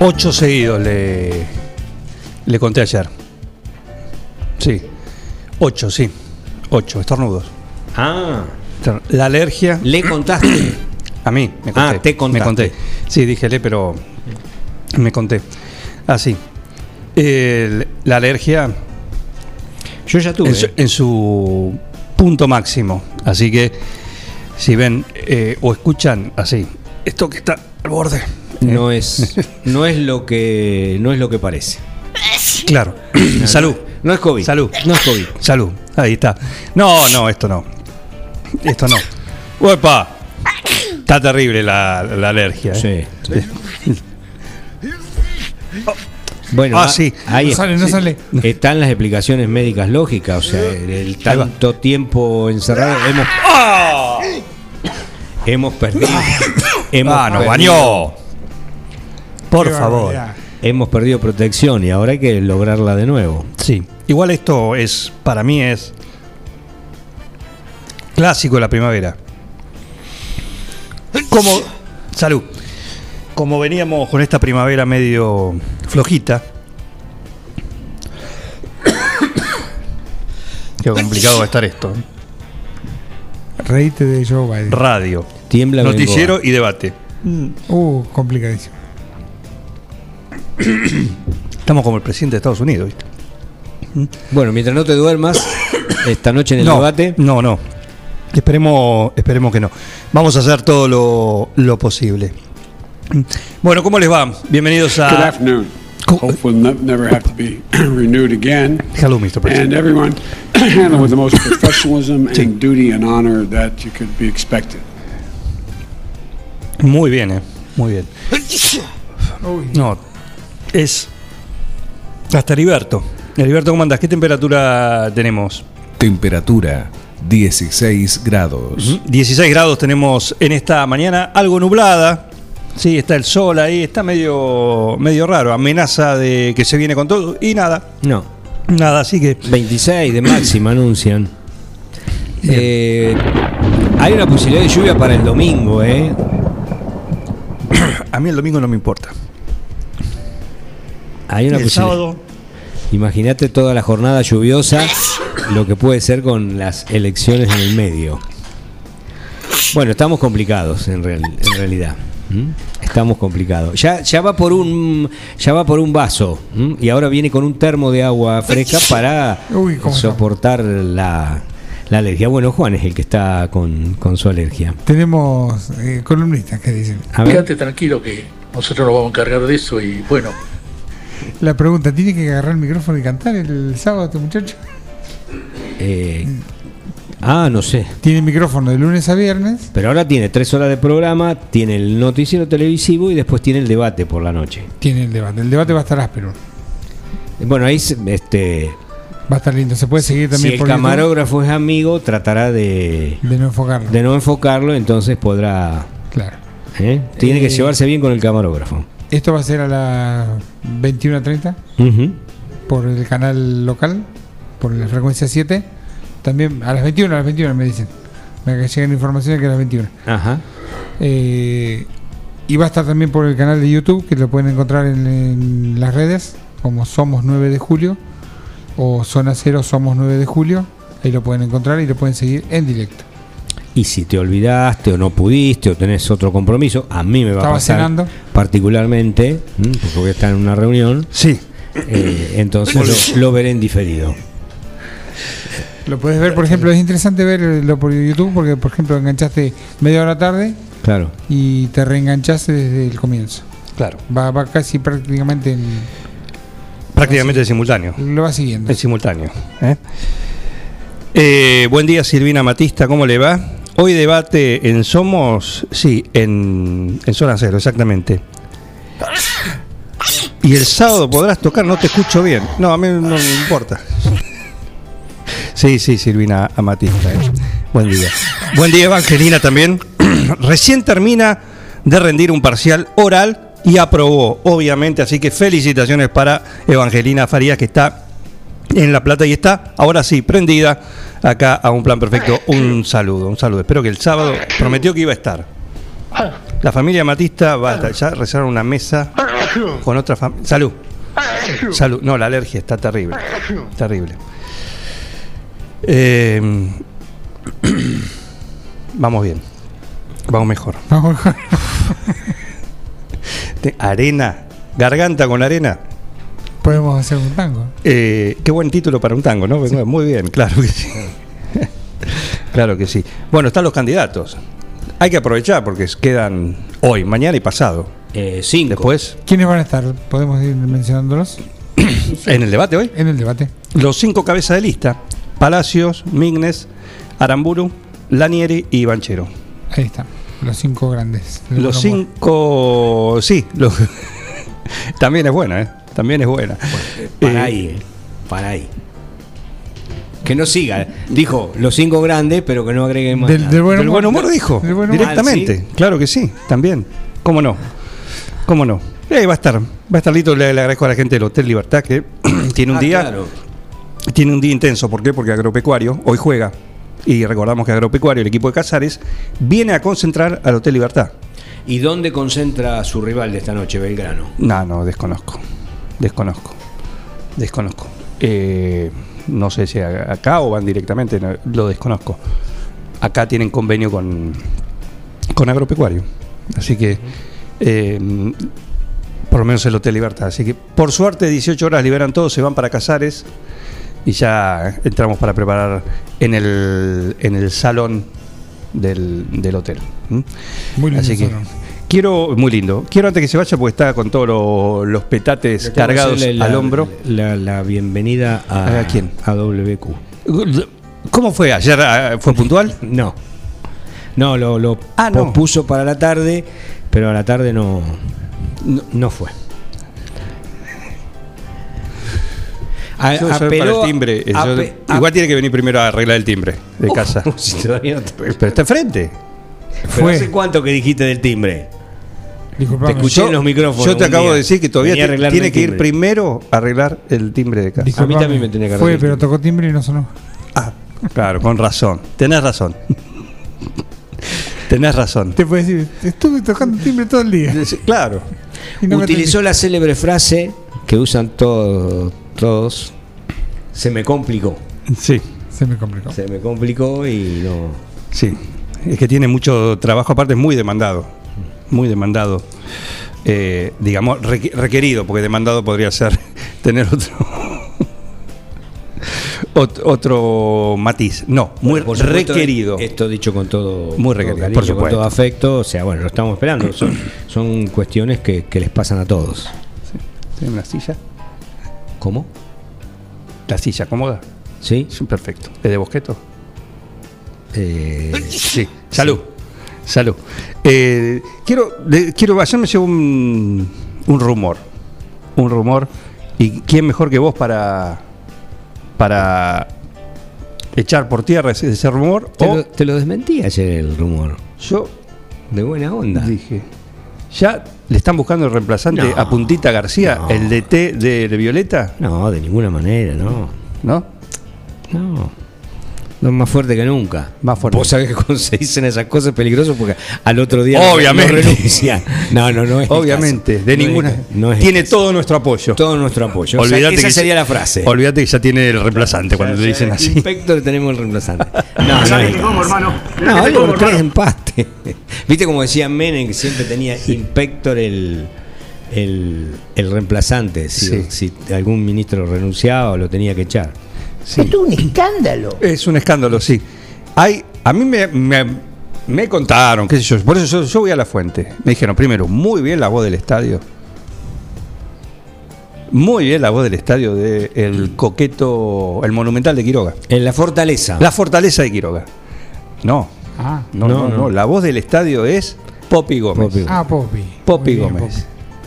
Ocho seguidos le, le conté ayer. Sí. Ocho, sí. Ocho, estornudos. Ah, La alergia. le contaste. A mí, me conté. Ah, te contaste. Me conté. Sí, díjele, pero me conté. Así. la alergia Yo ya tuve. en su, en su punto máximo. Así que, si ven eh, o escuchan así, esto que está al borde. No es, no es lo que, no es lo que parece. Claro. Salud. No es COVID. Salud. No es COVID. Salud. Ahí está. No, no, esto no. Esto no. ¡Uepa! Está terrible la, la alergia. ¿eh? Sí. Bueno, Ah, ah, sí. ahí No sale, no sale. están las explicaciones médicas lógicas, o sea, el va. tanto tiempo encerrado hemos hemos perdido hemos Ah, nos perdido- bañó. Por Qué favor. barbaridad. hemos perdido protección y ahora hay que lograrla de nuevo. Sí. Igual esto es, para mí es clásico de la primavera. Como, salud. Como veníamos con esta primavera medio flojita. Qué complicado va a estar esto. ¿eh? Reíte de Joe Biden. Radio, Tiembla noticiero Bengoa. y debate. Uh, complicadísimo. Estamos como el presidente de Estados Unidos, ¿viste? Bueno, mientras no te duermas esta noche en el no, debate, No, no. Esperemos, esperemos que no. Vamos a hacer todo lo, lo posible. Bueno, ¿cómo les va? Bienvenidos Good a. afternoon. Co- Hope we'll ne- never have to be renewed again. Hello, Mr. President. And everyone handled with the most professionalism and duty and honor that you could be expected. Muy bien, eh. Muy bien. No, es. Hasta Heriberto. Heriberto, ¿cómo andas? ¿Qué temperatura tenemos? Temperatura 16 grados. 16 grados tenemos en esta mañana, algo nublada. Sí, está el sol ahí, está medio, medio raro. Amenaza de que se viene con todo y nada. no. Nada, así que 26 de máxima anuncian. Eh, hay una posibilidad de lluvia para el domingo, ¿eh? a mí el domingo no me importa. Hay una el sábado Imagínate toda la jornada lluviosa, lo que puede ser con las elecciones en el medio. Bueno, estamos complicados en, real- en realidad. Estamos complicados. Ya, ya va por un ya va por un vaso y ahora viene con un termo de agua fresca para Uy, ¿cómo soportar la, la alergia. Bueno, Juan es el que está con, con su alergia. tenemos eh, columnistas que dicen. Quédate tranquilo que nosotros nos vamos a encargar de eso y bueno, La pregunta, ¿tiene que agarrar el micrófono y cantar el sábado este muchacho? eh, ah, no sé. Tiene micrófono de lunes a viernes. Pero ahora tiene tres horas de programa, tiene el noticiero televisivo y después tiene el debate por la noche. Tiene el debate. El debate va a estar áspero. Bueno, ahí se- este, Va a estar lindo. Se puede seguir si también el por YouTube, camarógrafo es amigo, tratará de, de no enfocarlo. de no enfocarlo, entonces podrá... Claro. ¿eh? Tiene que Eh, llevarse bien con el camarógrafo. Esto va a ser a las 21.30 Ujú. por el canal local, por la frecuencia 7. También a las 21, a las 21 me dicen. Me llegan informaciones que a las 21. Ajá. Eh, y va a estar también por el canal de YouTube, que lo pueden encontrar en, en las redes, como Somos 9 de Julio, o Zona Cero Somos 9 de Julio. Ahí lo pueden encontrar y lo pueden seguir en directo. Y si te olvidaste o no pudiste o tenés otro compromiso, a mí me va Estaba a pasar cenando. particularmente, porque voy a estar en una reunión, Sí, eh, entonces lo, lo veré en diferido. Lo puedes ver, por ejemplo, es interesante verlo por YouTube, porque, por ejemplo, enganchaste media hora tarde Claro. y te reenganchaste desde el comienzo. claro. Va, va casi prácticamente en. Prácticamente en simultáneo. Lo va siguiendo. En simultáneo. ¿eh? Eh, buen día, Silvina Matista, ¿cómo le va? Hoy debate en Somos, sí, en, en Zona Cero, exactamente. Y el sábado podrás tocar, no te escucho bien. No, a mí no me importa. Sí, sí, Silvina Amatista. ¿eh? Buen día. Buen día, Evangelina también. Recién termina de rendir un parcial oral y aprobó, obviamente. Así que felicitaciones para Evangelina Farías, que está en La Plata y está, ahora sí, prendida acá a un plan perfecto. Un saludo, un saludo. Espero que el sábado prometió que iba a estar. La familia Matista va a ya reservar una mesa con otra familia. Salud. Salud. No, la alergia está terrible. Terrible. Eh, vamos bien. Vamos mejor. Arena. Garganta con arena. Podemos hacer un tango. Eh, qué buen título para un tango, ¿no? Muy bien, claro que sí. claro que sí. Bueno, están los candidatos. Hay que aprovechar porque quedan hoy, mañana y pasado. Eh, cinco. Después, ¿Quiénes van a estar? ¿Podemos ir mencionándolos en el debate hoy, en el debate? los cinco cabezas de lista: Palacios, Mignes, Aramburu, Lanieri y Banchero. Ahí está. Los cinco grandes. Los cinco, sí, también es buena, ¿eh? También es buena. Para Eh, ahí, eh, para ahí. Que no siga. Dijo los cinco grandes, pero que no agreguen más. Del, buen Del humor. buen humor dijo, Del buen humor. directamente. Claro que sí, también. ¿Cómo no? ¿Cómo no? Eh, va a estar, va a estar listo. Le, le agradezco a la gente del Hotel Libertad que tiene un Ah, día, claro. tiene un día intenso. ¿Por qué? Porque Agropecuario hoy juega. Y recordamos que Agropecuario, el equipo de Casares, viene a concentrar al Hotel Libertad. ¿Y dónde concentra su rival de esta noche, Belgrano? No, no, desconozco. Desconozco. Desconozco. Eh, no sé si acá o van directamente, no, lo desconozco. Acá tienen convenio con, con Agropecuario. Así que, eh, por lo menos el Hotel Libertad. Así que, por suerte, 18 horas liberan todos, se van para Casares y ya entramos para preparar en el, en el salón del, del hotel. Muy lindo Así que salón. Quiero, muy lindo. Quiero antes que se vaya, porque está con todos lo- los petates cargados la- al hombro. La, la bienvenida a, ¿A quién? A WQ. ¿Cómo fue ayer? ah, ¿Fue puntual? No. No, lo, lo Ah, no. puso para la tarde, pero a la tarde no, no, no fue. A- Yo soy para apeló- el timbre. yo- ape- igual tiene que venir primero a arreglar el timbre de casa. Si todavía no te- Pero está enfrente. Pero Fue. ¿Hace cuánto que dijiste del timbre? Disculpame. Te escuché en los micrófonos. Yo te acabo día. de decir que todavía te- tiene que ir primero a arreglar el timbre de casa. Disculpame. A mí también me tenía que Fue, arreglar pero el timbre. tocó timbre y no sonó. Ah, claro, con razón. Tenés razón. Tenés razón. Te puedo decir, estuve tocando timbre todo el día. Claro. no Utilizó la célebre frase que usan todos, todos. Se me complicó. Sí. Se me complicó. Se me complicó y no. sí. Es que tiene mucho trabajo, aparte es muy demandado. Muy demandado. Eh, digamos, requ- requerido, porque demandado podría ser tener otro. ot- otro matiz. No, muy Bueno, por supuesto, requerido. Esto dicho con todo, Muy todo requerido, cariño, por con supuesto. todo afecto. O sea, bueno, lo estamos esperando. Son, son cuestiones que, que les pasan a todos. ¿Tiene una silla? ¿Cómo? La silla cómoda. ¿Sí? Sí, perfecto. ¿Es de bosqueto? Eh, Sí. Salud. Salud. Eh, quiero, quiero, ayer me llegó un, un rumor. Un rumor. ¿Y quién mejor que vos para, para echar por tierra ese, ese rumor? te, O lo, te lo desmentí ayer el rumor. yo De buena onda. dije, ya le están buscando el reemplazante No. a Puntita García, No. el DT de, de Violeta, No, de ninguna manera, no. ¿no? No. No es más fuerte que nunca. Más fuerte. Vos sabés que cuando se dicen esas cosas es peligroso porque al otro día Obviamente. no renuncian. No, no, no es Obviamente, caso. de No ninguna. no es tiene caso. todo nuestro apoyo. todo nuestro apoyo. O sea, Olvídate esa que sería ya- la frase. Olvídate que ya tiene el reemplazante cuando te dicen así. Inspector tenemos el reemplazante. No, no, es el caso. No, algo tres empates. Viste como decía Menem que siempre tenía Inspector el, el, el reemplazante. Si, Sí. si algún ministro renunciaba o lo tenía que echar. Sí. Esto es un escándalo. Es un escándalo, sí. Hay, a mí me, me, me contaron, qué sé yo, por eso yo, yo voy a la fuente. Me dijeron, primero, muy bien la voz del estadio. Muy bien la voz del estadio de el coqueto, el monumental de Quiroga. En la fortaleza. La fortaleza de Quiroga. No, Ah, no, no, No. La voz del estadio es Popi Gómez. Popi. ah Popi. Popi Muy bien, Gómez.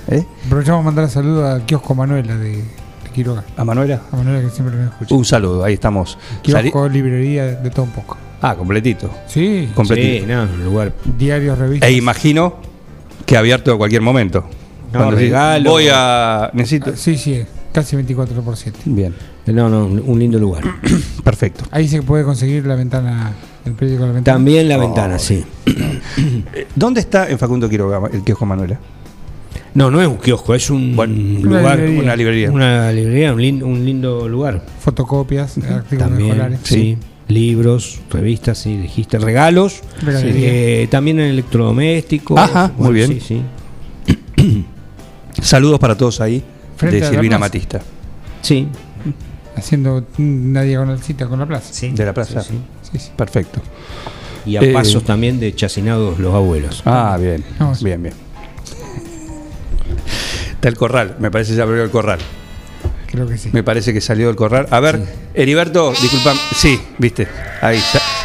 ¿Eh? Aprovechamos a mandar saludos al kiosco Manuela de Quiroga. ¿A Manuela? A Manuela que siempre me escucha. Un saludo, ahí estamos. Kiosco, librería, de todo un poco. Ah, completito. Sí, Completito. Sí, no, un lugar. diarios, revistas. E imagino que abierto a cualquier momento. No, Cuando regalo. Voy a. Necesito. Ah, Sí, sí, casi 24 por 7. Bien, No, no, un lindo lugar. perfecto. Ahí se puede conseguir la ventana, el periódico La Ventana. También la ventana, sí. Eh, ¿Dónde está en Facundo Quiroga el kiosco Manuela? No, no es un kiosco, es un Bueno, lugar. librería. Una librería. Una librería, un, lin- un lindo lugar. Fotocopias, artículos También, escolares. sí. Libros, revistas, sí, dijiste. Regalos. Eh, también en electrodomésticos. Ajá, muy bien. Sí, sí. Saludos para todos ahí Frente de Silvina. Matista, Sí, Haciendo una diagonalcita con la plaza. sí. de la plaza. Sí, sí. Sí, sí. Perfecto. Y a Eh, pasos también de chacinados los abuelos. Ah, bien. Bien, bien. Está el corral, me parece que se abrió el corral. Creo que sí. Me parece que salió del corral. A ver, Heriberto, disculpa. Sí, viste. Ahí,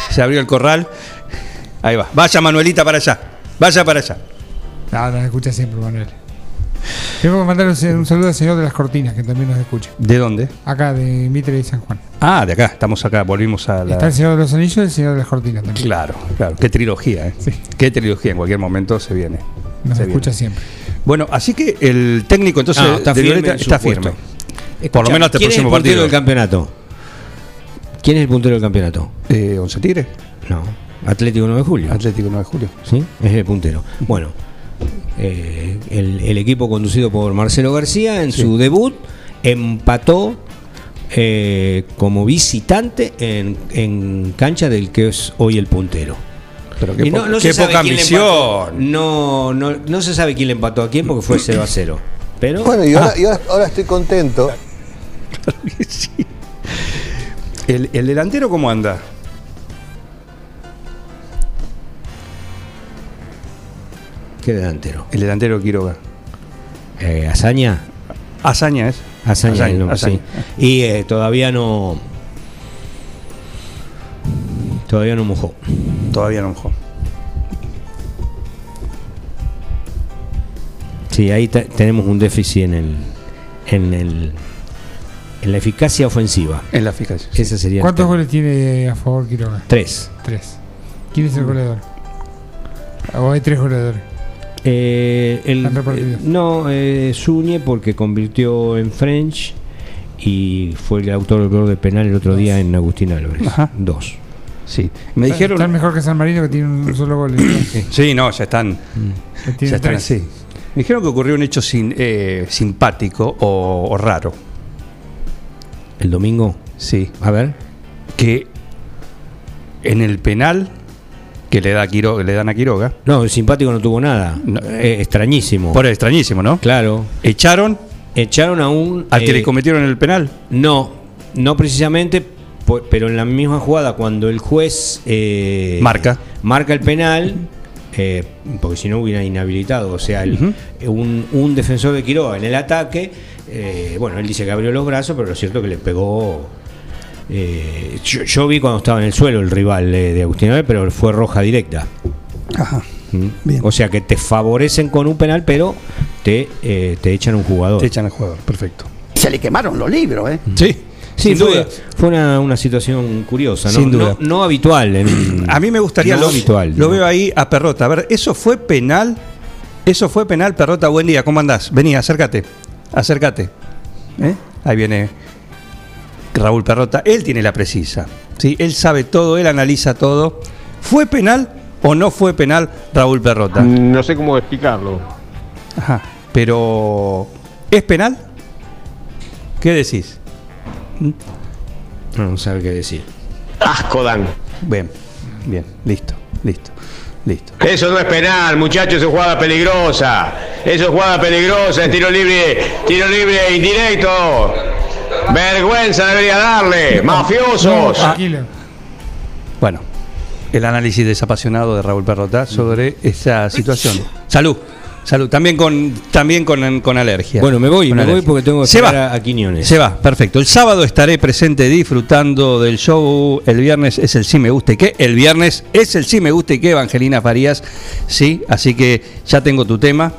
se, abrió el corral. Ahí va. Vaya Manuelita para allá. Vaya para allá. Ah, nos escucha siempre, Manuel. Tengo que mandar un, un saludo al señor de las cortinas, que también nos escucha. ¿De dónde? Acá, de Mitre y San Juan. Ah, de acá. Estamos acá. Volvimos a la. Está el señor de los anillos y el señor de las cortinas también. Claro, claro. Qué trilogía, ¿eh? Sí. Qué trilogía. En cualquier momento se viene. Nos Se escucha viene. siempre. Bueno, así que el técnico entonces Ah, está de firme Violeta está Por lo menos hasta el ¿quién es próximo puntero partido. del campeonato? ¿Quién es el puntero del campeonato? Eh, ¿Once Tigre? No, Atlético 9 de Julio. Atlético 9 de julio. ¿Sí? Es el puntero. Bueno, eh, el, el equipo conducido por Marcelo García en su debut empató eh, como visitante en, en cancha del que es hoy el puntero. Pero qué, Y no, po- no qué se sabe poca ambición. No, no, no se sabe quién le empató a quién porque fue 0 a 0. Pero Bueno, y ahora, y ahora, ahora estoy contento. Sí. ¿El, el delantero cómo anda? ¿qué delantero? El delantero Quiroga. Eh, Azaña. Hazaña es. Hazaña, Hazaña, el nombre, Hazaña. sí. Y eh, todavía no. Todavía no mojó. Todavía no mojó. Sí, ahí te- tenemos un déficit en el, en el en la eficacia ofensiva. En la eficacia. Ese sería el ¿Cuántos goles tiene a favor Quiroga? Tres. Tres. ¿Quién es el goleador? ¿O hay tres goleadores? Eh, el- eh, no, eh, Zúñez porque convirtió en French y fue el autor del gol de penal el otro día en Agustín Álvarez. Ajá. Dos. Sí. Me dijeron. mejor que San Marino que tiene un solo gol. Sí, no, ya están. Tiene Ya están así. Me dijeron que ocurrió un hecho sin, eh, simpático o, o raro. El domingo. Sí. A ver. Que en el penal que le, da a Quiro- le dan a Quiroga. No, el simpático no tuvo nada. No. Eh, extrañísimo. Por extrañísimo, ¿no? Claro. Echaron Echaron a un. al que eh, le cometieron el penal. No, no precisamente, pero en la misma jugada, cuando el juez eh, Marca. marca el penal, eh, porque si no hubiera inhabilitado, o sea, el- un, un defensor de Quiroga en el ataque, eh, bueno, él dice que abrió los brazos, pero lo cierto es que le pegó. eh, yo, yo vi cuando estaba en el suelo el rival eh, de Agustín Álvarez, pero fue roja directa. Ajá. ¿Mm? Bien. O sea que te favorecen con un penal, pero te, eh, te echan un jugador. Te echan al jugador. Perfecto. Se le quemaron los libros, ¿eh? Sí. Sí, sin fue, duda. fue una, una situación curiosa, ¿no? Sin duda. No, no habitual. en- A mí me gustaría, no lo, habitual. lo veo ahí a Perrota. A ver, ¿eso fue penal? ¿Eso fue penal, Perrota? Buen día, ¿cómo andás? Vení, acércate. Acércate. ¿Eh? Ahí viene Raúl Perrota. Él tiene la precisa. ¿sí? Él sabe todo, él analiza todo. ¿Fue penal o no fue penal Raúl Perrota? No sé cómo explicarlo. Ajá. Pero, ¿es penal? ¿Qué decís? Sabe qué decir. Asco dan. Bien, bien, listo, listo, listo. Eso no es penal, muchachos, es jugada peligrosa. Eso es jugada peligrosa, es tiro libre, tiro libre indirecto. Vergüenza debería darle, mafiosos. Bueno, el análisis desapasionado de Raúl Perrota sobre esa situación. Salud, salud. También con, también con, con alergia. Bueno, me voy, Con me voy porque tengo que Se va. a, a Quiñones. Se va, perfecto. El sábado estaré presente disfrutando del show. El viernes es el sí me gusta y qué. El viernes es el sí me gusta y qué, Evangelina Farías. Sí, así que ya tengo tu tema.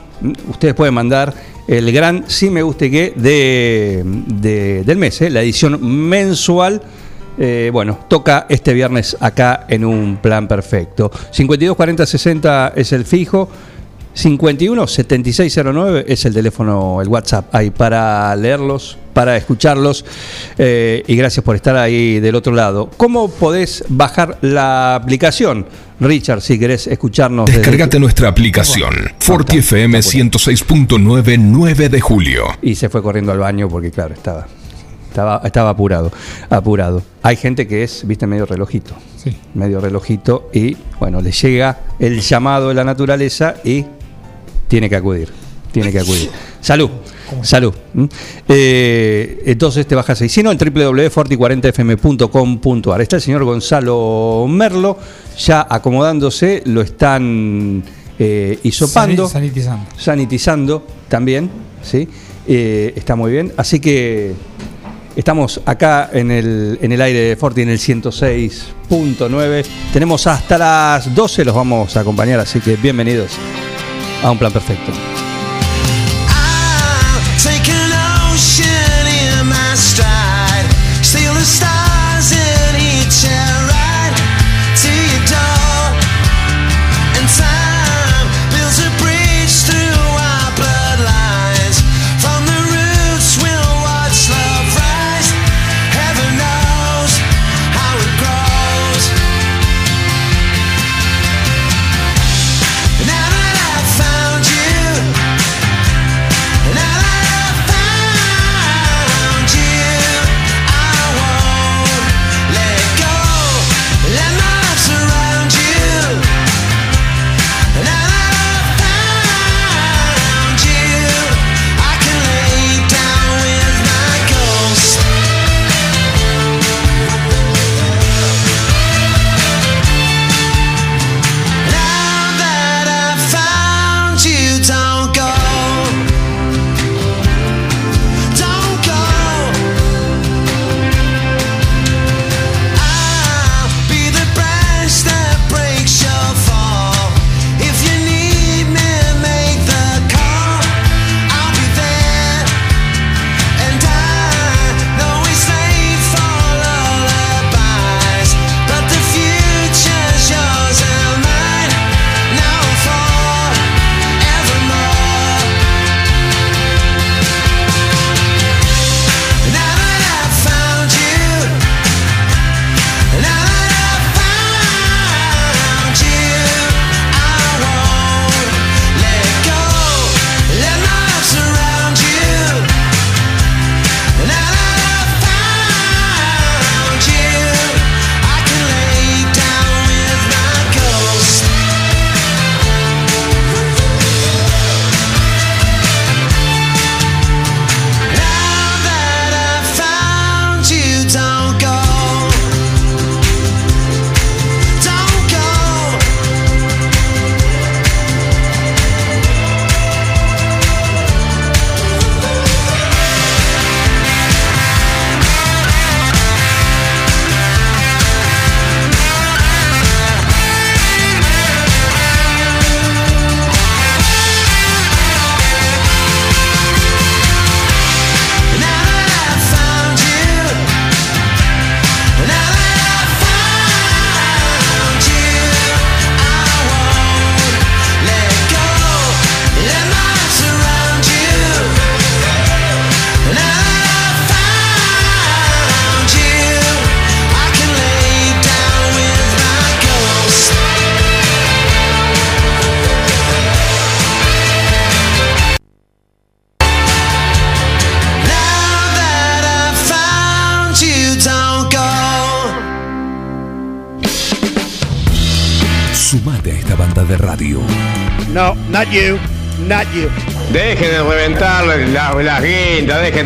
Ustedes pueden mandar el gran sí me gusta y qué de, de- del mes, ¿eh? la edición mensual. Eh, bueno, toca este viernes acá en un plan perfecto. 52 40 60 es el fijo. 51 7609 es el teléfono, el WhatsApp ahí para leerlos, para escucharlos eh, y gracias por estar ahí del otro lado. ¿Cómo podés bajar la aplicación? Richard, si querés escucharnos. desde- Descargate nuestra aplicación. Forti FM 106.9 9 de julio. y se fue corriendo al baño porque claro, estaba estaba estaba apurado, apurado. Hay gente que es, viste, medio relojito. Sí. Medio relojito y bueno, le llega el llamado de la naturaleza y tiene que acudir. Tiene que acudir. Salud. Salud. Eh, entonces te bajas ahí. Si no, en www.forti40fm.com.ar. Está el señor Gonzalo Merlo ya acomodándose, lo están eh, hisopando Sani- Sanitizando. sanitizando también, ¿sí? Eh, está muy bien. Así que estamos acá en el, en el aire de Forti, en el 106.9. Tenemos hasta las 12, los vamos a acompañar, así que bienvenidos a un plan perfecto.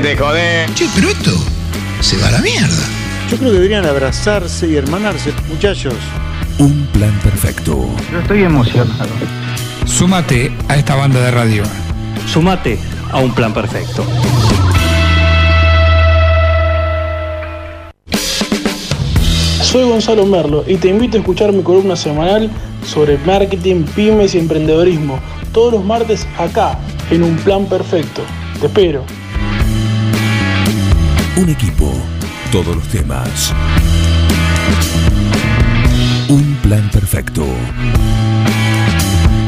De joder. Che, pero esto se va a la mierda. Yo creo que deberían abrazarse y hermanarse, muchachos. Un plan perfecto. Yo estoy emocionado. Súmate a esta banda de radio. Sumate a un plan perfecto. Soy Gonzalo Merlo y te invito a escuchar mi columna semanal sobre marketing, pymes y emprendedorismo. Todos los martes acá, en un plan perfecto. Te espero. Un equipo, todos los temas. Un plan perfecto.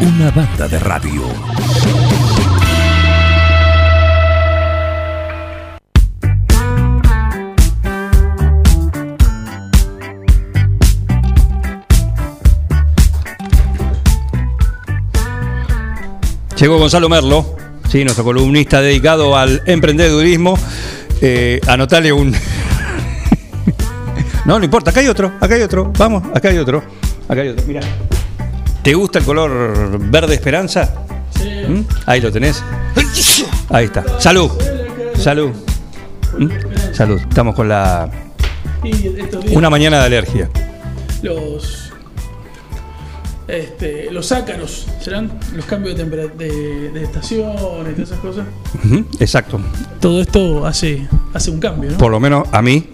Una banda de radio. Llegó Gonzalo Merlo, sí, nuestro columnista dedicado al emprendedurismo. Eh, anotale un. no, no importa, acá hay otro, acá hay otro. Vamos, acá hay otro. Acá hay otro, mira. ¿Te gusta el color verde esperanza? ¿Mm? Ahí lo tenés. Ahí está. Salud. Salud. ¿Mm? Salud. Estamos con la. Una mañana de alergia. los este, los ácaros serán los cambios de, de, de estaciones y todas esas cosas. Exacto. Todo esto hace, hace un cambio, ¿no? Por lo menos a mí.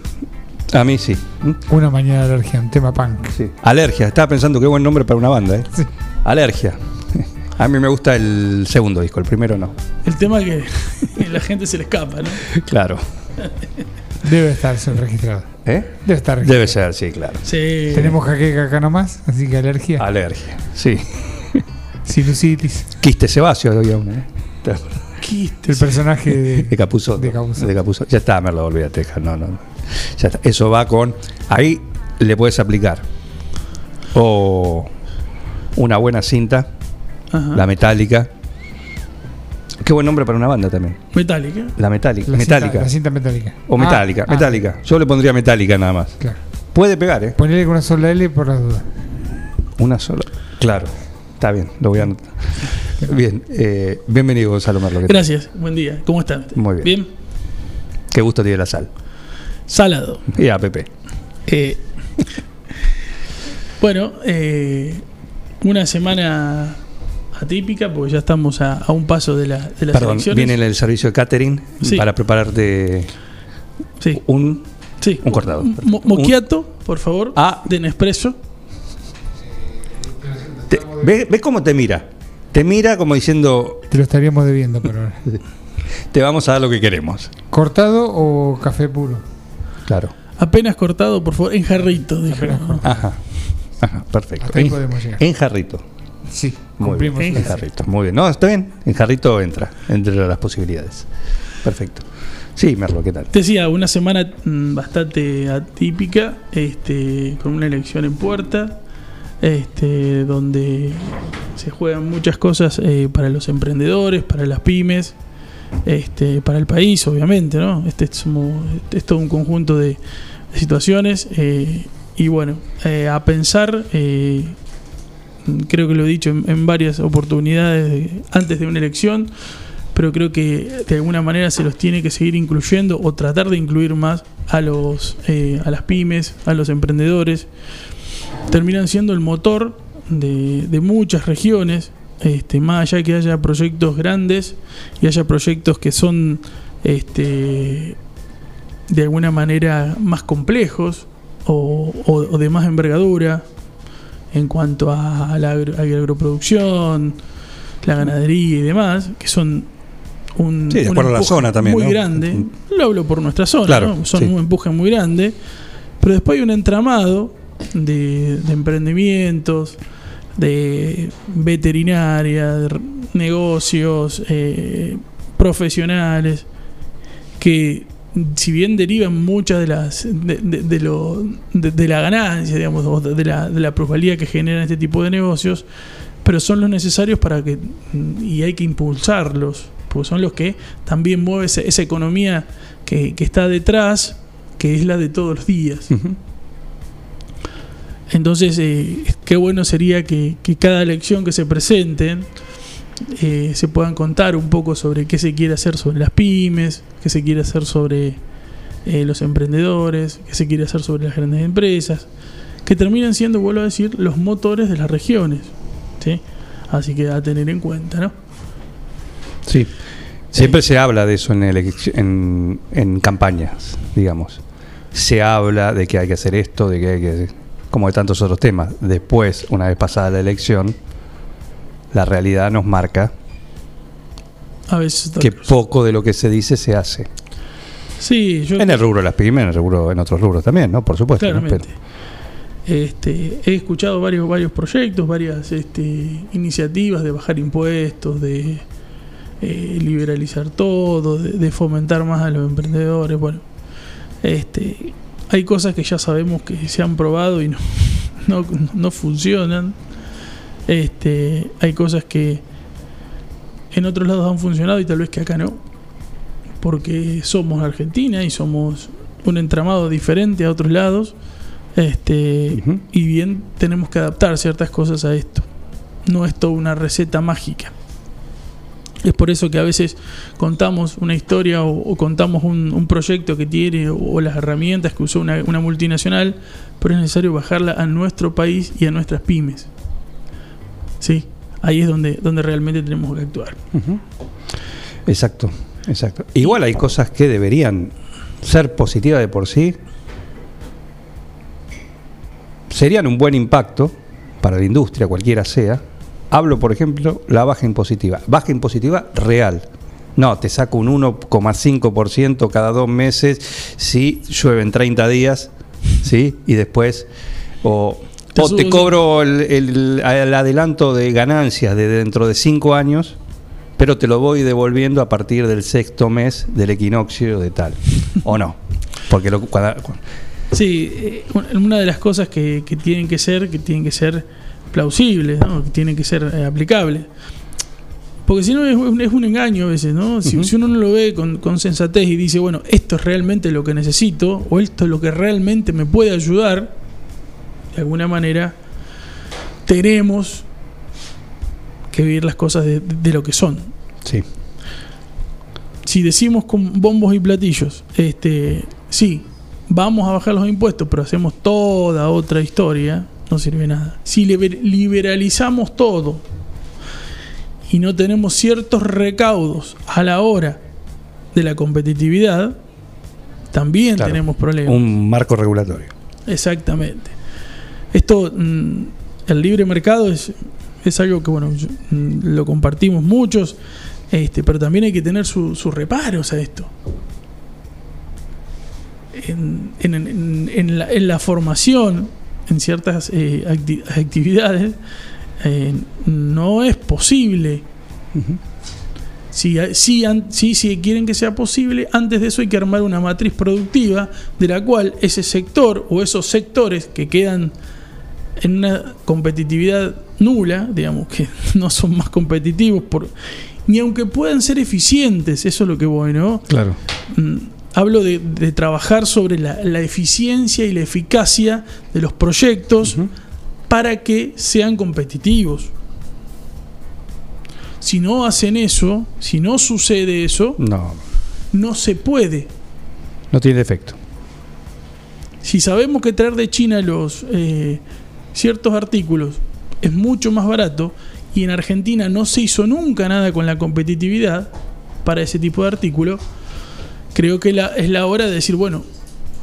A mí sí. ¿Mm? Una mañana de alergia, un tema punk. Alergia. Estaba pensando qué buen nombre para una banda, ¿eh? Sí. Alergia. A mí me gusta el segundo disco, el primero no. El tema es que la gente se le escapa, ¿no? Claro. Debe estar registrado. ¿Eh? Debe estar registrado. Debe ser, sí, claro. Sí. Tenemos jaqueca acá nomás, así que alergia. Alergia, sí. Sinusitis. Quiste sebáceo había uno, ¿eh? El personaje de, De Capuzotto. De Capuzotto. De Capuzotto. Ya está, Merlo, olvídate. No, no. no. Ya está. Eso va con. Ahí le puedes aplicar. O una buena cinta, Ajá. la metálica. Qué buen nombre para una banda también. Metálica. La metálica. la cinta- metálica. la cinta metálica. O Ah, metálica, ah, metálica. Yo le pondría metálica nada más. Claro. Puede pegar, ¿eh? Ponele con una sola L por las dudas. Una sola. Claro. Está bien, lo voy a anotar. Bien, eh, bienvenido Gonzalo Merlo. ¿qué tal? Gracias, buen día. ¿Cómo están? Muy bien. Bien. Qué gusto tiene la sal. Salado. Y a Pepe. Eh, bueno, eh, una semana atípica, porque ya estamos a, a un paso de, la, de las Perdón, elecciones. viene el servicio de catering Sí. para prepararte Sí. un, Sí. un cortado. Mo- Moquiato, por favor, Ah. de Nespresso. Te- ¿Ves ves cómo te mira? Te mira como diciendo, Te lo estaríamos debiendo por ahora. te vamos a dar lo que queremos. ¿Cortado o café puro? Claro. Apenas cortado, por favor, en jarrito, dijo. Ajá. Ajá, perfecto. Hasta ahí En, podemos llegar. en jarrito. Sí, Muy cumplimos. bien. eso. En jarrito. Muy bien. No, está bien. En jarrito entra entre las posibilidades. Perfecto. Sí, Merlo, ¿qué tal? Decía, una semana mm, bastante atípica, este, con una elección en puerta, este, donde se juegan muchas cosas eh, para los emprendedores, para las pymes, este, para el país, obviamente, ¿no? Este es, como- es todo un conjunto de, de situaciones. eh, y bueno, eh, a pensar, creo que lo he dicho en, en varias oportunidades de- antes de una elección, pero creo que de alguna manera se los tiene que seguir incluyendo o tratar de incluir más a los eh, a las pymes, a los emprendedores. Terminan siendo el motor de, muchas regiones, este, más allá que haya proyectos grandes y haya proyectos que son este, de alguna manera más complejos o de más envergadura en cuanto a la agro- agroproducción, la ganadería y demás, que son un, Sí, de un acuerdo a la empuje zona también, muy ¿no? grande. Lo hablo por nuestra zona, Claro, ¿no? son sí. un empuje muy grande, pero después hay un entramado de, de emprendimientos, de veterinaria, de negocios, eh, profesionales, que si bien derivan muchas de las de, de- de lo, de, de la ganancia, digamos, de la, de la plusvalía que generan este tipo de negocios, pero son los necesarios para que y hay que impulsarlos, porque son los que también mueven esa, esa economía que, que está detrás, que es la de todos los días. Entonces, eh, qué bueno sería que, que cada elección que se presenten eh, se puedan contar un poco sobre qué se quiere hacer sobre las pymes, qué se quiere hacer sobre eh, los emprendedores, qué se quiere hacer sobre las grandes empresas, que terminan siendo, vuelvo a decir, los motores de las regiones. ¿sí? Así que a tener en cuenta, ¿no? Sí. Siempre se habla de eso en, en, en campañas, digamos. Se habla de que hay que hacer esto, de que hay que. como de tantos otros temas. Después, una vez pasada la elección, la realidad nos marca A veces que poco de lo que se dice se hace. Sí, yo En el rubro de las pymes, en el rubro, en otros rubros también, ¿no? Por supuesto. ¿no? Claramente. Este, he escuchado varios, varios proyectos, varias este, iniciativas de bajar impuestos, de eh, liberalizar todo, de, de fomentar más a los emprendedores. Bueno, este, hay cosas que ya sabemos que se han probado y no, no, no funcionan. Este, hay cosas que en otros lados han funcionado y tal vez que acá no. Porque somos Argentina y somos un entramado diferente a otros lados. Este, Y bien tenemos que adaptar ciertas cosas a esto. No es toda una receta mágica. Es por eso que a veces contamos una historia o, o contamos un, un proyecto que tiene o, o las herramientas que usó una, una multinacional, pero es necesario bajarla a nuestro país y a nuestras pymes. Sí, ahí es donde, donde realmente tenemos que actuar. Exacto, exacto. Igual hay cosas que deberían ser positivas de por sí. Serían un buen impacto para la industria, cualquiera sea. Hablo, por ejemplo, la baja impositiva. Baja impositiva real. No, te saco un 1,5% cada dos meses si llueven 30 días, ¿sí? Y después, o, o te cobro el, el- el adelanto de ganancias de dentro de 5 años, pero te lo voy devolviendo a partir del sexto mes del equinoccio de tal. ¿O no? Porque lo, cuando- Sí, eh, una de las cosas que, que tienen que ser, que tienen que ser plausibles, ¿no? que tienen que ser eh, aplicables. Porque si no es, un- es un engaño a veces, ¿no? Si, uno no lo ve con, con sensatez y dice, bueno, esto es realmente lo que necesito, o esto es lo que realmente me puede ayudar, de alguna manera, tenemos que vivir las cosas de, de lo que son. Sí. Si decimos con bombos y platillos, este, sí, vamos a bajar los impuestos, pero hacemos toda otra historia, no sirve nada. Si liber- liberalizamos todo y no tenemos ciertos recaudos a la hora de la competitividad, también Claro, tenemos problemas. un marco regulatorio. Exactamente. Esto, mm, el libre mercado es, es algo que, bueno, mm, lo compartimos muchos, este, pero también hay que tener su- sus reparos a esto. En, en- en- la, en la formación, en ciertas eh, acti- actividades, eh, no es posible. Si, si, an- si, si quieren que sea posible, antes de eso hay que armar una matriz productiva de la cual ese sector o esos sectores que quedan en una competitividad nula, digamos que no son más competitivos, por, ni aunque puedan ser eficientes, eso es lo que voy, ¿no? Claro. Mm, Hablo de, de trabajar sobre la, la eficiencia y la eficacia de los proyectos para que sean competitivos. Si no hacen eso, si no sucede eso, No, no se puede. no tiene efecto. Si sabemos que traer de China los eh, ciertos artículos es mucho más barato y en Argentina no se hizo nunca nada con la competitividad para ese tipo de artículo, creo que la- es la hora de decir, bueno,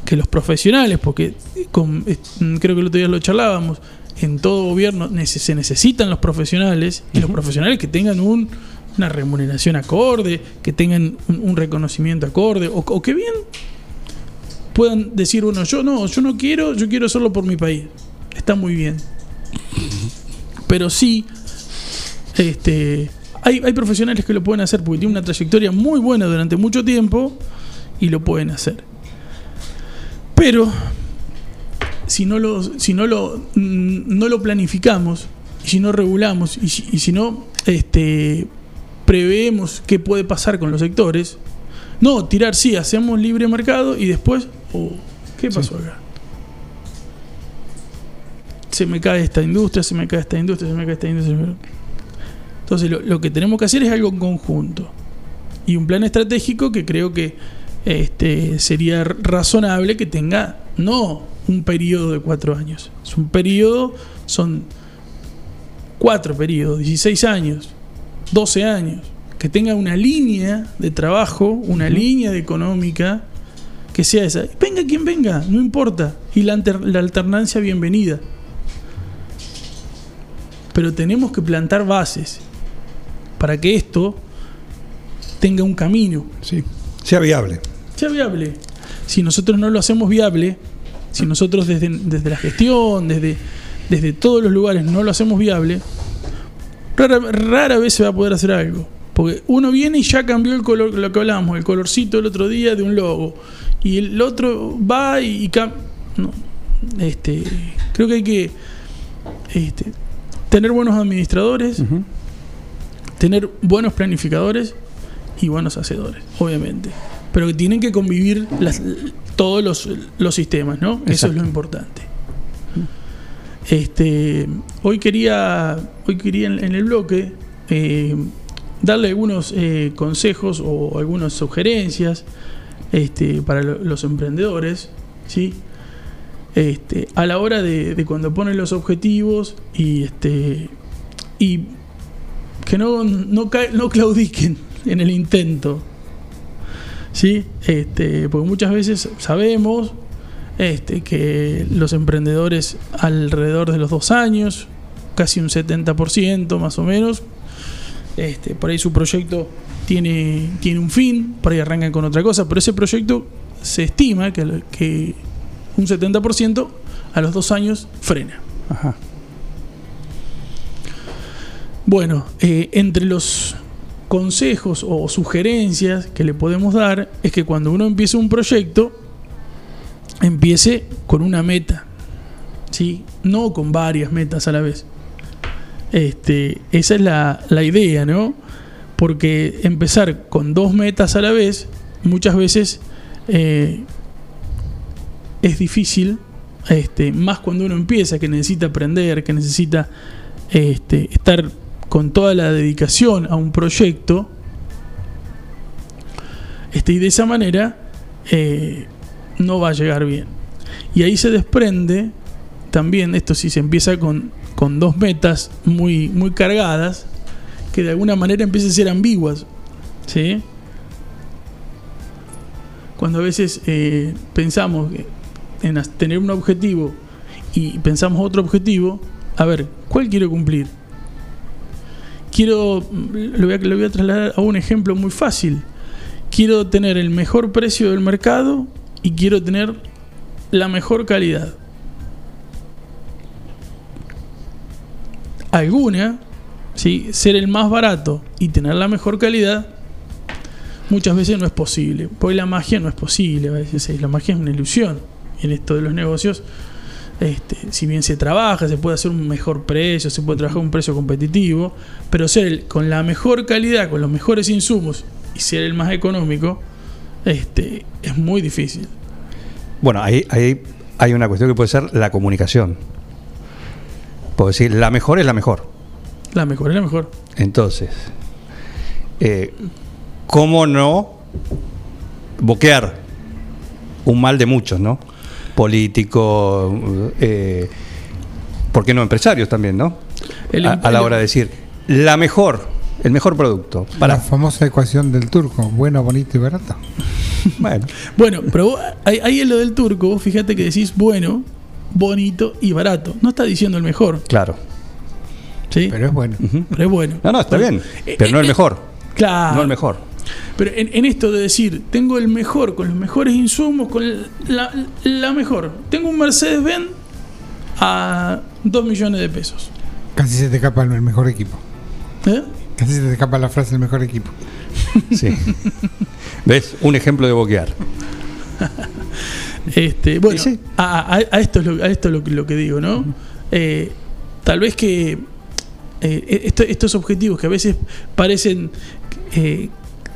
que los profesionales, porque con- eh, creo que el otro día lo charlábamos, en todo gobierno se necesitan los profesionales y los profesionales que tengan un- una remuneración acorde, que tengan un, un reconocimiento acorde, o, o que bien puedan decir, bueno, yo no, yo no quiero, yo quiero hacerlo por mi país. Está muy bien. Pero sí, este, hay, hay profesionales que lo pueden hacer porque tienen una trayectoria muy buena durante mucho tiempo y lo pueden hacer. Pero si no lo, si no lo, mm, no lo planificamos, y si no regulamos, y si, y si no este, preveemos qué puede pasar con los sectores, no, tirar sí, hacemos libre mercado y después, oh, ¿qué pasó acá? Se me cae esta industria, se me cae esta industria, se me cae esta industria. me- Entonces lo, lo que tenemos que hacer es algo en conjunto. Y un plan estratégico que creo que este, sería razonable que tenga no un periodo de cuatro años. Es un periodo, son cuatro periodos, 16 años, 12 años, que tenga una línea de trabajo, una línea de económica que sea esa. Venga quien venga, no importa. Y la, la alternancia bienvenida. Pero tenemos que plantar bases para que esto tenga un camino. Sí. Sea viable. Sea viable. Si nosotros no lo hacemos viable, si nosotros desde, desde la gestión, desde, desde todos los lugares no lo hacemos viable, rara, rara vez se va a poder hacer algo. Porque uno viene y ya cambió el color, lo que hablábamos, el colorcito el otro día de un logo. Y el otro va y, cambia. No. Este, creo que hay que este, tener buenos administradores, tener buenos planificadores y buenos hacedores, obviamente. Pero que tienen que convivir las- todos los, los sistemas, ¿no? Eso es lo importante. Este, hoy quería, hoy quería en, en el bloque eh, darle algunos eh, consejos o algunas sugerencias este, para lo- los emprendedores, ¿sí? Este, a la hora de, cuando ponen los objetivos y este que no, no, no claudiquen en el intento. ¿Sí? Este, porque muchas veces sabemos que los emprendedores alrededor de los dos años, casi un 70% más o menos, este, por ahí su proyecto tiene, tiene un fin, por ahí arrancan con otra cosa, pero ese proyecto se estima que un 70% a los dos años frena. Ajá. Bueno, eh, entre los consejos o sugerencias que le podemos dar es que cuando uno empiece un proyecto, empiece con una meta, ¿sí? No con varias metas a la vez. Este, esa es la, la idea, ¿no? Porque empezar con dos metas a la vez, muchas veces eh, es difícil, este, más cuando uno empieza, que necesita aprender, que necesita este, estar con toda la dedicación a un proyecto. Este, y de esa manera eh, no va a llegar bien. Y ahí se desprende también, esto si se empieza con, con dos metas muy, muy cargadas, que de alguna manera empiezan a ser ambiguas. ¿sí? Cuando a veces eh, pensamos que en tener un objetivo y pensamos otro objetivo, a ver, ¿cuál quiero cumplir? Quiero, lo voy, a, lo voy a trasladar a un ejemplo muy fácil. Quiero tener el mejor precio del mercado y quiero tener la mejor calidad. Alguna, ¿sí? ser el más barato y tener la mejor calidad, muchas veces no es posible. Porque la magia no es posible, a veces la magia es una ilusión. En esto de los negocios, este, si bien se trabaja, se puede hacer un mejor precio, se puede trabajar un precio competitivo, pero ser con la mejor calidad, con los mejores insumos y ser el más económico, este, es muy difícil. Bueno, ahí, ahí hay una cuestión que puede ser la comunicación. Puedo decir, la mejor es la mejor. La mejor es la mejor. Entonces, eh, ¿cómo no boquear un mal de muchos, ¿no? Políticos, eh, ¿por qué no empresarios también, ¿no? El- a, a la hora de decir, la mejor, el mejor producto. La famosa ecuación del turco, bueno, bonito y barato. Bueno, Bueno, pero vos- ahí, ahí en lo del turco, vos fíjate que decís bueno, bonito y barato. No está diciendo el mejor. claro. ¿sí? Pero es bueno. Pero es bueno. No, no, está bien, Eh, pero no eh, el mejor. Claro. No el mejor. Pero en, en esto de decir, tengo el mejor, con los mejores insumos, con la, la mejor. Tengo un Mercedes-Benz a 2 millones de pesos. Casi se te escapa el mejor equipo. ¿Eh? Casi se te escapa la frase el mejor equipo. Sí. ¿Ves? Un ejemplo de boquear. Este, bueno, a, a- a esto es, lo, a esto es lo, que- lo que digo, ¿no? Eh, tal vez que eh, esto- estos objetivos que a veces parecen eh,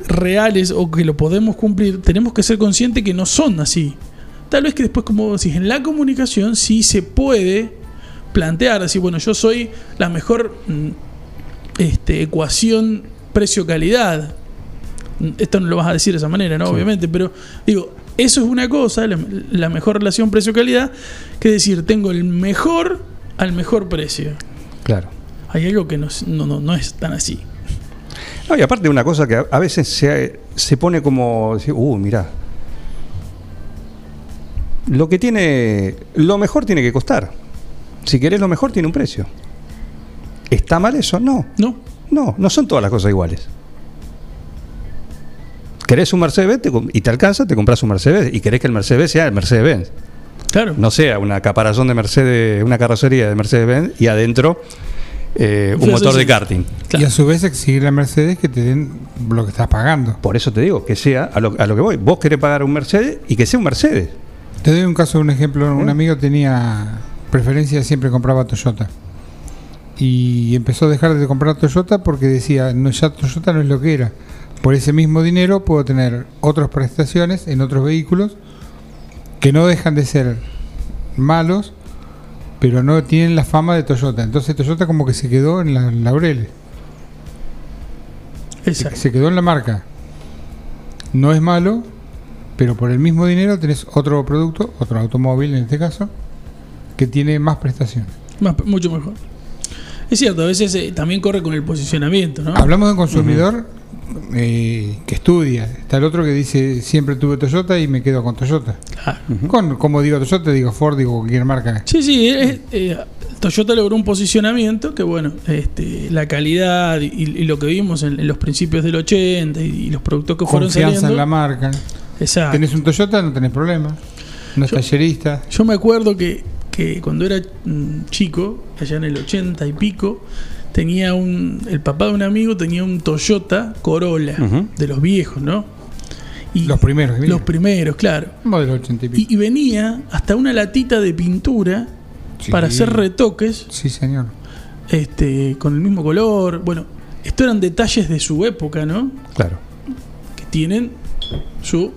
reales o que lo podemos cumplir, tenemos que ser conscientes que no son así. Tal vez que después, como decís, en la comunicación sí se puede plantear, decir, bueno, yo soy la mejor mm, este, ecuación precio-calidad. Esto no lo vas a decir de esa manera, ¿no? Sí. Obviamente, pero digo, eso es una cosa, la, la mejor relación precio-calidad, que decir, tengo el mejor al mejor precio. Claro. hay algo que no, no, no, no es tan así. No, y aparte una cosa que a, veces se, se pone como, uh, mirá, lo que tiene, lo mejor tiene que costar. Si querés lo mejor tiene un precio. ¿Está mal eso? No. No. No, no son todas las cosas iguales. ¿Querés un Mercedes te y te alcanza? Te compras un Mercedes y querés que el Mercedes sea el Mercedes-Benz. Claro. No sea una caparazón de Mercedes, una carrocería de Mercedes-Benz y adentro eh, un Sí, motor sí, de karting. Y a su vez exigir a Mercedes que te den lo que estás pagando. Por eso te digo, que sea a lo, a lo que voy. Vos querés pagar un Mercedes y que sea un Mercedes. Te doy un caso, un ejemplo. Un amigo tenía preferencia, siempre compraba Toyota. Y empezó a dejar de comprar Toyota porque decía, no, ya Toyota no es lo que era. Por ese mismo dinero puedo tener otras prestaciones en otros vehículos que no dejan de ser malos, pero no tienen la fama de Toyota. Entonces Toyota como que se quedó en la laureles. Exacto. Se quedó en la marca. No es malo, pero por el mismo dinero tenés otro producto, otro automóvil en este caso, que tiene más prestaciones. Más, mucho mejor. Es cierto, a veces eh, también corre con el posicionamiento, ¿no? Hablamos de un consumidor eh, que estudia. Está el otro que dice siempre tuve Toyota y me quedo con Toyota. Con, como digo Toyota, digo Ford, digo cualquier marca. Sí, sí, eh, Toyota logró un posicionamiento que, bueno, este, la calidad y, y lo que vimos en, en los principios del 80 y, y los productos que fueron Confianza saliendo. en la marca. Exacto. Tenés un Toyota, no tenés problema. No es tallerista. Yo me acuerdo que, que cuando era mm, chico, allá en el 80 y pico, tenía un. El papá de un amigo tenía un Toyota Corolla, de los viejos, ¿no? Y Los primeros. los primeros, claro. Modelo 80 y pico. Y, y venía hasta una latita de pintura Sí. para hacer retoques. Sí, señor. Este, con el mismo color. Bueno, esto eran detalles de su época, ¿no? Claro. Que tienen su,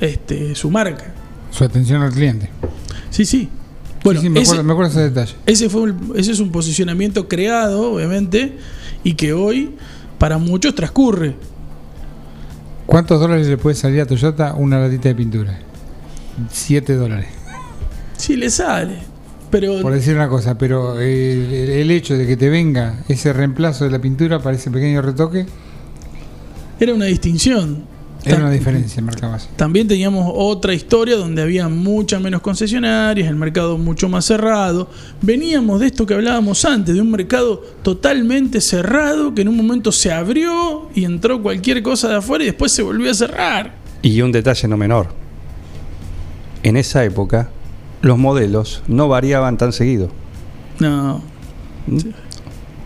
este, su marca. Su atención al cliente. Sí, sí. Bueno, Sí, sí, me, ese- acuerdo, me acuerdo ese detalle. Ese, fue un- ese es un posicionamiento creado, obviamente, y que hoy para muchos transcurre. ¿Cuántos dólares le puede salir a Toyota una latita de pintura? 7 dólares. Sí, le sale. Pero Por decir una cosa, pero el, el- el hecho de que te venga ese reemplazo de la pintura para ese pequeño retoque, era una distinción. Era una diferencia. También teníamos otra historia donde había muchas menos concesionarias, el mercado mucho más cerrado. Veníamos de esto que hablábamos antes, de un mercado totalmente cerrado que en un momento se abrió y entró cualquier cosa de afuera y después se volvió a cerrar. Y un detalle no menor. En esa época, los modelos no variaban tan seguido. No.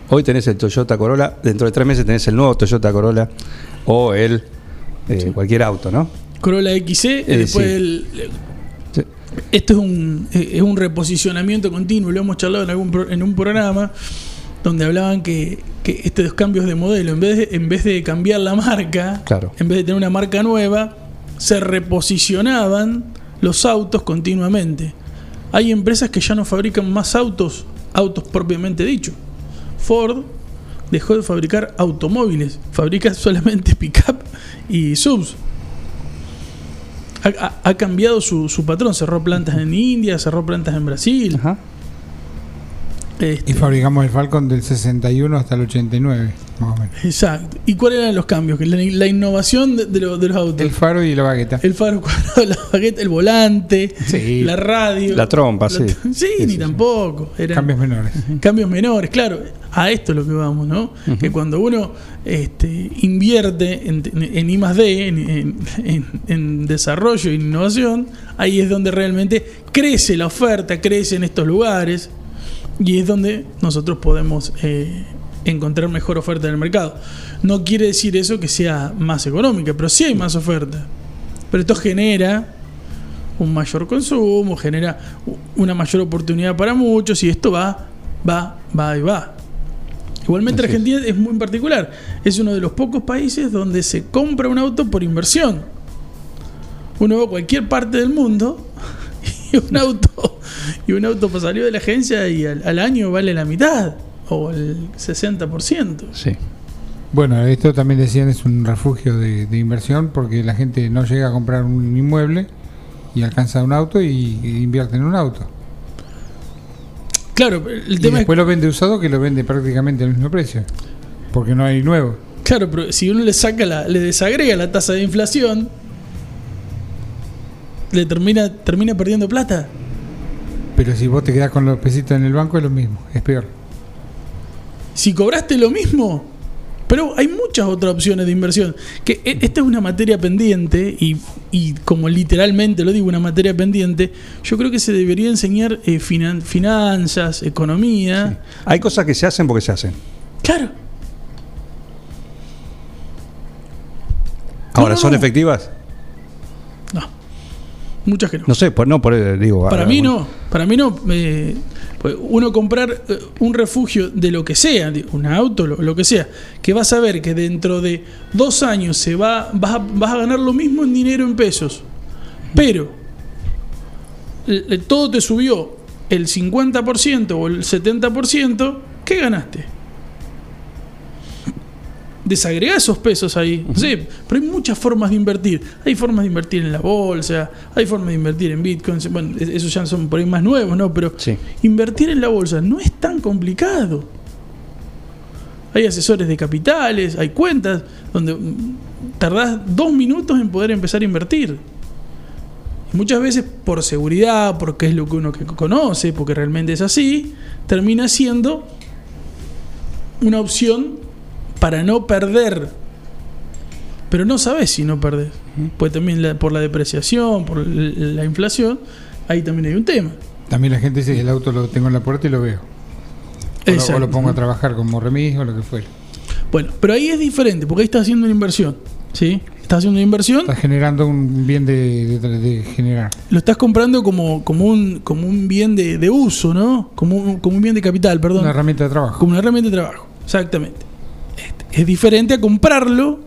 Hoy tenés el Toyota Corolla, dentro de tres meses tenés el nuevo Toyota Corolla o el eh, cualquier auto, ¿no? Corolla XC, y Eh, después sí. el- esto es un, eh, es un reposicionamiento continuo, lo hemos charlado en, algún pro- en un programa donde hablaban que, que estos cambios de modelo, en vez de, en vez de cambiar la marca, Claro. en vez de tener una marca nueva, se reposicionaban los autos continuamente. Hay empresas que ya no fabrican más autos, autos propiamente dicho. Ford dejó de fabricar automóviles, fabrica solamente pickup y subs. Ha, cambiado su, su patrón, cerró plantas en India, cerró plantas en Brasil. Este, Y fabricamos el Falcon del 61 hasta el 89, más o menos. Exacto. ¿Y cuáles eran los cambios? La, la innovación de, de lo- de los autos. El faro y la bagueta. El faro cuadrado, la bagueta, el volante, Sí. la radio. La trompa, sí. Sí, ni tampoco. Eran Cambios menores. cambios menores, claro. A esto es lo que vamos, ¿no? Que cuando uno este, invierte en, en I más D, en, en- en- en desarrollo e innovación, ahí es donde realmente crece la oferta, crece en estos lugares y es donde nosotros podemos eh, encontrar mejor oferta en el mercado. No quiere decir eso que sea más económica, pero sí hay más oferta. Pero esto genera un mayor consumo, genera una mayor oportunidad para muchos y esto va, va, va y va. Igualmente Así es. Argentina es muy particular. Es uno de los pocos países donde se compra un auto por inversión. Uno va a cualquier parte del mundo y un auto y un auto pues salió de la agencia y al, al año vale la mitad o el 60%. Sí. Bueno, esto también decían es un refugio de, de inversión porque la gente no llega a comprar un inmueble y alcanza un auto y, y invierte en un auto. Claro, el Y tema es después lo vende usado que lo vende prácticamente al mismo precio. Porque no hay nuevo. Claro, pero si uno le saca la, le desagrega la tasa de inflación, le termina, termina perdiendo plata. Pero si vos te quedás con los pesitos en el banco es lo mismo, es peor. Si cobraste lo mismo, pero hay muchas otras opciones de inversión. Que e- esta es una materia pendiente, y, y como literalmente lo digo, una materia pendiente, yo creo que se debería enseñar eh, finan- finanzas, economía. Hay cosas que se hacen porque se hacen. Claro. Ahora, no, ¿son no. efectivas? Muchas que no. No sé, pues no, por eh, digo. Para mí bueno. no, para mí no. eh, pues uno comprar eh, un refugio de lo que sea, de un auto, lo, lo que sea, que vas a ver que dentro de dos años se va, vas, a, vas a ganar lo mismo en dinero en pesos, pero todo te subió el 50% o el 70%, ¿qué ganaste? Desagregá esos pesos ahí. No sé, pero hay muchas formas de invertir. Hay formas de invertir en la bolsa, hay formas de invertir en bitcoins. Bueno, es- esos ya son por ahí más nuevos, ¿no? Pero invertir en la bolsa no es tan complicado. Hay asesores de capitales, hay cuentas donde mm, tardás dos minutos en poder empezar a invertir. Y muchas veces por seguridad, porque es lo que uno que conoce, porque realmente es así, termina siendo una opción para no perder. Pero no sabes si no perdés. Pues también la- por la depreciación, por la inflación, ahí también hay un tema. También la gente dice el auto lo tengo en la puerta y lo veo. O lo, o lo pongo a trabajar como remis o lo que fuera. Bueno, pero ahí es diferente, porque ahí estás haciendo una inversión. ¿Sí? Estás haciendo una inversión, Estás generando un bien de, de- de generar. lo estás comprando como, como, un, como un bien de, de uso, ¿no? Como un, como un bien de capital, perdón. Una herramienta de trabajo. Como una herramienta de trabajo, exactamente. Es diferente a comprarlo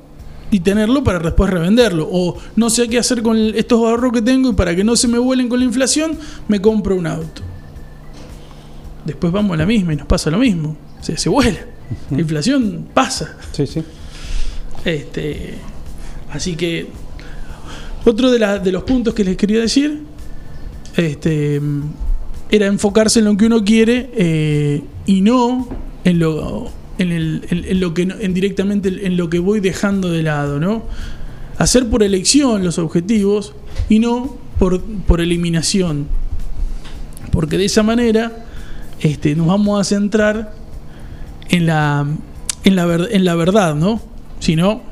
y tenerlo para después revenderlo. O no sé qué hacer con estos ahorros que tengo y para que no se me vuelen con la inflación, me compro un auto. Después vamos a la misma y nos pasa lo mismo. Se, se vuela. La inflación pasa. Sí, sí. Este, así que otro de, la- de los puntos que les quería decir este, era enfocarse en lo que uno quiere eh, y no en lo, en, el- en- lo que en directamente en lo que voy dejando de lado, ¿no? Hacer por elección los objetivos y no por, por eliminación. Porque de esa manera este, nos vamos a centrar en la, en la, ver- en la verdad, ¿no? Si no,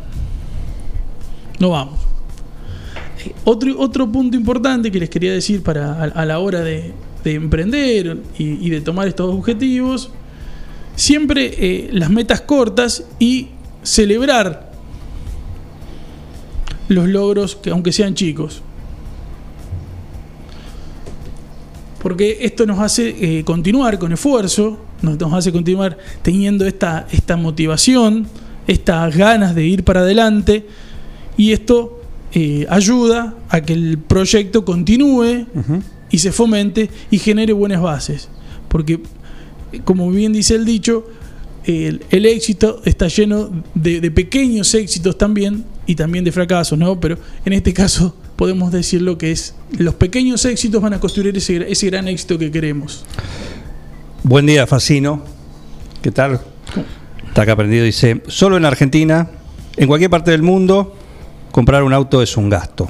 no vamos. Otro, otro punto importante que les quería decir para a, a la hora de, de emprender y de tomar estos objetivos, siempre eh, las metas cortas y celebrar los logros, que aunque sean chicos. Porque esto nos hace eh, continuar con esfuerzo, nos, nos hace continuar teniendo esta, esta motivación, estas ganas de ir para adelante, y esto eh, ayuda a que el proyecto continúe y se fomente y genere buenas bases. Porque, como bien dice el dicho, el, éxito está lleno de, de pequeños éxitos también y también de fracasos, ¿no? Pero en este caso podemos decir lo que es los pequeños éxitos van a construir ese, ese gran éxito que queremos. Buen día, Facino. ¿Qué tal? Está acá aprendido. Dice: Solo en Argentina, en cualquier parte del mundo, comprar un auto es un gasto.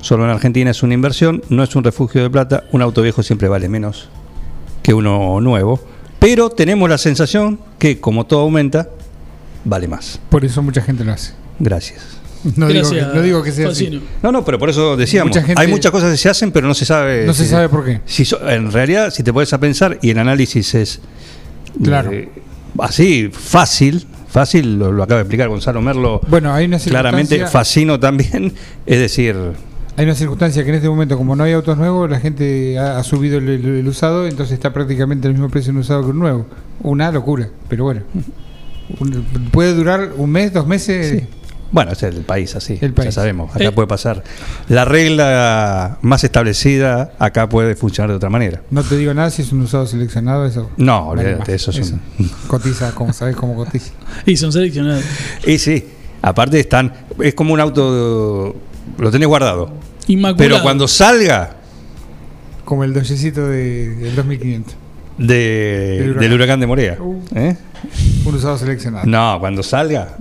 Solo en Argentina es una inversión, no es un refugio de plata. Un auto viejo siempre vale menos que uno nuevo. Pero tenemos la sensación que, como todo aumenta, vale más. Por eso mucha gente lo hace. Gracias. No, digo que, no digo que sea así. No, no, pero por eso decíamos, Mucha gente- hay muchas cosas que se hacen, pero no se sabe. No se sabe por qué. Si so- en realidad, si te pones a pensar y el análisis es Claro. eh, así, fácil, fácil, lo, lo acaba de explicar Gonzalo Merlo. Bueno, hay una claramente, Facino también, es decir, Hay una circunstancia que en este momento, como no hay autos nuevos, la gente ha, ha subido el, el- el usado, entonces está prácticamente al mismo precio un usado que un nuevo. Una locura, pero bueno. Un- puede durar un mes, dos meses. bueno, es el país así, El país. ya sabemos, acá Eh. puede pasar. La regla más establecida acá puede funcionar de otra manera. No te digo nada si es un usado seleccionado, eso. No, olvídate, eso es un- Cotiza, como sabes cómo cotiza. Y son seleccionados. Y sí, aparte están, es como un auto, lo tenés guardado. Inmaculado. Pero cuando salga, Como el doyecito de, del 2500. de- Del huracán. del huracán de Morea. Uh. ¿Eh? Un usado seleccionado. No, cuando salga,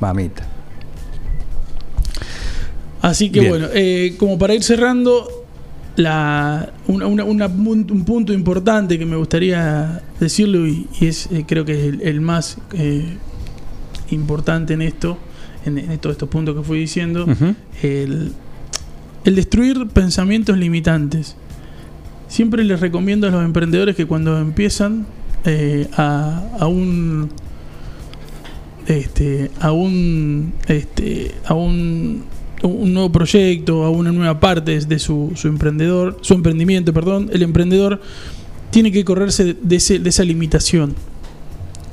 mamita. Así que Bien. bueno, eh, como para ir cerrando, la, una- una- un punto importante que me gustaría decirlo y, y es eh, creo que es el, el más eh, importante en esto, en, en todos estos puntos que fui diciendo, el, el destruir pensamientos limitantes. Siempre les recomiendo a los emprendedores que cuando empiezan eh, a, a un este, a un este, a un, un nuevo proyecto, a una nueva parte de su, su emprendedor, su emprendimiento, perdón, el emprendedor tiene que correrse de, ese- de esa limitación.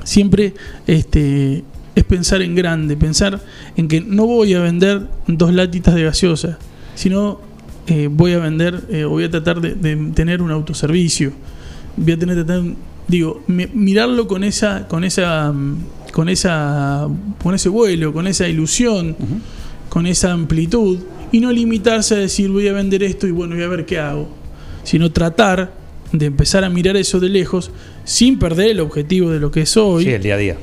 Siempre este, es pensar en grande, pensar en que no voy a vender dos latitas de gaseosa, sino eh, voy a vender, eh, o voy a tratar de, de tener un autoservicio. Voy a tener que tener, digo, mi- mirarlo con esa, con esa, con esa, con ese vuelo, con esa ilusión, con esa amplitud, y no limitarse a decir voy a vender esto y bueno, voy a ver qué hago, sino tratar de empezar a mirar eso de lejos sin perder el objetivo de lo que soy Sí, el día a día.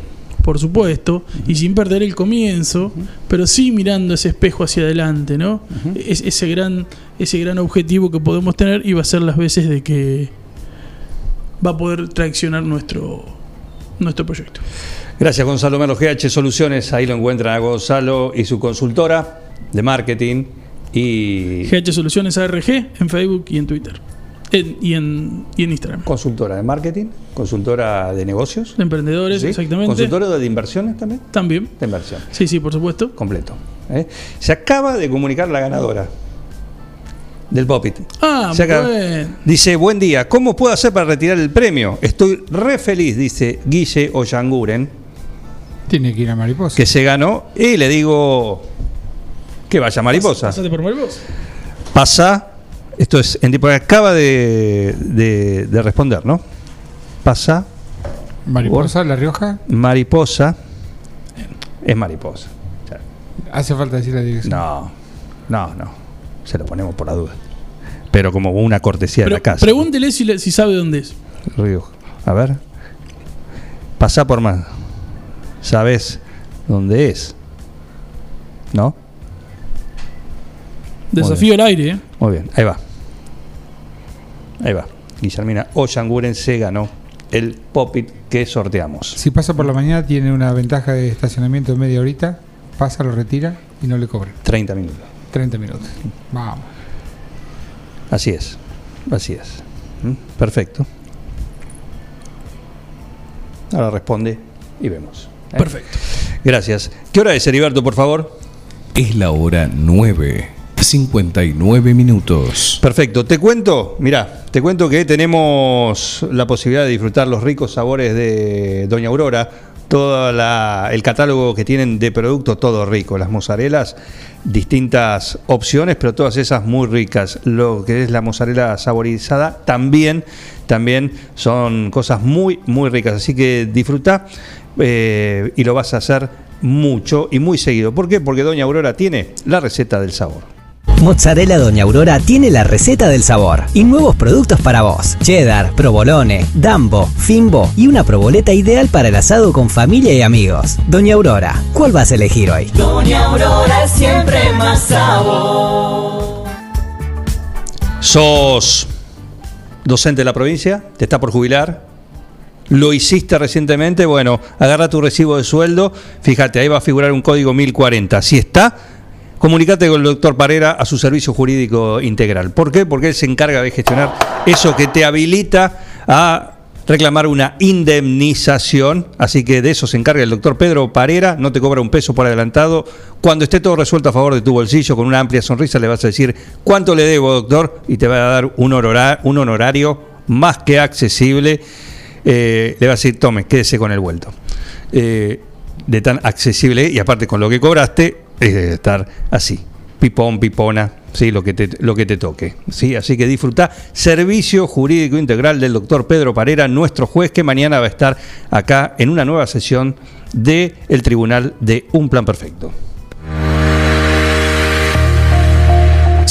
Por supuesto, y sin perder el comienzo, pero sí mirando ese espejo hacia adelante, ¿no? Es- ese, gran, ese gran objetivo que podemos tener y va a ser las veces de que va a poder traccionar nuestro, nuestro proyecto. Gracias, Gonzalo Melo, GH Soluciones. Ahí lo encuentran a Gonzalo y su consultora de marketing. Y GH Soluciones ARG en Facebook y en Twitter. En- y, en, y en Instagram. consultora de marketing, consultora de negocios. De emprendedores, ¿sí? exactamente. Consultora de inversiones también. También. De inversión. Sí, sí, por supuesto. Completo. ¿eh? Se acaba de comunicar la ganadora del Popit. Ah, Se acaba- bueno. Dice, buen día, ¿cómo puedo hacer para retirar el premio? Estoy re feliz, dice Guille Ollanguren, Tiene que ir a Mariposa. que se ganó. Y le digo que vaya a Mariposa. Pasate por Mariposa. Pasa, esto es en tipo acaba de, de- de responder, ¿no? Pasa Mariposa, La Rioja. mariposa. Es mariposa. Hace falta decir la dirección. No, no, no. Se lo ponemos por la duda. Pero como una cortesía de la casa. pregúntele si, le- si sabe dónde es. Río. A ver. Pasa por más. ¿Sabes dónde es? ¿No? Desafío al aire, ¿eh? Muy bien, ahí va. Ahí va. Guillermina Ollanguren se ganó el Popit que sorteamos. Si pasa por la mañana, tiene una ventaja de estacionamiento de media horita. Pasa, lo retira y no le cobra. 30 minutos. 30 minutos. Vamos. Así es. Así es. ¿Mm? Perfecto. Ahora responde y vemos. ¿eh? Perfecto. Gracias. ¿Qué hora es, Heriberto, por favor? Es la hora 9, 59 minutos. Perfecto. Te cuento, mira, te cuento que tenemos la posibilidad de disfrutar los ricos sabores de Doña Aurora, todo el catálogo que tienen de productos, todo rico, las mozarelas, distintas opciones, pero todas esas muy ricas. Lo que es la mozzarella saborizada también, también son cosas muy, muy ricas. Así que disfruta eh, y lo vas a hacer mucho y muy seguido. ¿Por qué? Porque Doña Aurora tiene la receta del sabor. Mozzarella Doña Aurora tiene la receta del sabor y nuevos productos para vos. Cheddar, provolone, dambo, fimbo y una proboleta ideal para el asado con familia y amigos. Doña Aurora, ¿cuál vas a elegir hoy? Doña Aurora es siempre más sabor. Sos docente de la provincia, te está por jubilar, lo hiciste recientemente, bueno, agarra tu recibo de sueldo, fíjate, ahí va a figurar un código 1040. Si está, comunícate con el doctor Parera a su servicio jurídico integral. ¿Por qué? Porque él se encarga de gestionar eso que te habilita a reclamar una indemnización, así que de eso se encarga el doctor Pedro Parera, no te cobra un peso por adelantado. Cuando esté todo resuelto a favor de tu bolsillo, con una amplia sonrisa, le vas a decir cuánto le debo, doctor, y te va a dar un, honora- un honorario más que accesible. Eh, le va a decir, tome, quédese con el vuelto. Eh, de tan accesible, y aparte con lo que cobraste, de estar así, pipón, pipona, ¿sí? lo, que te, lo que te toque. ¿sí? Así que disfruta Servicio Jurídico Integral del doctor Pedro Parera, nuestro juez, que mañana va a estar acá en una nueva sesión del el Tribunal de Un Plan Perfecto.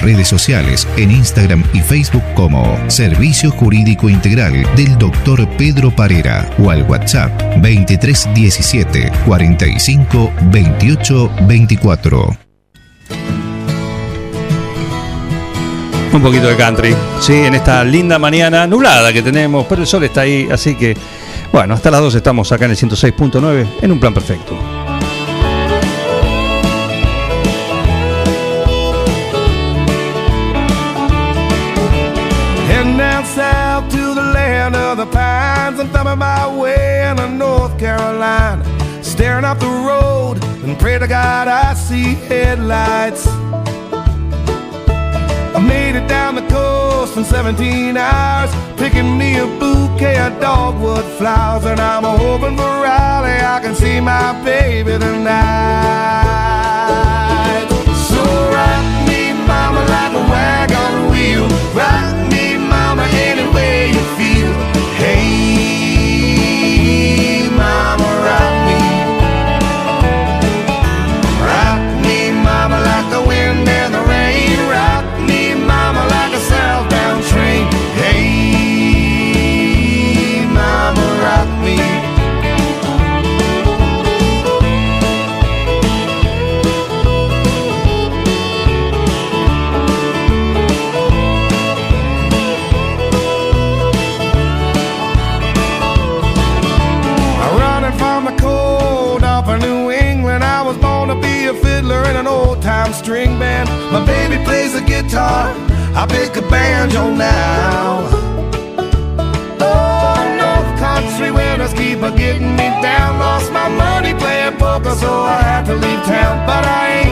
redes sociales en Instagram y Facebook como Servicio Jurídico Integral del Dr. Pedro Parera o al WhatsApp 2317 45 28 24. Un poquito de country, sí, en esta linda mañana nublada que tenemos, pero el sol está ahí, así que, bueno, hasta las 2 estamos acá en el 106.9 en un plan perfecto. My way into North Carolina. Staring up the road and pray to God I see headlights. I made it down the coast in 17 hours, picking me a bouquet of dogwood flowers. And I'm hoping for Raleigh I can see my baby tonight. So rock me, mama, like a wagon wheel. Rock I pick a banjo now. Oh, North Country winters keep a getting me down. Lost my money playing poker, so I had to leave town. But I ain't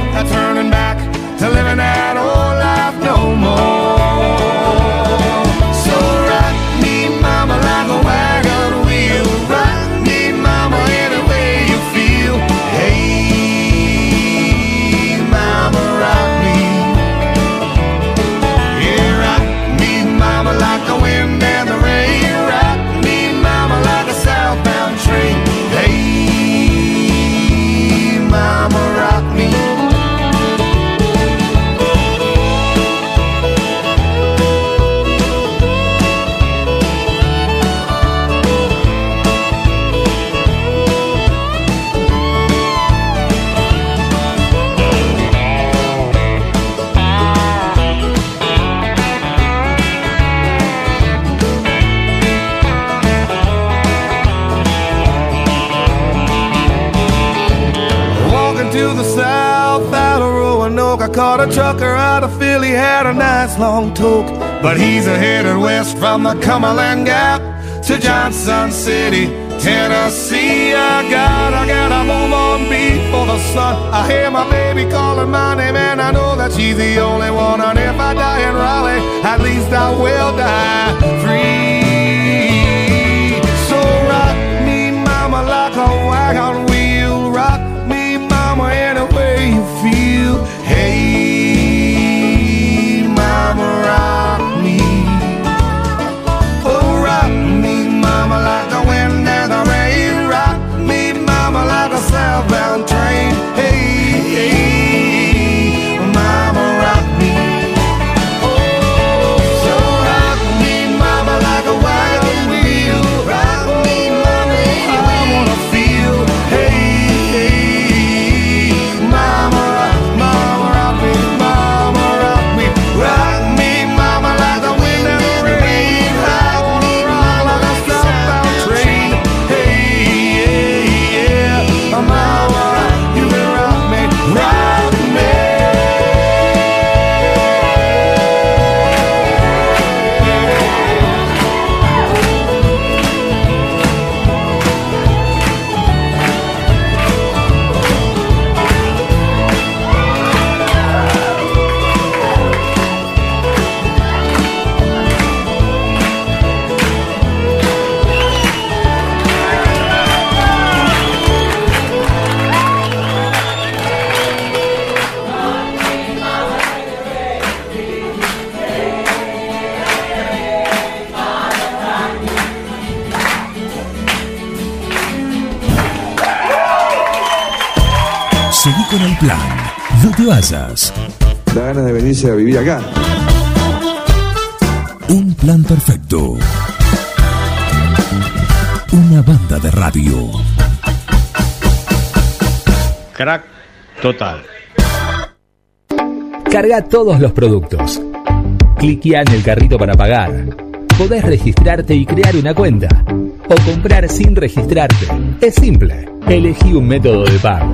trucker out of Philly, had a nice long toke. But he's a headed west from the Cumberland Gap to Johnson City, Tennessee. I gotta, gotta move on before the sun. I hear my baby calling my name, and I know that she's the only one. And if I die in Raleigh, at least I will die free. So rock me, mama, like a wagon Vayas. Da ganas de venirse a vivir acá. Un plan perfecto. Una banda de radio. Crack total. Carga todos los productos. Cliquea en el carrito para pagar. Podés registrarte y crear una cuenta. O comprar sin registrarte. Es simple. Elegí un método de pago.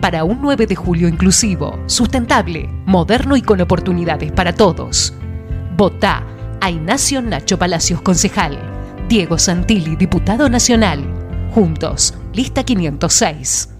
Para un 9 de julio inclusivo, sustentable, moderno y con oportunidades para todos. Votá a Ignacio Nacho Palacios, concejal. Diego Santilli, diputado nacional. Juntos, lista 506.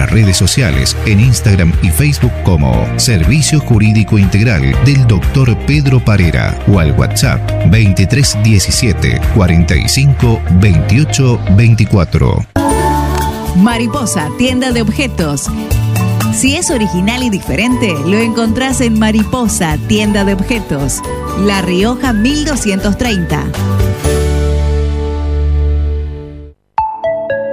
redes sociales en Instagram y Facebook como Servicio Jurídico Integral del Dr. Pedro Parera o al WhatsApp 2317 45 28 24. Mariposa, tienda de objetos. Si es original y diferente, lo encontrás en Mariposa, tienda de objetos. La Rioja 1230.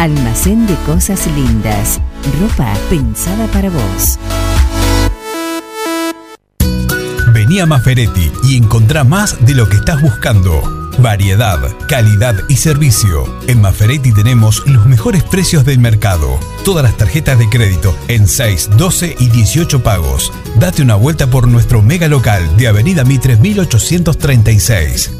Almacén de Cosas Lindas. Ropa pensada para vos. Vení a Maferetti y encontrá más de lo que estás buscando. Variedad, calidad y servicio. En Maferetti tenemos los mejores precios del mercado. Todas las tarjetas de crédito en 6, 12 y 18 pagos. Date una vuelta por nuestro mega local de Avenida Mitre 1836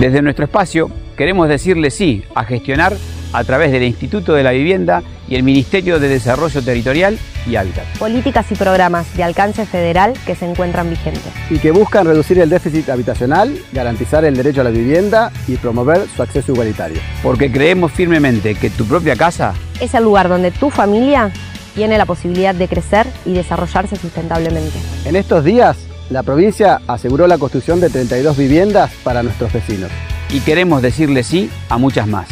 Desde nuestro espacio queremos decirle sí a gestionar a través del Instituto de la Vivienda y el Ministerio de Desarrollo Territorial y Hábitat. Políticas y programas de alcance federal que se encuentran vigentes. y que buscan reducir el déficit habitacional, garantizar el derecho a la vivienda y promover su acceso igualitario. Porque creemos firmemente que tu propia casa Es el lugar donde tu familia tiene la posibilidad de crecer y desarrollarse sustentablemente. En estos días, la provincia aseguró la construcción de 32 viviendas para nuestros vecinos. y queremos decirle sí a muchas más.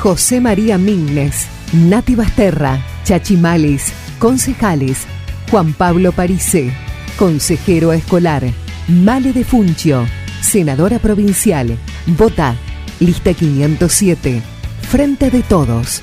José María Mingles, Nati Basterra, Chachimalis, concejales, Juan Pablo Parise, consejero escolar, Male de Funcio, senadora provincial, Vota, lista 507, Frente de Todos.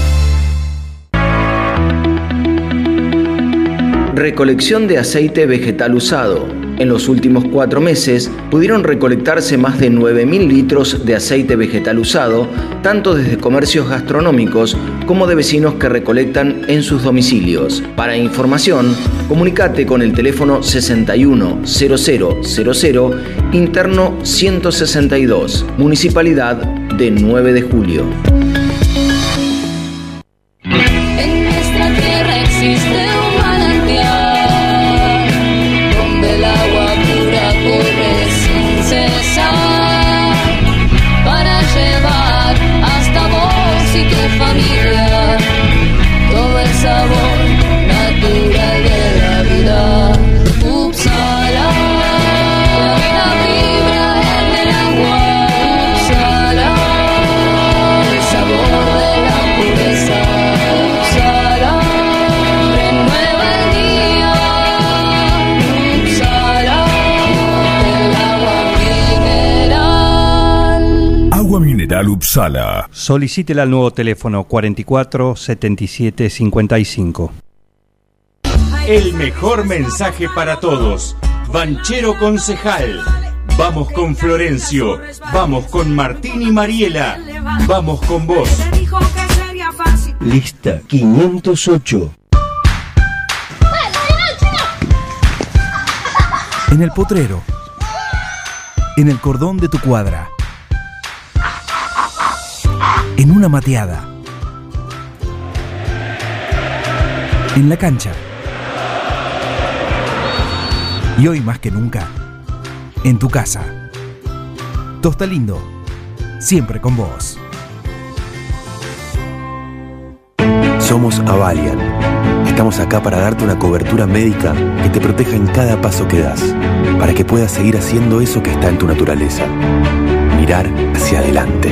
Recolección de aceite vegetal usado. En los últimos cuatro meses pudieron recolectarse más de 9.000 litros de aceite vegetal usado, tanto desde comercios gastronómicos como de vecinos que recolectan en sus domicilios. Para información, comunicate con el teléfono 610000 interno 162, Municipalidad de 9 de Julio. Upsala. Solicítela al nuevo teléfono 44 77 55. El mejor mensaje para todos. Banchero Concejal. Vamos con Florencio. Vamos con Martín y Mariela. Vamos con vos. Lista 508. En el potrero. En el cordón de tu cuadra. En una mateada. En la cancha. Y hoy más que nunca, en tu casa. Tosta Lindo, siempre con vos. Somos Avalian. Estamos acá para darte una cobertura médica que te proteja en cada paso que das, para que puedas seguir haciendo eso que está en tu naturaleza. Mirar hacia adelante.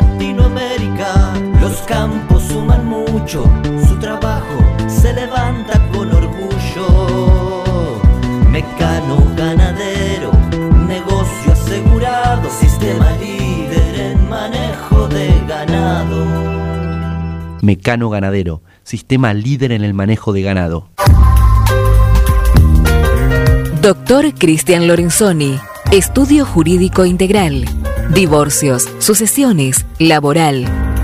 Los campos suman mucho, su trabajo se levanta con orgullo. Mecano ganadero, negocio asegurado, sistema líder en manejo de ganado. Mecano Ganadero, sistema líder en el manejo de ganado. Doctor Cristian Lorenzoni, Estudio Jurídico Integral, Divorcios, Sucesiones, Laboral,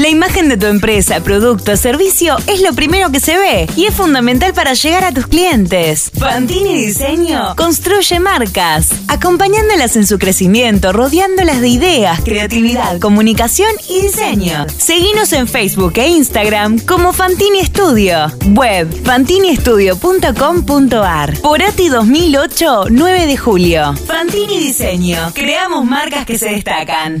La imagen de tu empresa, producto, servicio es lo primero que se ve y es fundamental para llegar a tus clientes. Fantini Diseño construye marcas, acompañándolas en su crecimiento, rodeándolas de ideas, creatividad, comunicación y diseño. Seguinos en Facebook e Instagram como Fantini Studio. Web fantiniestudio.com.ar. Porati 2008, 9 de julio. Fantini Diseño. Creamos marcas que se destacan.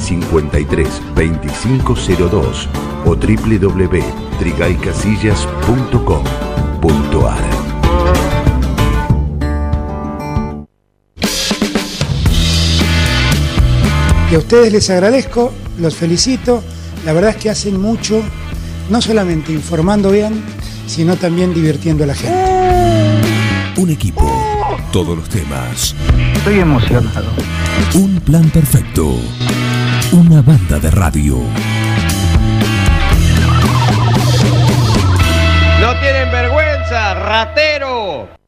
532502 o www.trigaycasillas.com.ar Y a ustedes les agradezco, los felicito. La verdad es que hacen mucho, no solamente informando bien, sino también divirtiendo a la gente. Un equipo, todos los temas. Estoy emocionado. Un plan perfecto. Una banda de radio. ¡No tienen vergüenza, ratero!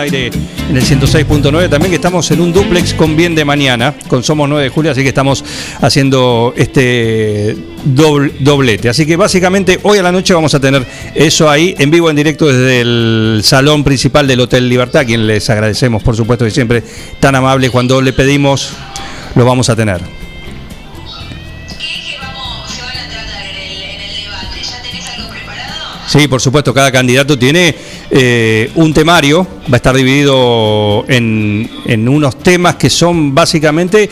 Aire en el 106.9 también que estamos en un duplex con bien de mañana con Somos 9 de julio así que estamos haciendo este doble- doblete. Así que básicamente hoy a la noche vamos a tener eso ahí en vivo en directo desde el salón principal del Hotel Libertad a quien les agradecemos por supuesto que siempre tan amable. Cuando le pedimos lo vamos a tener Sí, por supuesto, cada candidato tiene eh, un temario, va a estar dividido en, en unos temas que son básicamente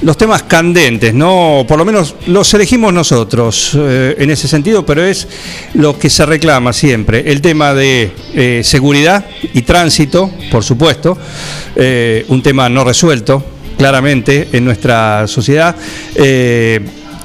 los temas candentes, ¿no? Por lo menos los elegimos nosotros eh, en ese sentido, pero es lo que se reclama siempre. El tema de eh, seguridad y tránsito, por supuesto, un tema no resuelto, claramente, en nuestra sociedad.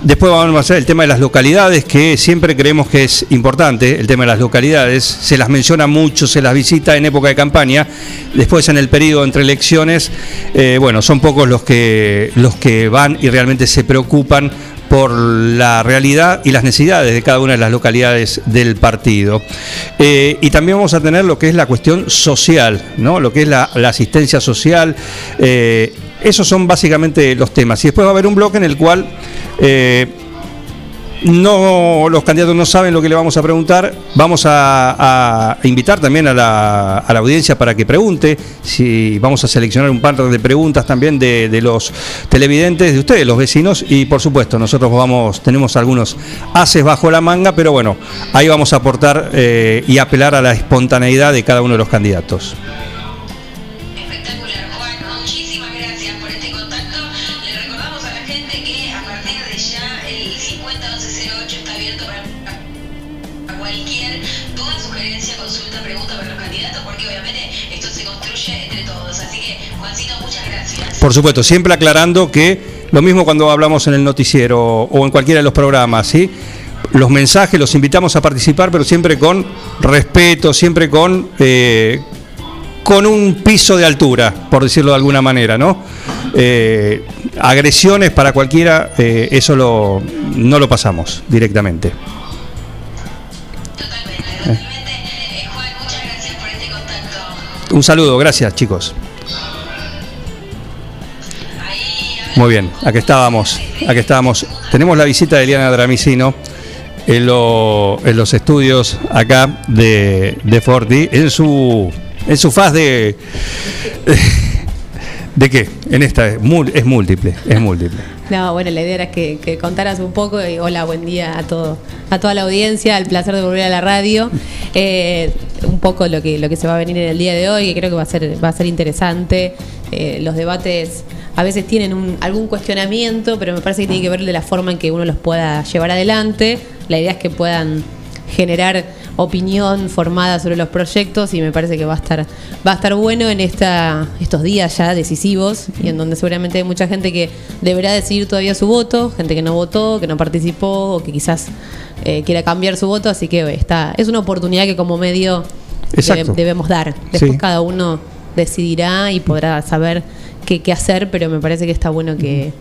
Después vamos a hacer el tema de las localidades, que siempre creemos que es importante, el tema de las localidades. Se las menciona mucho, se las visita en época de campaña. Después en el periodo entre elecciones, eh, bueno, son pocos los que, los que van y realmente se preocupan por la realidad y las necesidades de cada una de las localidades del partido. Eh, y también vamos a tener lo que es la cuestión social, ¿no? lo que es la, la asistencia social. eh, esos son básicamente los temas. Y después va a haber un bloque en el cual eh, no los candidatos no saben lo que le vamos a preguntar. Vamos a, invitar también a la, audiencia para que pregunte. Si vamos a seleccionar un par de preguntas también de, de los televidentes, de ustedes, los vecinos. Y por supuesto, nosotros vamos, tenemos algunos haces bajo la manga, pero bueno, ahí vamos a aportar eh, y apelar a la espontaneidad de cada uno de los candidatos. Por supuesto, siempre aclarando que lo mismo cuando hablamos en el noticiero o en cualquiera de los programas, ¿sí? Los mensajes los invitamos a participar, pero siempre con respeto, siempre con, eh, con un piso de altura, por decirlo de alguna manera, ¿no? Eh, agresiones para cualquiera, eh, eso lo, no lo pasamos directamente. Un saludo, gracias chicos. Muy bien, aquí estábamos, aquí estábamos. Tenemos la visita de Eliana Dramicino en, lo- en los estudios acá de, de Forti, en su, en su faz. ¿De qué? En esta es, es múltiple, es múltiple. No, bueno, la idea era que, que contaras un poco y hola, buen día a todo, a toda la audiencia, el placer de volver a la radio. Eh, un poco lo que, lo que se va a venir en el día de hoy, que creo que va a ser, va a ser interesante. Eh, los debates a veces tienen un- algún cuestionamiento, pero me parece que tiene que ver de la forma en que uno los pueda llevar adelante. La idea es que puedan generar opinión formada sobre los proyectos y me parece que va a estar va a estar bueno en esta estos días ya decisivos y en donde seguramente hay mucha gente que deberá decidir todavía su voto, gente que no votó, que no participó o que quizás eh, quiera cambiar su voto, así que está es una oportunidad que como medio debemos dar. Después Sí. cada uno decidirá y podrá saber qué, qué hacer, pero me parece que está bueno que,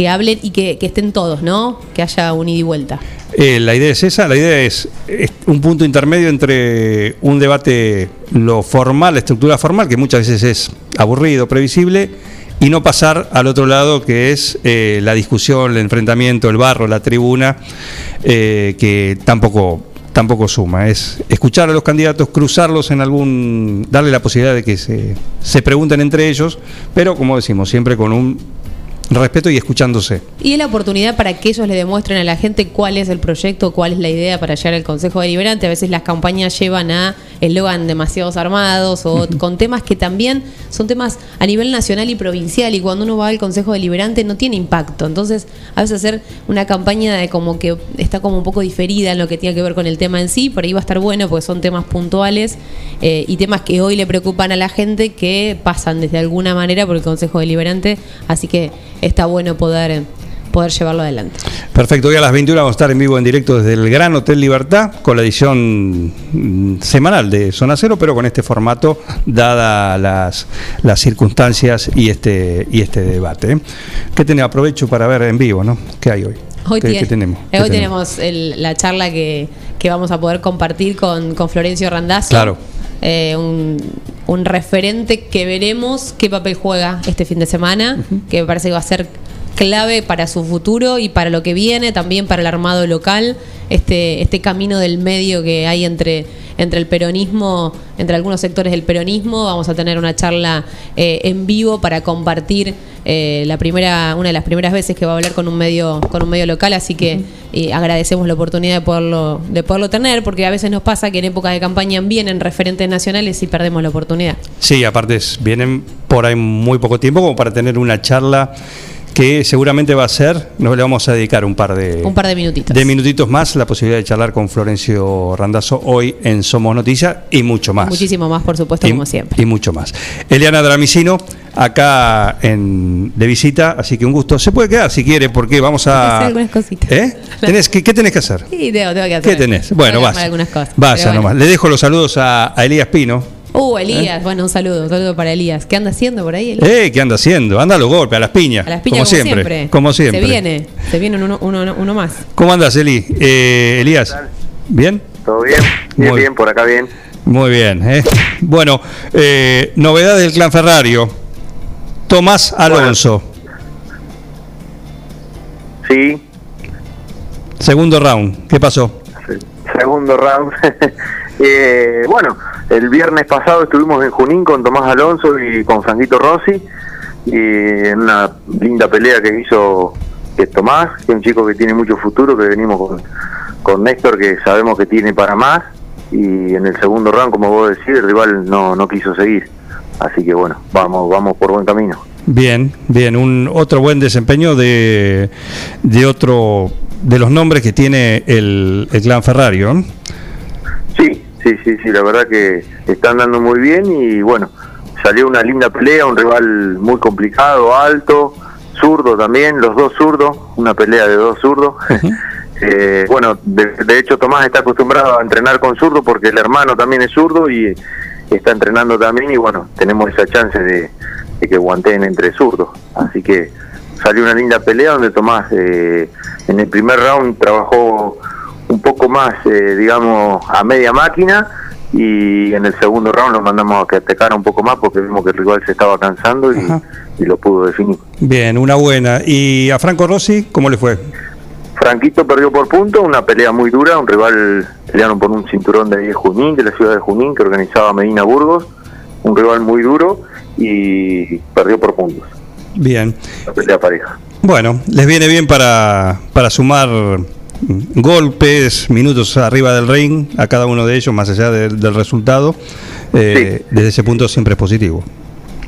que hablen y que, estén todos, ¿no? Que haya un ida y vuelta. Eh, la idea es esa, la idea es, es un punto intermedio entre un debate, lo formal, la estructura formal, que muchas veces es aburrido, previsible, y no pasar al otro lado, que es eh, la discusión, el enfrentamiento, el barro, la tribuna, eh, que tampoco tampoco suma, es escuchar a los candidatos, cruzarlos en algún, darle la posibilidad de que se, se pregunten entre ellos, pero como decimos, siempre con un respeto y escuchándose. Y es la oportunidad para que ellos le demuestren a la gente cuál es el proyecto, cuál es la idea para llegar al Consejo Deliberante. A veces las campañas llevan a eslogan demasiados armados o con temas que también son temas a nivel nacional y provincial y cuando uno va al Consejo Deliberante no tiene impacto. Entonces, a veces hacer una campaña de como que está como un poco diferida en lo que tiene que ver con el tema en sí, por ahí va a estar bueno porque son temas puntuales eh, y temas que hoy le preocupan a la gente que pasan desde alguna manera por el Consejo Deliberante, así que está bueno poder, poder llevarlo adelante. Perfecto, hoy a las 21 vamos a estar en vivo en directo desde el Gran Hotel Libertad con la edición mm, semanal de Zona Cero, pero con este formato, dadas las, las circunstancias y este, y este debate. ¿eh? ¿Qué tenemos? Aprovecho para ver en vivo, ¿no? ¿Qué hay hoy? Hoy, ¿Qué, tenemos? ¿Qué hoy tenemos el- la charla que, que vamos a poder compartir con, con Florencio Randazzo. Claro. Eh, un, un referente que veremos qué papel juega este fin de semana, que me parece que va a ser clave para su futuro y para lo que viene, también para el armado local, este, este camino del medio que hay entre, entre el peronismo, entre algunos sectores del peronismo. Vamos a tener una charla eh, en vivo para compartir eh, la primera, una de las primeras veces que va a hablar con un medio, con un medio local, así que eh, agradecemos la oportunidad de poderlo, de poderlo tener, porque a veces nos pasa que en época de campaña vienen referentes nacionales y perdemos la oportunidad. Sí, aparte es- vienen por ahí muy poco tiempo como para tener una charla que seguramente va a ser, nos le vamos a dedicar un par de, Un par de minutitos. de minutitos más, la posibilidad de charlar con Florencio Randazzo hoy en Somos Noticias y mucho más. Muchísimo más, por supuesto, y, como siempre. y mucho más. Eliana Dramicino, acá en, de visita, así que un gusto. Se puede quedar si quiere, porque vamos Hacer a... algunas cositas. ¿Eh? ¿Tenés, qué, qué tenés que hacer? Sí, tengo, tengo que hacer. ¿Qué tenés? Bueno, vas. algunas cosas. Vaya bueno. nomás. Le dejo los saludos a, a Elías Pino. Uh, Elías, bueno, un saludo, un saludo para Elías. ¿Qué anda haciendo por ahí, Elías? Eh, ¿Qué anda haciendo? Anda a los golpes, a las piñas. A las piñas como, como, siempre, siempre. Como siempre. Se viene, se viene uno, uno, uno más. ¿Cómo andas, Eli? Eh, Elías. ¿Bien? ¿Todo bien? Bien, Muy- bien, por acá bien. Muy bien. ¿eh? Bueno, eh, novedades del clan Ferrario. Tomás Alonso. Sí, Segundo round. ¿Qué pasó? segundo round. Eh, bueno, el viernes pasado estuvimos en Junín con Tomás Alonso y con Franquito Rossi. Y en una linda pelea que hizo que Tomás, que es un chico que tiene mucho futuro, que venimos con, con Néstor, que sabemos que tiene para más. Y en el segundo round, como vos decís, el rival no, no quiso seguir. Así que bueno, vamos, vamos por buen camino. Bien, bien. Un otro buen desempeño de, de otro de los nombres que tiene el, el clan Ferrario. ¿no? Sí, sí, sí, la verdad que están dando muy bien y bueno, salió una linda pelea, un rival muy complicado, alto, zurdo también, los dos zurdos, una pelea de dos zurdos. Eh, bueno, de, de hecho Tomás está acostumbrado a entrenar con zurdo porque el hermano también es zurdo y está entrenando también y bueno, tenemos esa chance de, de que guanteen entre zurdos. Así que salió una linda pelea donde Tomás eh, en el primer round trabajó un poco más, eh, digamos, a media máquina y en el segundo round lo mandamos a que atacara un poco más porque vimos que el rival se estaba cansando y, y lo pudo definir. Bien, una buena. ¿Y a Franco Rossi cómo le fue? Franquito perdió por punto, una pelea muy dura, un rival pelearon por un cinturón de Junín, de la ciudad de Junín, que organizaba Medina Burgos, un rival muy duro y perdió por puntos, Bien. la pelea pareja. Bueno, les viene bien para, para sumar golpes, minutos arriba del ring a cada uno de ellos, más allá del- del resultado. Eh, Desde ese punto siempre es positivo.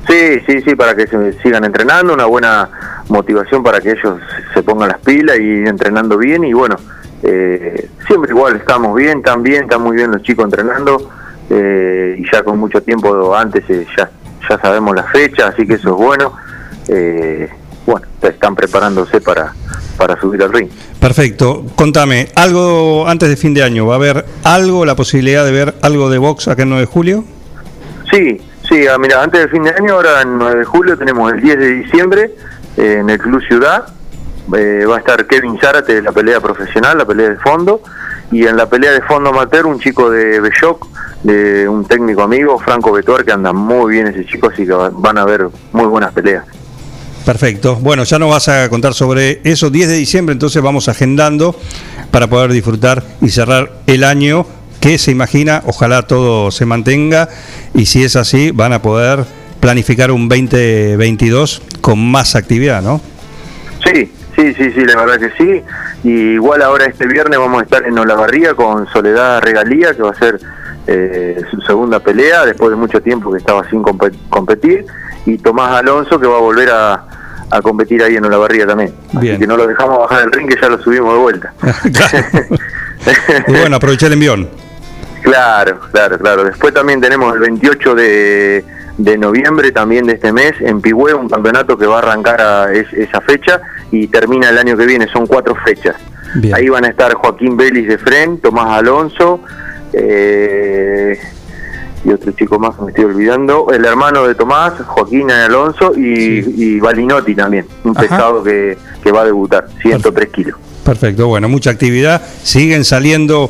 Sí, sí, sí, para que se sigan entrenando, una buena motivación para que ellos se pongan las pilas y entrenando bien y bueno, eh, siempre igual estamos bien, están bien, están muy bien los chicos entrenando eh, y ya con mucho tiempo antes eh, ya, ya sabemos las fechas, así que eso es bueno. Eh, bueno, están preparándose para, para subir al ring. Perfecto. Contame, algo antes de fin de año, ¿va a haber algo, la posibilidad de ver algo de box acá en 9 de julio? Sí, sí, ah, mira, antes del fin de año, ahora en 9 de julio, tenemos el 10 de diciembre eh, en el Club Ciudad. eh, va a estar Kevin Zárate de la pelea profesional, la pelea de fondo. Y en la pelea de fondo amateur, un chico de Belloc, de un técnico amigo, Franco Betuar, que anda muy bien ese chico, así que va- van a ver muy buenas peleas. Perfecto. Bueno, ya nos vas a contar sobre eso. 10 de diciembre, entonces vamos agendando para poder disfrutar y cerrar el año que se imagina. Ojalá todo se mantenga y si es así, van a poder planificar un 2022 con más actividad, ¿no? Sí, sí, sí, sí, la verdad que sí. Y igual ahora este viernes vamos a estar en Olavarría con Soledad Regalía, que va a ser eh, su segunda pelea después de mucho tiempo que estaba sin compe- competir. Y Tomás Alonso, que va a volver a, a competir ahí en Olavarría también. Bien. Así que no lo dejamos bajar del ring, que ya lo subimos de vuelta. Y bueno, aprovechar el envión. Claro, claro, claro. Después también tenemos el 28 de, de noviembre también de este mes en Pigüé, un campeonato que va a arrancar a es- esa fecha y termina el año que viene, son cuatro fechas. Bien. Ahí van a estar Joaquín Vélez de Fren, Tomás Alonso eh, y otro chico más que me estoy olvidando, el hermano de Tomás, Joaquín Alonso y, y Balinotti también, un Ajá. pesado que, que va a debutar, 103 kilos. Perfecto, bueno, mucha actividad. Siguen saliendo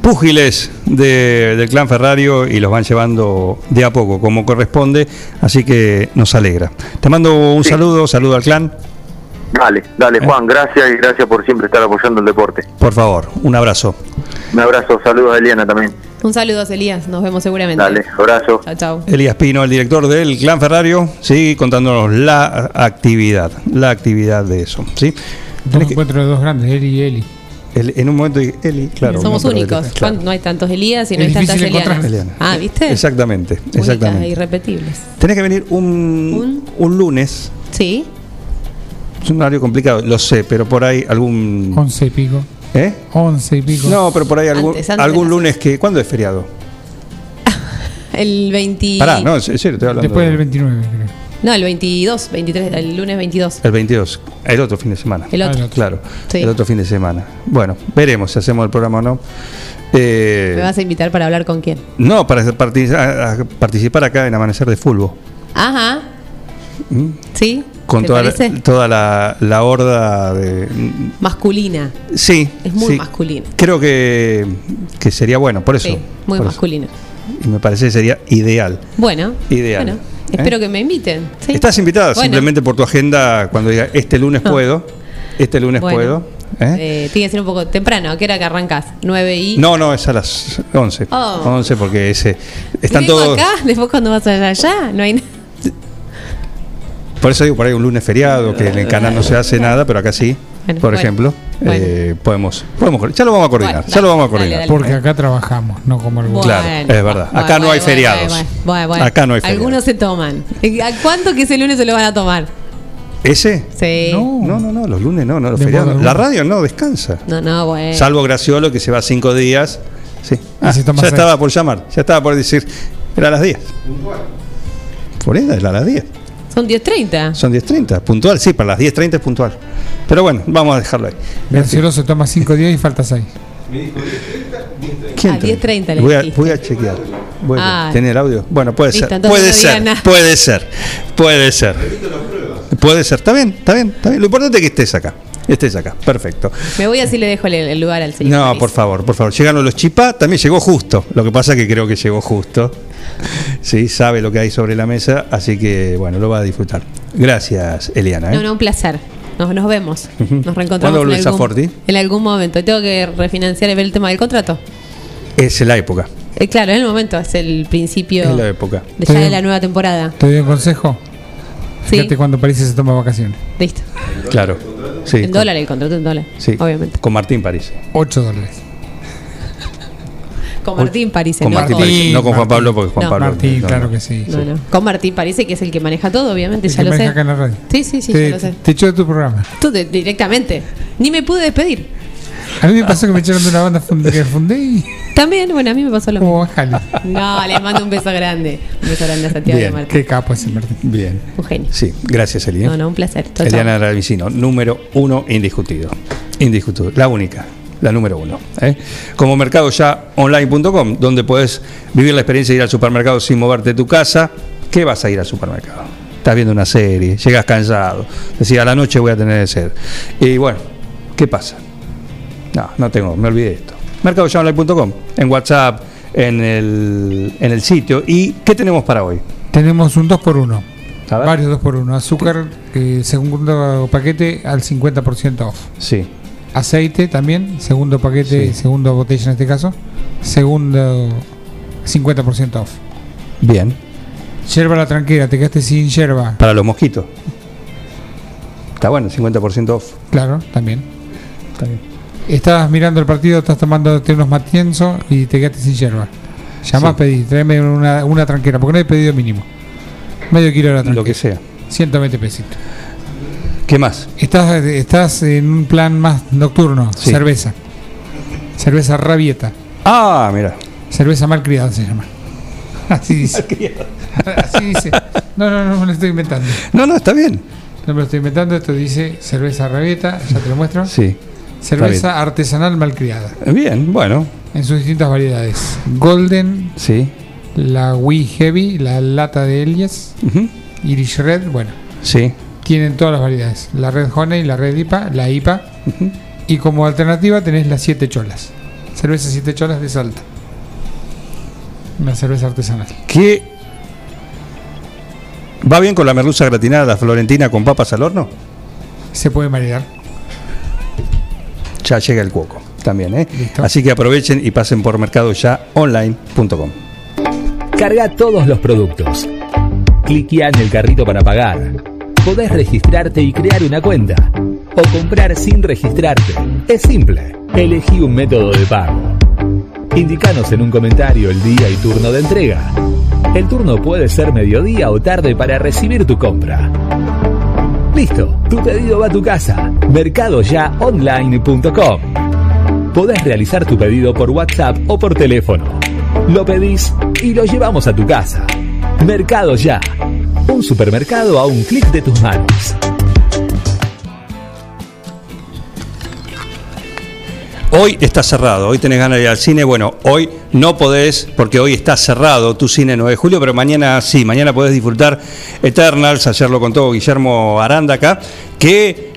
púgiles de- del clan Ferrario y los van llevando de a poco, como corresponde, así que nos alegra. Te mando un saludo, saludo al clan, Dale, dale Juan, gracias y gracias por siempre estar apoyando el deporte. por favor, un abrazo. Un abrazo, saludos a Eliana también. Un saludo, Elías. Nos vemos seguramente. Dale, abrazo. Chao, chao. Elías Pino, el director del clan Ferrario, sigue contándonos la actividad, la actividad de eso, ¿sí? Un encuentro de dos grandes, Eli y Eli. El- en un momento dije, Eli, claro. Somos no, únicos. Eli, claro. ¿Cuán- No hay tantos Elías y no Es hay tantas. Elianas. Eliana. Ah, ¿viste? Exactamente, Únicas e exactamente. irrepetibles. Tenés que venir un, un lunes. Sí. Es un horario complicado, lo sé, pero por ahí algún. Once y pico. ¿Eh? Once y pico. No, pero por ahí algún, Antes, antes algún lunes que. ¿Cuándo es feriado? El 20. Pará, no, en serio, estoy hablando. Después de- del 29, creo. No, el 22, 23, el lunes 22. El 22, el otro fin de semana. El otro. Claro, Sí. el otro fin de semana. Bueno, veremos si hacemos el programa o no. Eh, ¿Me vas a invitar para hablar con quién? no, para partic- a- a participar acá en Amanecer de Fútbol. Ajá. ¿Mm? ¿Sí? Con ¿Te toda, la, toda la, la horda de. Masculina. Sí. Es muy sí. masculina. Creo que, que sería bueno, por eso. Sí, muy por eso. masculina. Y me parece que sería ideal. Bueno. Ideal. Bueno, ¿Eh? espero que me inviten. ¿sí? Estás invitada Bueno. simplemente por tu agenda cuando diga este lunes No. puedo, este lunes Bueno. puedo. ¿eh? Eh, tiene que ser un poco temprano. ¿A qué hora que arrancas? 9 y. No, no, es a las 11. Oh. 11 porque ese están ¿Y vengo todos. acá? Después cuando vas allá, allá, no hay nada. Por eso digo, por ahí un lunes feriado, que en el canal no se hace nada, pero acá sí, Bueno, por bueno, ejemplo, bueno. eh, podemos, podemos, ya lo vamos a coordinar, Bueno, ya lo vamos a coordinar. dale, dale. Porque acá trabajamos, no como el Claro, es verdad. Bueno, Acá no hay bueno, feriados. bueno, bueno, bueno. Acá no hay feriados. Algunos se toman. ¿A cuánto que ese lunes se lo van a tomar? ¿Ese? Sí. No, no, no, los lunes no, no, los De feriados. La radio no descansa. No, no, bueno. Salvo Graciolo que se va cinco días. Sí. Ah, ya seis. estaba por llamar, ya estaba por decir, era a las 10. Por eso era a las 10. Son 10.30. Son 10.30, puntual, sí, para las 10.30 es puntual. Pero bueno, vamos a dejarlo ahí. Graciolo se toma 5 días y falta 6. ¿Quién Ah, te- 10.30 le voy a, voy a chequear. Bueno, Ah. ¿Tiene el audio? Bueno, puede ser. Puede no ser, puede ser. Puede ser. Puede ser. Está bien, está bien, está bien, está bien. Lo importante es que estés acá. Estés acá. Perfecto. Me voy así le dejo el, el lugar al señor. No, por favor, por favor. Llegaron los chipá, también llegó justo. Lo que pasa es que creo que llegó justo. Sí, sabe lo que hay sobre la mesa, así que bueno, lo va a disfrutar. Gracias, Eliana. ¿eh? No, no, un placer. Nos, nos vemos. Nos ¿Cuándo reencontramos en volvés a Forti? en algún momento. Tengo que refinanciar el tema del contrato. Es la época. Eh, claro, es el momento, es el principio Es la época. de ya de la nueva temporada. ¿Te doy un consejo? Sí. Fíjate cuando París se toma vacaciones. Listo. Claro. Sí, en con- dólar el contrato en dólar. Sí, Obviamente. Con Martín París. 8 dólares. Con Martín París. Con no Martín con- París, no con Juan Pablo, porque Juan No. Pablo. Martín, no, claro no. que sí. No, no. Con Martín Parece que es el que maneja todo, obviamente, El ya que lo sé. maneja acá en la radio. Sí, sí, sí, te, ya lo sé. te echó de tu programa. Tú de- directamente. Ni me pude despedir. A mí me pasó que me echaron de una banda que fundé y. También, bueno, a mí me pasó lo mismo. Oh. No, les mando un beso grande. Un beso grande a Santiago y a Bien. Martín. Qué capo ese Martín. Bien. Un genio. Sí, gracias, Eli. ¿eh? No, no, un placer. Chau. Eliana Ravicino, número uno indiscutido. Indiscutido. La única. La número uno. ¿eh? Como mercadoyaonline.com, donde puedes vivir la experiencia de ir al supermercado sin moverte de tu casa. ¿Qué vas a ir al supermercado? Estás viendo una serie, llegas cansado, decís a la noche voy a tener sed. Y bueno, ¿qué pasa? No, no tengo, me olvidé de esto. Mercadoyaonline.com, en WhatsApp, en el, en el sitio. ¿Y qué tenemos para hoy? Tenemos un 2x1. A ver. Varios 2x1. Azúcar, eh, segundo paquete al 50% off. Sí. Aceite también, segundo paquete, Sí. segunda botella en este caso. Segundo 50% off. Bien. Yerba la tranquila, te quedaste sin yerba. Para los mosquitos. Está bueno, 50% off. Claro, también. Está bien. Estabas mirando el partido, estás tomando unos matienzo y te quedaste sin yerba. Llamás, Sí. pedí, tráeme una, una tranquera, porque no hay pedido mínimo. Medio kilo de la tranquera. Lo que sea. 120 pesitos. ¿Qué más? Estás, estás en un plan más nocturno, Sí. cerveza. Cerveza rabieta. Ah, mira. Cerveza malcriada se llama. Así dice. Así dice. No, no, no me lo estoy inventando. No, no, está bien. No me lo estoy inventando, esto dice cerveza rabieta, ya te lo muestro. Sí. Cerveza artesanal malcriada. Bien, bueno. En sus distintas variedades. Golden, Sí. la Wee Heavy, la lata de Elias. Irish Red, bueno, Sí. tienen todas las variedades. La Red Honey, la Red IPA, la IPA. Y como alternativa tenés las siete cholas. Cerveza siete cholas de Salta. Una cerveza artesanal. ¿Qué va bien con la merluza gratinada, la florentina con papas al horno? Se puede maridar. Ya llega el cuoco también, ¿eh? Listo. Así que aprovechen y pasen por mercadoyaonline.com. Carga todos los productos. Cliquea en el carrito para pagar. Podés registrarte y crear una cuenta. O comprar sin registrarte. Es simple. Elegí un método de pago. Indicanos en un comentario el día y turno de entrega. El turno puede ser mediodía o tarde para recibir tu compra. Listo, tu pedido va a tu casa. Mercadoyaonline.com. Podés realizar tu pedido por WhatsApp o por teléfono. Lo pedís y lo llevamos a tu casa. Mercado Ya. Un supermercado a un clic de tus manos. Hoy está cerrado, hoy tenés ganas de ir al cine. Bueno, hoy no podés porque hoy está cerrado tu cine 9 de julio, pero mañana sí, mañana podés disfrutar Eternals. Ayer lo contó Guillermo Aranda acá, que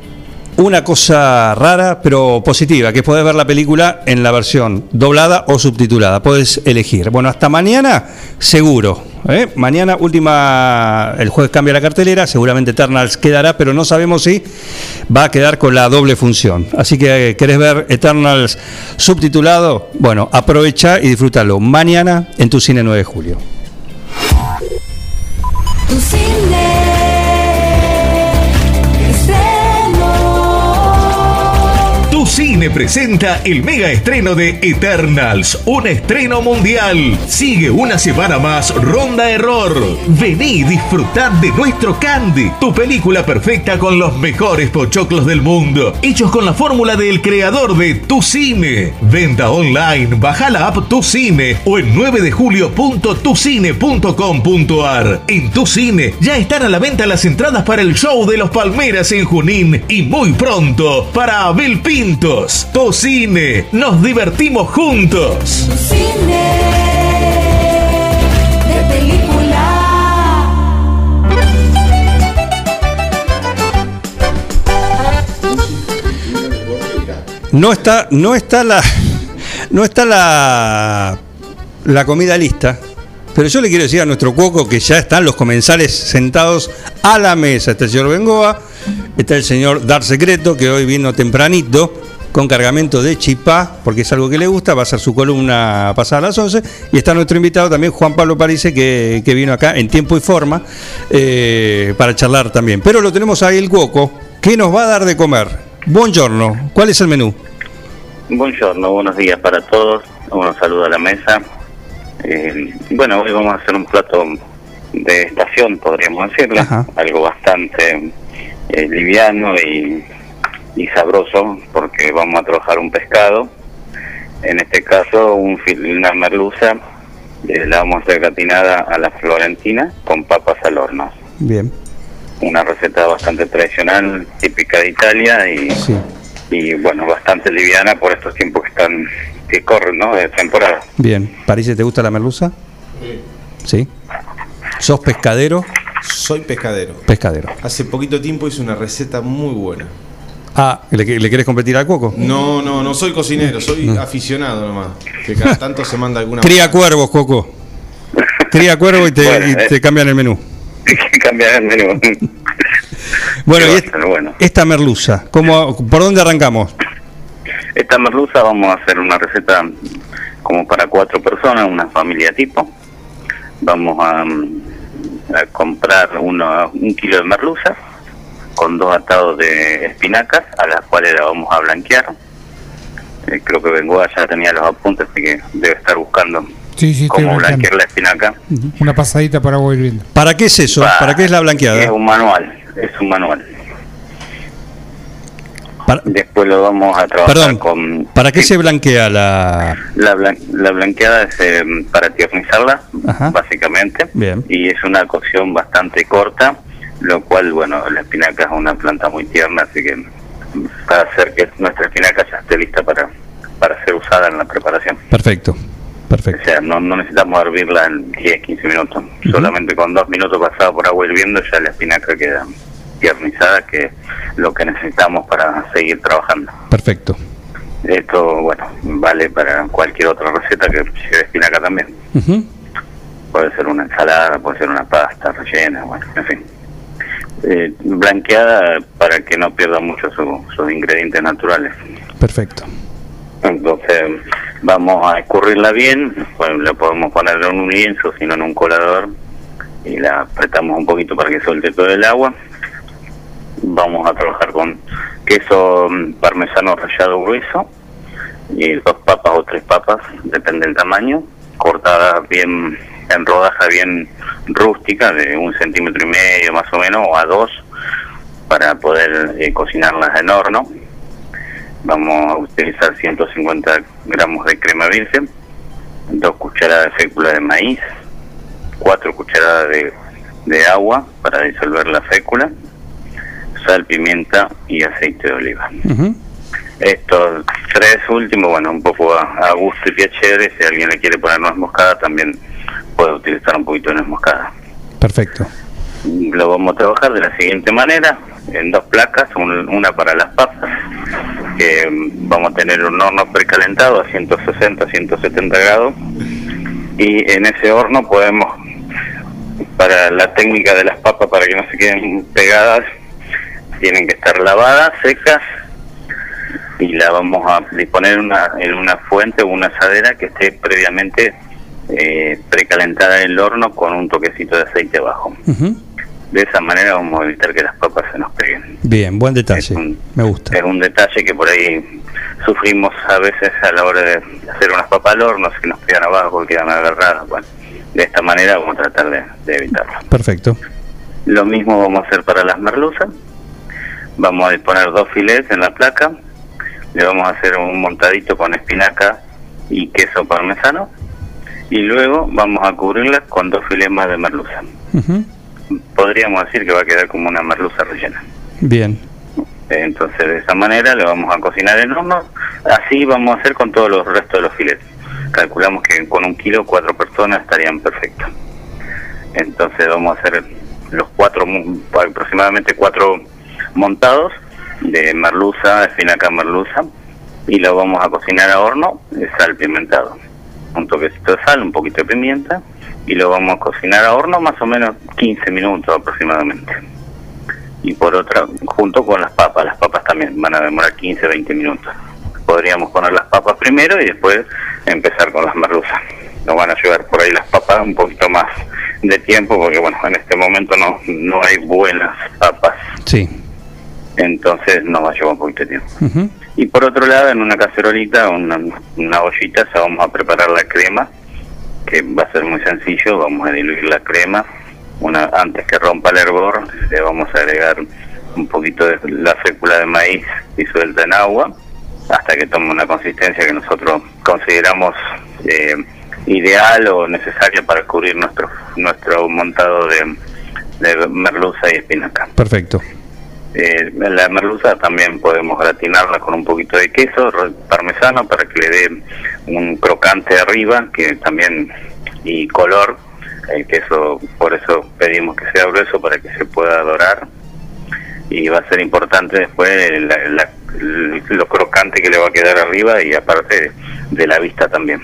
una cosa rara pero positiva, que podés ver la película en la versión doblada o subtitulada. Podés elegir. Bueno, hasta mañana, seguro. ¿Eh? Mañana, última, el jueves cambia la cartelera, seguramente Eternals quedará, pero no sabemos si va a quedar con la doble función. Así que eh, querés ver Eternals subtitulado, bueno, aprovecha y disfrútalo mañana en tu cine 9 de julio. Presenta el mega estreno de Eternals, un estreno mundial. Sigue una semana más Ronda Error. Vení y disfrutad de nuestro Candy, tu película perfecta con los mejores pochoclos del mundo, hechos con la fórmula del creador de Tu Cine. Venta online, baja la app Tu Cine o en 9 de julio.tucine.com.ar. En Tu Cine ya están a la venta las entradas para el show de los Palmeras en Junín y muy pronto para Abel Pintos. Tu Cine, nos divertimos juntos. Cine de película. No está, no está la, no está la, la comida lista. Pero yo le quiero decir a nuestro cuoco que ya están los comensales sentados a la mesa. Está el señor Bengoa, está el señor Dar Secreto, que hoy vino tempranito, con cargamento de chipá, porque es algo que le gusta, va a hacer su columna pasada a las 11. Y está nuestro invitado también, Juan Pablo Parise, que, que vino acá en tiempo y forma eh, para charlar también. Pero lo tenemos ahí el cuoco, que nos va a dar de comer. Buongiorno, ¿cuál es el menú? Buongiorno, buenos días para todos. Un saludo a la mesa. Eh, bueno, hoy vamos a hacer un plato de estación, podríamos decirle. Algo bastante eh, liviano y, y sabroso, porque vamos a trabajar un pescado. En este caso, un fil- una merluza. eh, la vamos a hacer gratinada a la florentina con papas al horno. Bien. Una receta bastante tradicional, típica de Italia y, y bueno, bastante liviana por estos tiempos que están que corren, ¿no? De temporada. Bien. Parise, ¿te gusta la merluza? Sí. ¿Sos pescadero? Soy pescadero. Pescadero. Hace poquito tiempo hice una receta muy buena. Ah, ¿le, le querés competir al cuoco? No, no, no soy cocinero, soy aficionado nomás. Que cada tanto se manda alguna. Cría cuervos, Coco. Cría cuervo y te, Bueno, y eh. te cambian el menú. Cambiar el menú. Bueno, y bueno. esta merluza, ¿cómo, ¿por dónde arrancamos? Esta merluza vamos a hacer una receta como para cuatro personas, una familia tipo. Vamos a, mm, a comprar uno, un kilo de merluza con dos atados de espinacas a las cuales la vamos a blanquear. Eh, creo que Bengoa ya tenía los apuntes, así que debe estar buscando Sí, cómo blanqueando. blanquear la espinaca. Una pasadita para agua hirviendo. ¿Para qué es eso? ¿Para qué es la Es blanqueada? un manual, es un manual. Para- Después lo vamos a trabajar Perdón, con ¿para qué se blanquea la...? la, blan- la blanqueada es eh, para tiernizarla, básicamente, Bien. y es una cocción bastante corta, lo cual, bueno, la espinaca es una planta muy tierna, así que para hacer que nuestra espinaca ya esté lista para, para ser usada en la preparación. Perfecto, perfecto. O sea, no, no necesitamos hervirla en 10, 15 minutos, solamente con dos minutos pasada por agua hirviendo ya la espinaca queda tiernizada, que es lo que necesitamos para seguir trabajando. Perfecto. Esto, bueno, vale para cualquier otra receta que lleve espinaca también. Ujú. Puede ser una ensalada, puede ser una pasta rellena, bueno, en fin. Eh, blanqueada para que no pierda mucho su- sus ingredientes naturales. Perfecto. Entonces, vamos a escurrirla bien, pues, la podemos poner en un lienzo, sino en un colador, y la apretamos un poquito para que suelte todo el agua. Vamos a trabajar con queso mm, parmesano rallado grueso, y dos papas o tres papas, depende del tamaño, cortadas bien en rodaja bien rústica, de un centímetro y medio más o menos, o a dos, para poder eh, cocinarlas en horno. Vamos a utilizar 150 gramos de crema virgen, dos cucharadas de fécula de maíz, cuatro cucharadas de, de agua para disolver la fécula, sal, pimienta y aceite de oliva. Estos tres últimos, bueno, un poco a, a gusto y piacere, si alguien le quiere poner nuez moscada, también puede utilizar un poquito de nuez moscada. Perfecto. Lo vamos a trabajar de la siguiente manera, en dos placas, un- una para las papas, que mm, vamos a tener un horno precalentado a 160, 170 grados, y en ese horno podemos, para la técnica de las papas, para que no se queden pegadas, tienen que estar lavadas, secas, y la vamos a disponer una, en una fuente o una asadera que esté previamente eh, precalentada en el horno con un toquecito de aceite abajo. Ujú. De esa manera vamos a evitar que las papas se nos peguen. Bien, buen detalle. Me gusta. Es un detalle que por ahí sufrimos a veces a la hora de hacer unas papas al horno, que nos quedan abajo, quedan agarradas. Bueno, de esta manera vamos a tratar de, de evitarlo. Perfecto. Lo mismo vamos a hacer para las merluzas. Vamos a disponer dos filets en la placa. Le vamos a hacer un montadito con espinaca y queso parmesano. Y luego vamos a cubrirlas con dos filets más de merluza. Podríamos decir que va a quedar como una merluza rellena. Bien. Entonces de esa manera le vamos a cocinar en horno. Así vamos a hacer con todos los restos de los filetes. Calculamos que con un kilo cuatro personas estarían perfectos. Entonces vamos a hacer los cuatro, aproximadamente cuatro montados de merluza, espinaca merluza. y lo vamos a cocinar a horno, de sal pimentado. Un toquecito de sal, un poquito de pimienta y lo vamos a cocinar a horno más o menos 15 minutos aproximadamente. Y por otra, junto con las papas, las papas también van a demorar 15, 20 minutos. Podríamos poner las papas primero y después empezar con las merluzas. Nos van a llevar por ahí las papas un poquito más de tiempo porque bueno, en este momento no, no hay buenas papas, Sí. entonces nos va a llevar un poquito de tiempo. Ujú. Y por otro lado, en una cacerolita, una, una ollita, ya vamos a preparar la crema, que va a ser muy sencillo. Vamos a diluir la crema. Una, antes que rompa el hervor, le vamos a agregar un poquito de la fécula de maíz disuelta en agua, hasta que tome una consistencia que nosotros consideramos eh, ideal o necesaria para cubrir nuestro nuestro montado de, de merluza y espinaca. Perfecto. Eh, la merluza también podemos gratinarla con un poquito de queso parmesano para que le dé un crocante arriba, que también y color. El queso, por eso pedimos que sea grueso para que se pueda dorar. Y va a ser importante después la- la- lo crocante que le va a quedar arriba y aparte de la vista también.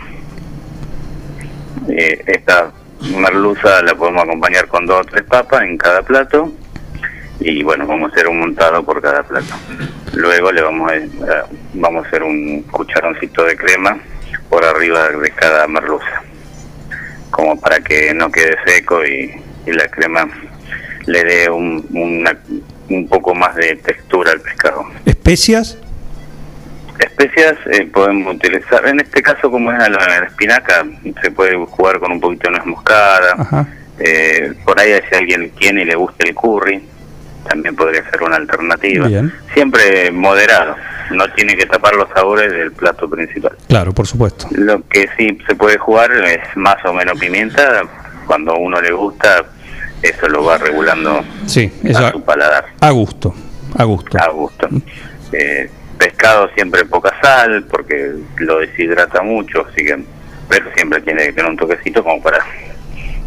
Eh, esta merluza la podemos acompañar con dos o tres papas en cada plato y bueno, vamos a hacer un montado por cada plato. Luego le vamos a, vamos a hacer un cucharoncito de crema por arriba de cada merluza, como para que no quede seco y, y la crema le dé un, una- un poco más de textura al pescado. ¿Especias? Especias eh, podemos utilizar, en este caso como es la, la espinaca, se puede jugar con un poquito de nuez moscada, eh, por ahí si alguien tiene y le gusta el curry, también podría ser una alternativa. Bien. Siempre moderado, no tiene que tapar los sabores del plato principal. Claro, por supuesto. Lo que sí se puede jugar es más o menos pimienta, cuando a uno le gusta, eso lo va regulando Sí, eso a su paladar, a gusto. A gusto. a gusto. Eh, pescado siempre poca sal, porque lo deshidrata mucho, así que, pero siempre tiene que tener un toquecito como para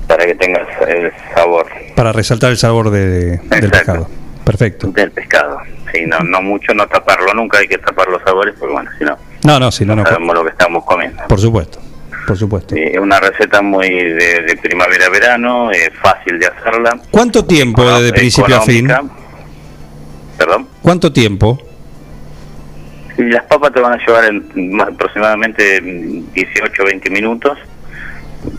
para que tenga el sabor Para resaltar el sabor de- del pescado. Perfecto. del pescado. Sí, no, no mucho, no taparlo nunca, hay que tapar los sabores, porque bueno, si no, No, no, sí, no, no. Sabemos lo que estamos comiendo. por supuesto. Por supuesto. Eh, Es una receta muy de, de primavera-verano, es fácil de hacerla. ¿Cuánto tiempo de principio a fin? Perdón. ¿Cuánto tiempo? Las papas te van a llevar en más aproximadamente 18 20 minutos,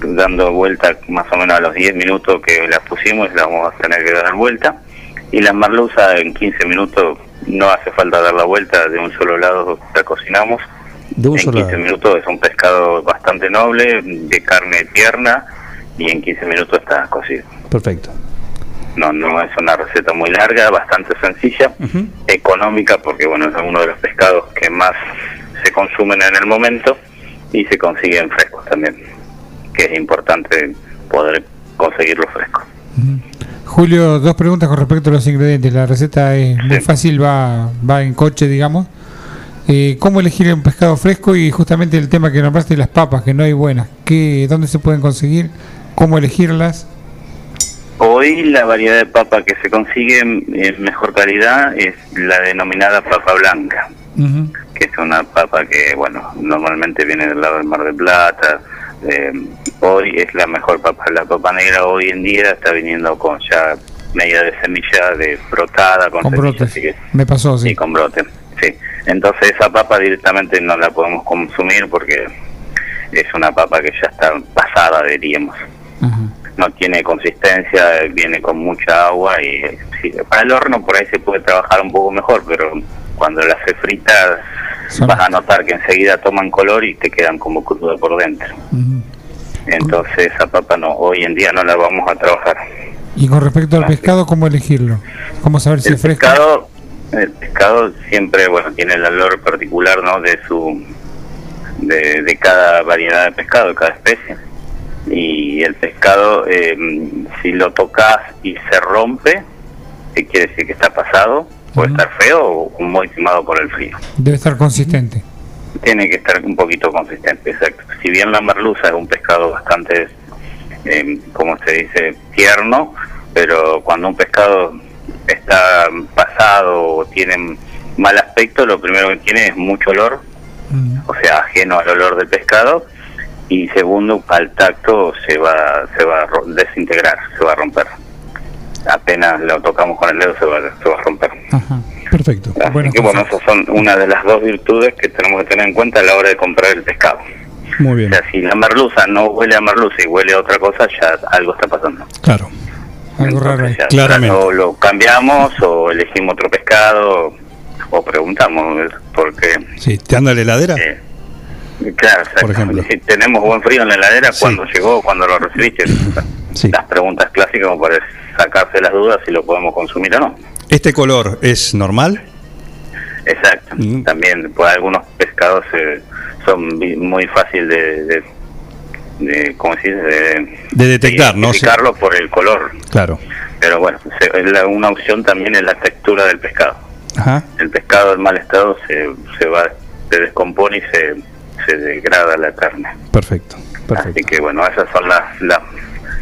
dando vuelta más o menos a los 10 minutos que las pusimos, las vamos a tener que dar vuelta. Y las merluzas en 15 minutos no hace falta dar la vuelta, de un solo lado la cocinamos. De un en solo 15 lado. minutos es un pescado bastante noble, de carne tierna, y en 15 minutos está cocido. Perfecto. No, no es una receta muy larga, bastante sencilla, económica, porque bueno, es uno de los pescados que más se consumen en el momento y se consiguen frescos también, que es importante poder conseguirlo fresco. Julio, dos preguntas con respecto a los ingredientes. La receta es muy fácil, va, va en coche, digamos. Eh, ¿Cómo elegir un pescado fresco? Y justamente el tema que nombraste, las papas, que no hay buenas. ¿Qué, ¿Dónde se pueden conseguir? ¿Cómo elegirlas? Hoy la variedad de papa que se consigue en mejor calidad es la denominada papa blanca. que es una papa que, bueno, normalmente viene del lado del Mar del Plata. Eh, hoy es la mejor papa. La papa negra hoy en día está viniendo con ya media de semilla de brotada, con, Con semilla, brotes. así que- Me pasó, sí. sí, con brote. Sí. Entonces esa papa directamente no la podemos consumir porque es una papa que ya está pasada, diríamos. No tiene consistencia, viene con mucha agua y sí, para el horno por ahí se puede trabajar un poco mejor, pero cuando las se frita vas a notar que enseguida toman color y te quedan como crudas por dentro. Entonces esa papa no, hoy en día no la vamos a trabajar. Y con respecto al pescado, ¿cómo elegirlo? ¿Cómo saber si El es fresco? pescado, el pescado siempre, bueno, tiene el olor particular, ¿no? De su, de, de cada variedad de pescado, de cada especie. Y el pescado, eh, si lo tocas y se rompe, ¿qué quiere decir que está pasado? Puede estar feo o muy quemado por el frío. Debe estar consistente. Tiene que estar un poquito consistente, exacto. Si bien la merluza es un pescado bastante, eh, como se dice, tierno, pero cuando un pescado está pasado o tiene mal aspecto, lo primero que tiene es mucho olor o sea, ajeno al olor del pescado, y segundo, al tacto se va, se va a desintegrar, se va a romper. Apenas lo tocamos con el dedo se va, se va a romper. Perfecto. Así que bueno, esas son una de las dos virtudes que tenemos que tener en cuenta a la hora de comprar el pescado. Muy O bien. sea, si la merluza no huele a merluza y huele a otra cosa, ya algo está pasando. Claro. Algo raro. Ya, Claramente. O lo cambiamos o elegimos otro pescado o preguntamos, porque Sí, ¿te anda la heladera? Eh, Claro, exacto. Por ejemplo. Si tenemos buen frío en la heladera, ¿cuándo llegó? ¿Cuándo lo recibiste? Las preguntas clásicas como para sacarse las dudas si lo podemos consumir o no. ¿Este color es normal? Exacto. Mm. También pues, algunos pescados eh, son muy fácil de, de, de ¿cómo dice? De, De detectar, ¿no? identificarlo por el color. Claro. Pero bueno, se- es la- una opción también es la textura del pescado. Ajá. El pescado en mal estado se, se va, se descompone y se, se degrada la carne. Perfecto. Así que bueno, esas son las, las...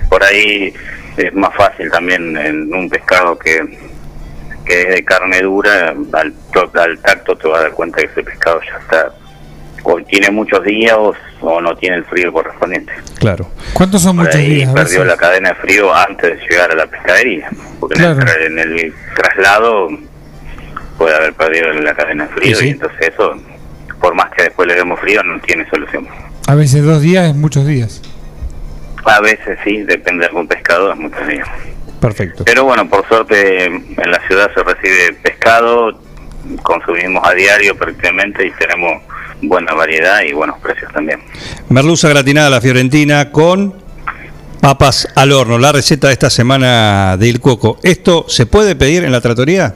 Por ahí es más fácil también en un pescado que, que es de carne dura, al, to- al tacto te vas a dar cuenta que ese pescado ya está, o tiene muchos días o, o no tiene el frío correspondiente. Claro. ¿Cuántos son Por muchos ahí días? Perdió la cadena de frío antes de llegar a la pescadería, porque en el en, traslado puede haber perdido la cadena de frío sí. y entonces eso, por más que después le demos frío, no tiene solución. A veces dos días es muchos días. A veces sí, depende de algún pescado, es muchos días. Perfecto. Pero bueno, por suerte en la ciudad se recibe pescado, consumimos a diario prácticamente y tenemos buena variedad y buenos precios también. Merluza gratinada a la fiorentina con papas al horno. La receta de esta semana de Il Cuoco. ¿Esto se puede pedir en la tratoría?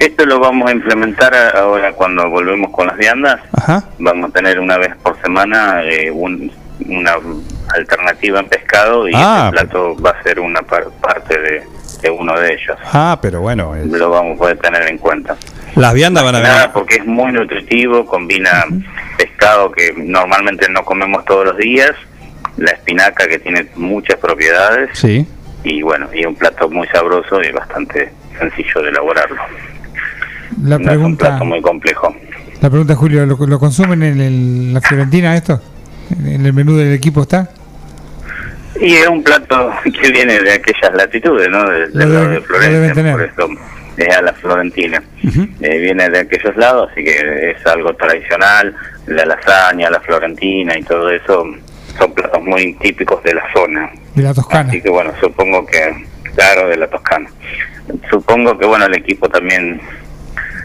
Esto lo vamos a implementar ahora cuando volvemos con las viandas. Vamos a tener una vez por semana eh, un- una alternativa en pescado y Ah, este plato va a ser una par- parte de, de uno de ellos. Ah, pero bueno, es- Lo vamos a poder tener en cuenta. las viandas van a venir. Nada, porque es muy nutritivo, combina pescado que normalmente no comemos todos los días, la espinaca que tiene muchas propiedades Sí. y bueno, y un plato muy sabroso y bastante sencillo de elaborarlo. La No es un pregunta, plato muy complejo. la pregunta Julio, ¿lo, lo consumen en el- la Fiorentina esto? ¿En el menú del equipo está? Y es un plato que viene de aquellas latitudes, ¿no? Del, lado de lo Florencia, por eso es a la florentina. Eh, viene de aquellos lados, así que es algo tradicional, la lasaña, la florentina y todo eso son platos muy típicos de la zona. De la Toscana. Así que bueno, supongo que, claro, de la Toscana. Supongo que bueno, el equipo también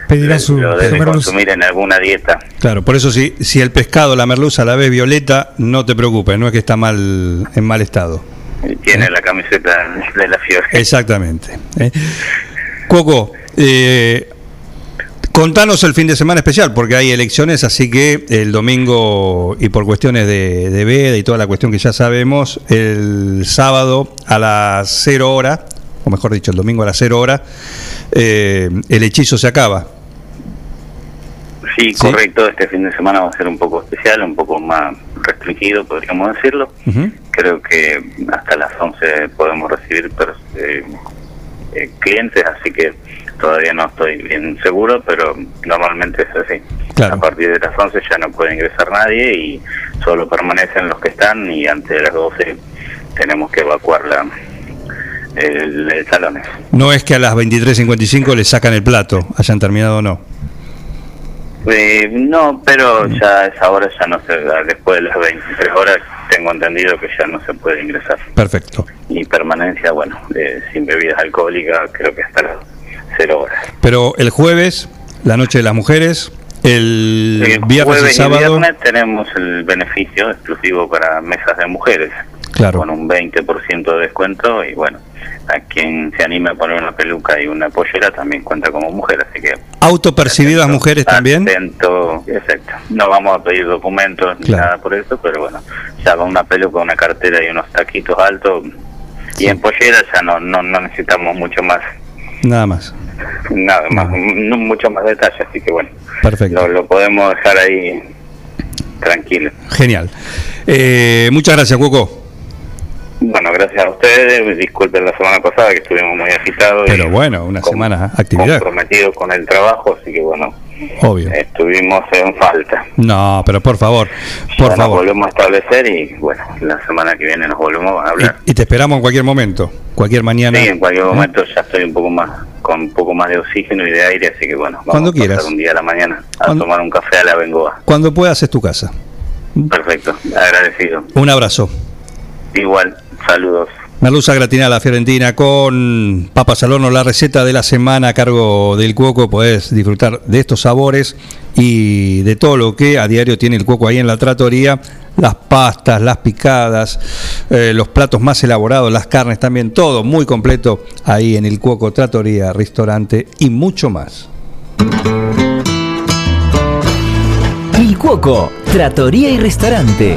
Pedirá su, lo su debe merluza. consumir en alguna dieta. Claro, por eso si, si el pescado, la merluza, la ves violeta, no te preocupes, no es que está mal en mal estado. Tiene la camiseta de la Fiore. Exactamente. ¿eh? Coco, eh, contanos el fin de semana especial, porque hay elecciones, así que el domingo, y por cuestiones de, de veda y toda la cuestión que ya sabemos, el sábado a las 0 horas, o mejor dicho, el domingo a las 0 horas, eh, el hechizo se acaba. Sí, correcto. Este fin de semana va a ser un poco especial, un poco más restringido, podríamos decirlo. Creo que hasta las 11 podemos recibir eh, eh, clientes, así que todavía no estoy bien seguro, pero normalmente es así. A partir de las 11 ya no puede ingresar nadie y solo permanecen los que están y antes de las 12 tenemos que evacuar la, el, el salón. No es que a las 23.55 le sacan el plato, hayan terminado o no. Eh, no, pero ya a esa hora ya no se, después de las 23 horas tengo entendido que ya no se puede ingresar. Perfecto. Y permanencia, bueno, eh, sin bebidas alcohólicas, creo que hasta las 0 horas. Pero el jueves, la noche de las mujeres, el, El viernes jueves y sábado. viernes tenemos el beneficio exclusivo para mesas de mujeres, Claro. con un 20% de descuento y bueno, a quien se anime a poner una peluca y una pollera también cuenta como mujer, así que Autopercibidas mujeres también. atento, exacto. No vamos a pedir documentos ni Claro. nada por eso, pero bueno, ya con una peluca, una cartera y unos taquitos altos y en pollera ya no, no, no necesitamos mucho más, Nada más. nada más, no mucho más detalle, así que bueno, Perfecto. lo, lo podemos dejar ahí tranquilo. Genial. Eh, muchas gracias, Cuoco. Bueno, gracias a ustedes, disculpen la semana pasada que estuvimos muy agitados Pero bueno, una semana actividad. comprometidos con el trabajo, así que bueno, Obvio. estuvimos en falta. No, pero por favor, por Ya nos favor. volvemos a establecer y bueno, la semana que viene nos volvemos a hablar. Y te esperamos en cualquier momento, cualquier mañana. Sí, en cualquier ¿Eh? momento ya estoy un poco más con un poco más de oxígeno y de aire, así que bueno, vamos Cuando a pasar quieras. un día a la mañana a Cuando- tomar un café a la Bengoa. Cuando puedas es tu casa. Perfecto, agradecido. Un abrazo. Igual, saludos. Merluza gratinada la Fiorentina con papas al horno, la receta de la semana a cargo del Cuoco. Podés disfrutar de estos sabores y de todo lo que a diario tiene el Cuoco ahí en la tratoría. Las pastas, las picadas, eh, los platos más elaborados, las carnes también, todo muy completo ahí en el Cuoco, tratoría, restaurante y mucho más. Il Cuoco, trattoria y restaurante.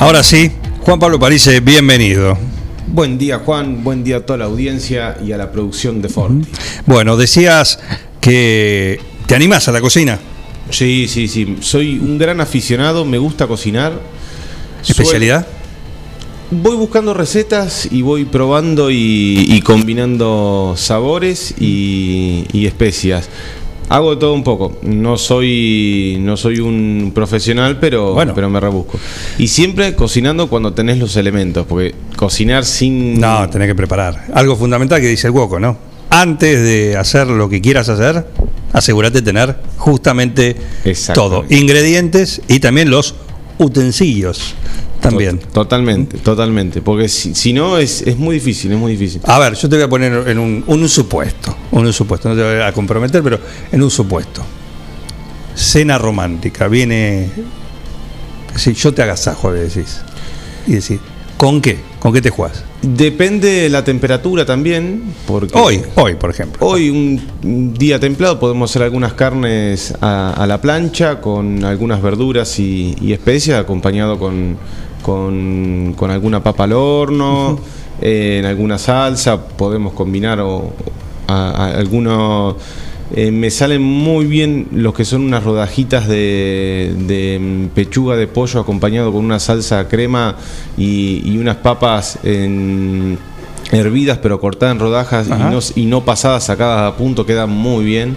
Ahora sí, Juan Pablo Parise, bienvenido. Buen día, Juan. Buen día a toda la audiencia y a la producción de Ford. Bueno, decías que te animás a la cocina. Sí, sí, sí. Soy un gran aficionado, me gusta cocinar. ¿Especialidad? Voy buscando recetas y voy probando y, y combinando sabores y, y especias. Hago todo un poco. No soy, no soy un profesional, pero, pero me rebusco. Y siempre cocinando cuando tenés los elementos, porque cocinar sin... No, tenés que preparar. Algo fundamental que dice el Cuoco, ¿no? Antes de hacer lo que quieras hacer, asegúrate de tener justamente todo. Ingredientes y también los utensilios. También. To- Totalmente, totalmente. Porque si, si no, es, es muy difícil, es muy difícil. A ver, yo te voy a poner en un, un supuesto. Un supuesto, no te voy a comprometer, pero en un supuesto. Cena romántica, viene. Si yo te agasajo, le decís. Y decís, ¿con qué? ¿Con qué te juegas? Depende de la temperatura también. Porque Hoy, hoy, por ejemplo. Hoy, un un día templado, podemos hacer algunas carnes a, a la plancha con algunas verduras y, y especias, acompañado con, con, con alguna papa al horno, eh, en alguna salsa. Podemos combinar o, a- a algunos. eh, me salen muy bien los que son unas rodajitas de, de, mm, pechuga de pollo acompañado con una salsa crema y, y unas papas en- hervidas pero cortadas en rodajas y no, y no pasadas, sacadas a punto, quedan muy bien.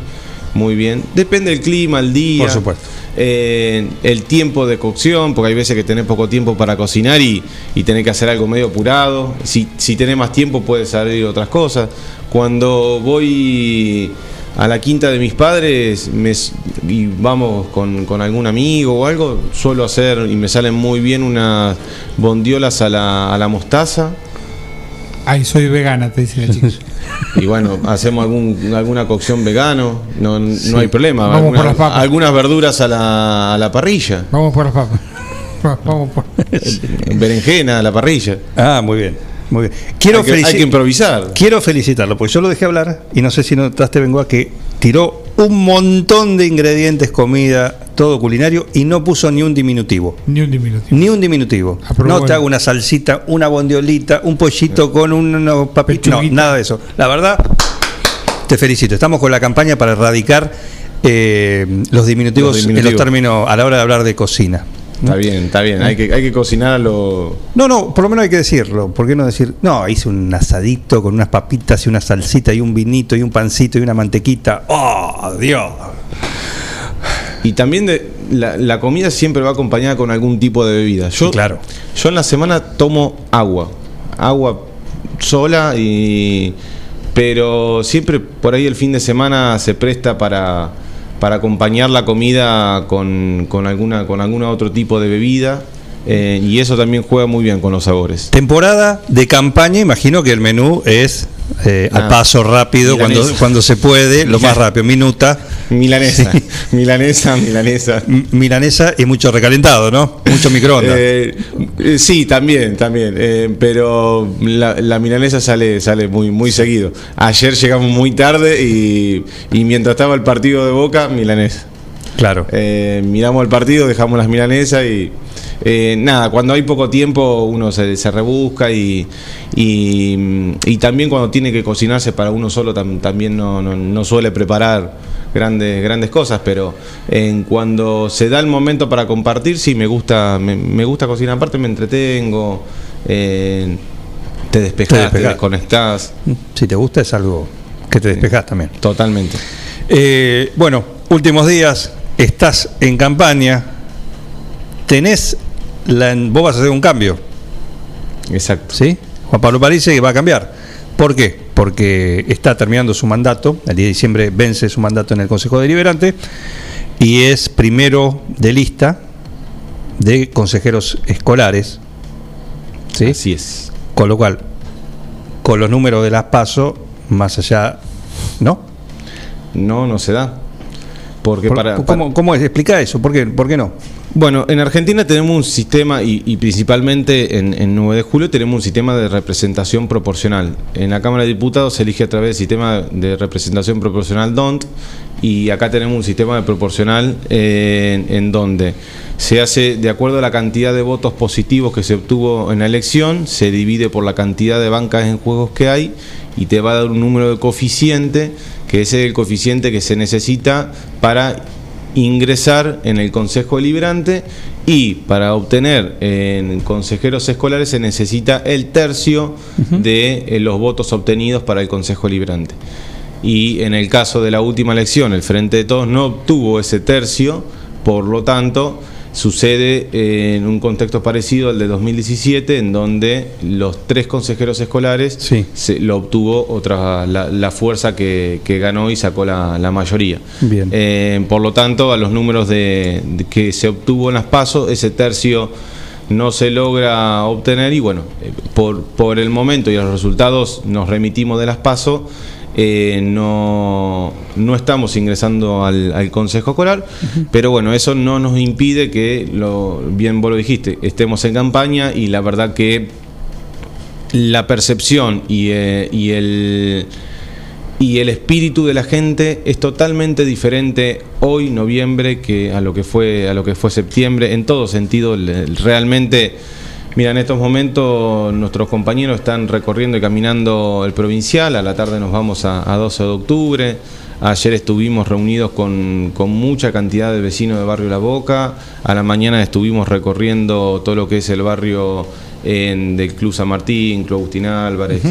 Muy bien. Depende del clima, el día. Por supuesto. eh, el tiempo de cocción, porque hay veces que tenés poco tiempo para cocinar y, y tenés que hacer algo medio apurado. Si, si tenés más tiempo puedes salir otras cosas. Cuando voy a la quinta de mis padres me y vamos con, con algún amigo o algo, suelo hacer y me salen muy bien unas bondiolas a la, a la mostaza. Ay, soy vegana, te dice la chica. Y bueno, hacemos algún, alguna cocción vegano, no, no hay problema. Vamos por las papas. algunas verduras a la, a la parrilla. Vamos por las papas. Va- Vamos por. Berenjena a la parrilla. Ah, muy bien. Muy bien. Quiero Hay que- hay felici- que improvisar. Quiero felicitarlo, porque yo lo dejé hablar y no sé si notaste, Bengoa, que tiró un montón de ingredientes, comida, todo culinario y no puso ni un diminutivo. Ni un diminutivo. Ni un diminutivo. pero no te hago una salsita, una bondiolita, un pollito con unos papelitos. No, nada de eso. La verdad, te felicito. Estamos con la campaña para erradicar eh, los, diminutivos Los en diminutivos. los términos a la hora de hablar de cocina. Está bien, está bien. Hay que, hay que cocinar a lo. No, no, por lo menos hay que decirlo. ¿Por qué no decir? No, hice un asadito con unas papitas y una salsita y un vinito y un pancito y una mantequita. ¡Oh, Dios! Y también de, la, la comida siempre va acompañada con algún tipo de bebida. Yo, claro. Yo en la semana tomo agua. Agua sola y. Pero siempre por ahí el fin de semana se presta para, para acompañar la comida con, con alguna con alguna otro tipo de bebida. eh, y eso también juega muy bien con los sabores. Temporada de campaña, imagino que el menú es eh, al Ah, paso rápido, cuando, cuando se puede, lo más rápido, minuta. Milanesa, milanesa, milanesa. M- Milanesa y mucho recalentado, ¿no? Mucho microondas. Eh, eh, sí, también, también. eh, pero la, la milanesa sale, sale muy, muy seguido. Ayer llegamos muy tarde y, y mientras estaba el partido de Boca, milanesa. Claro. Miramos el partido, dejamos las milanesas y eh, nada, cuando hay poco tiempo uno se, se rebusca y, y, y también cuando tiene que cocinarse para uno solo tam- también no, no- no suele preparar grandes, grandes cosas, pero en cuando se da el momento para compartir, sí me gusta, me, me gusta cocinar, aparte me entretengo, eh, te despejas, te, despejás. desconectás. Si te gusta es algo que te despejas también. Totalmente. Eh, bueno, últimos días, estás en campaña, tenés, la, vos vas a hacer un cambio. Exacto. ¿Sí? Juan Pablo París que va a cambiar. ¿Por qué? Porque está terminando su mandato, el 10 de diciembre vence su mandato en el Consejo Deliberante y es primero de lista de consejeros escolares. ¿sí? Así es. Con lo cual, con los números de las PASO, más allá, ¿no? No, no se da. Porque Por- para, ¿cómo, cómo es? Explica eso, ¿por qué, por qué no? Bueno, en Argentina tenemos un sistema, y, y principalmente en, en 9 de julio, tenemos un sistema de representación proporcional. En la Cámara de Diputados se elige a través del sistema de representación proporcional DONT, y acá tenemos un sistema de proporcional eh, en, en donde se hace de acuerdo a la cantidad de votos positivos que se obtuvo en la elección, se divide por la cantidad de bancas en juegos que hay, y te va a dar un número de coeficiente, que ese es el coeficiente que se necesita para ingresar en el Consejo Deliberante y para obtener en consejeros escolares se necesita el tercio de eh, los votos obtenidos para el Consejo Deliberante. Y en el caso de la última elección, el Frente de Todos no obtuvo ese tercio, por lo tanto, sucede eh, en un contexto parecido al de 2017, en donde los tres consejeros escolares se, lo obtuvo otra la, la fuerza que, que ganó y sacó la, la mayoría. Bien. Eh, por lo tanto, a los números de, de que se obtuvo en las pasos, ese tercio no se logra obtener y bueno, eh, por, por el momento y los resultados nos remitimos de las pasos. Eh, no, no estamos ingresando al, al Consejo Escolar, pero bueno, eso no nos impide que, lo, bien vos lo dijiste, estemos en campaña y la verdad que la percepción y, eh, y el y el espíritu de la gente es totalmente diferente hoy noviembre que a lo que fue a lo que fue septiembre en todo sentido realmente mira en estos momentos nuestros compañeros están recorriendo y caminando el provincial. A la tarde nos vamos a, a 12 de octubre. Ayer estuvimos reunidos con, con mucha cantidad de vecinos de barrio La Boca. A la mañana estuvimos recorriendo todo lo que es el barrio en, del Club San Martín Club Agustín Álvarez.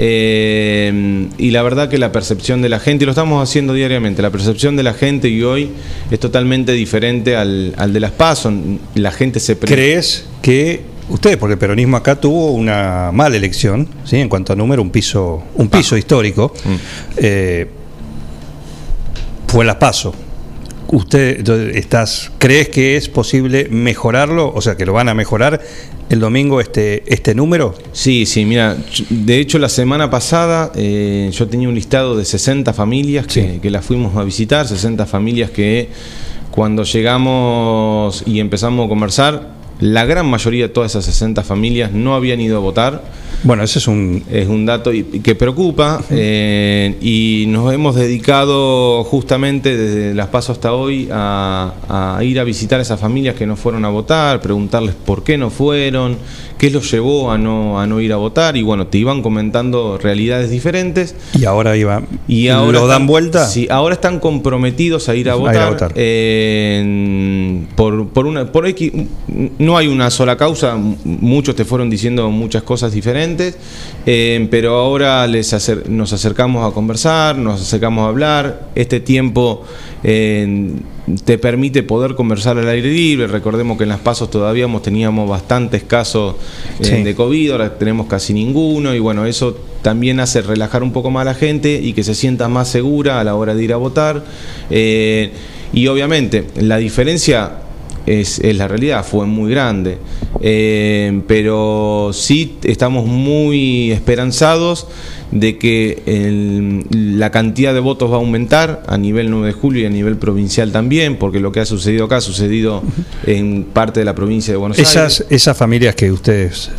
Eh, y la verdad que la percepción de la gente, y lo estamos haciendo diariamente, la percepción de la gente y hoy es totalmente diferente al, al de las PASO. La gente se... ¿Crees que ustedes, porque el peronismo acá tuvo una mala elección, ¿sí? en cuanto a número, un piso, un piso histórico, eh, fue las paso. ¿Usted estás, crees que es posible mejorarlo? O sea, que lo van a mejorar el domingo este, este número. Sí, sí, mira, de hecho la semana pasada eh, yo tenía un listado de 60 familias que, que las fuimos a visitar, 60 familias que cuando llegamos y empezamos a conversar, la gran mayoría de todas esas 60 familias no habían ido a votar. Bueno, ese es un... Es un dato y- que preocupa eh, y nos hemos dedicado justamente desde las pasos hasta hoy a, a ir a visitar a esas familias que no fueron a votar, preguntarles por qué no fueron, qué los llevó a no, a no ir a votar y bueno, te iban comentando realidades diferentes. Y ahora iba, Y ahora lo dan vuelta. Sí, ahora están comprometidos a ir a A ir votar. a votar. Eh, por, por una, por X, no hay una sola causa. Muchos te fueron diciendo muchas cosas diferentes, eh, pero ahora les acer- nos acercamos a conversar, nos acercamos a hablar. Este tiempo eh, te permite poder conversar al aire libre. Recordemos que en las pasos todavía teníamos bastantes casos eh, Sí. de COVID, ahora tenemos casi ninguno y bueno, eso también hace relajar un poco más a la gente y que se sienta más segura a la hora de ir a votar. Eh, y obviamente la diferencia es, es la realidad, fue muy grande, Eh, pero sí estamos muy esperanzados de que el- la cantidad de votos va a aumentar a nivel 9 de julio y a nivel provincial también, porque lo que ha sucedido acá ha sucedido en parte de la provincia de Buenos Aires. Esas, esas familias que ustedes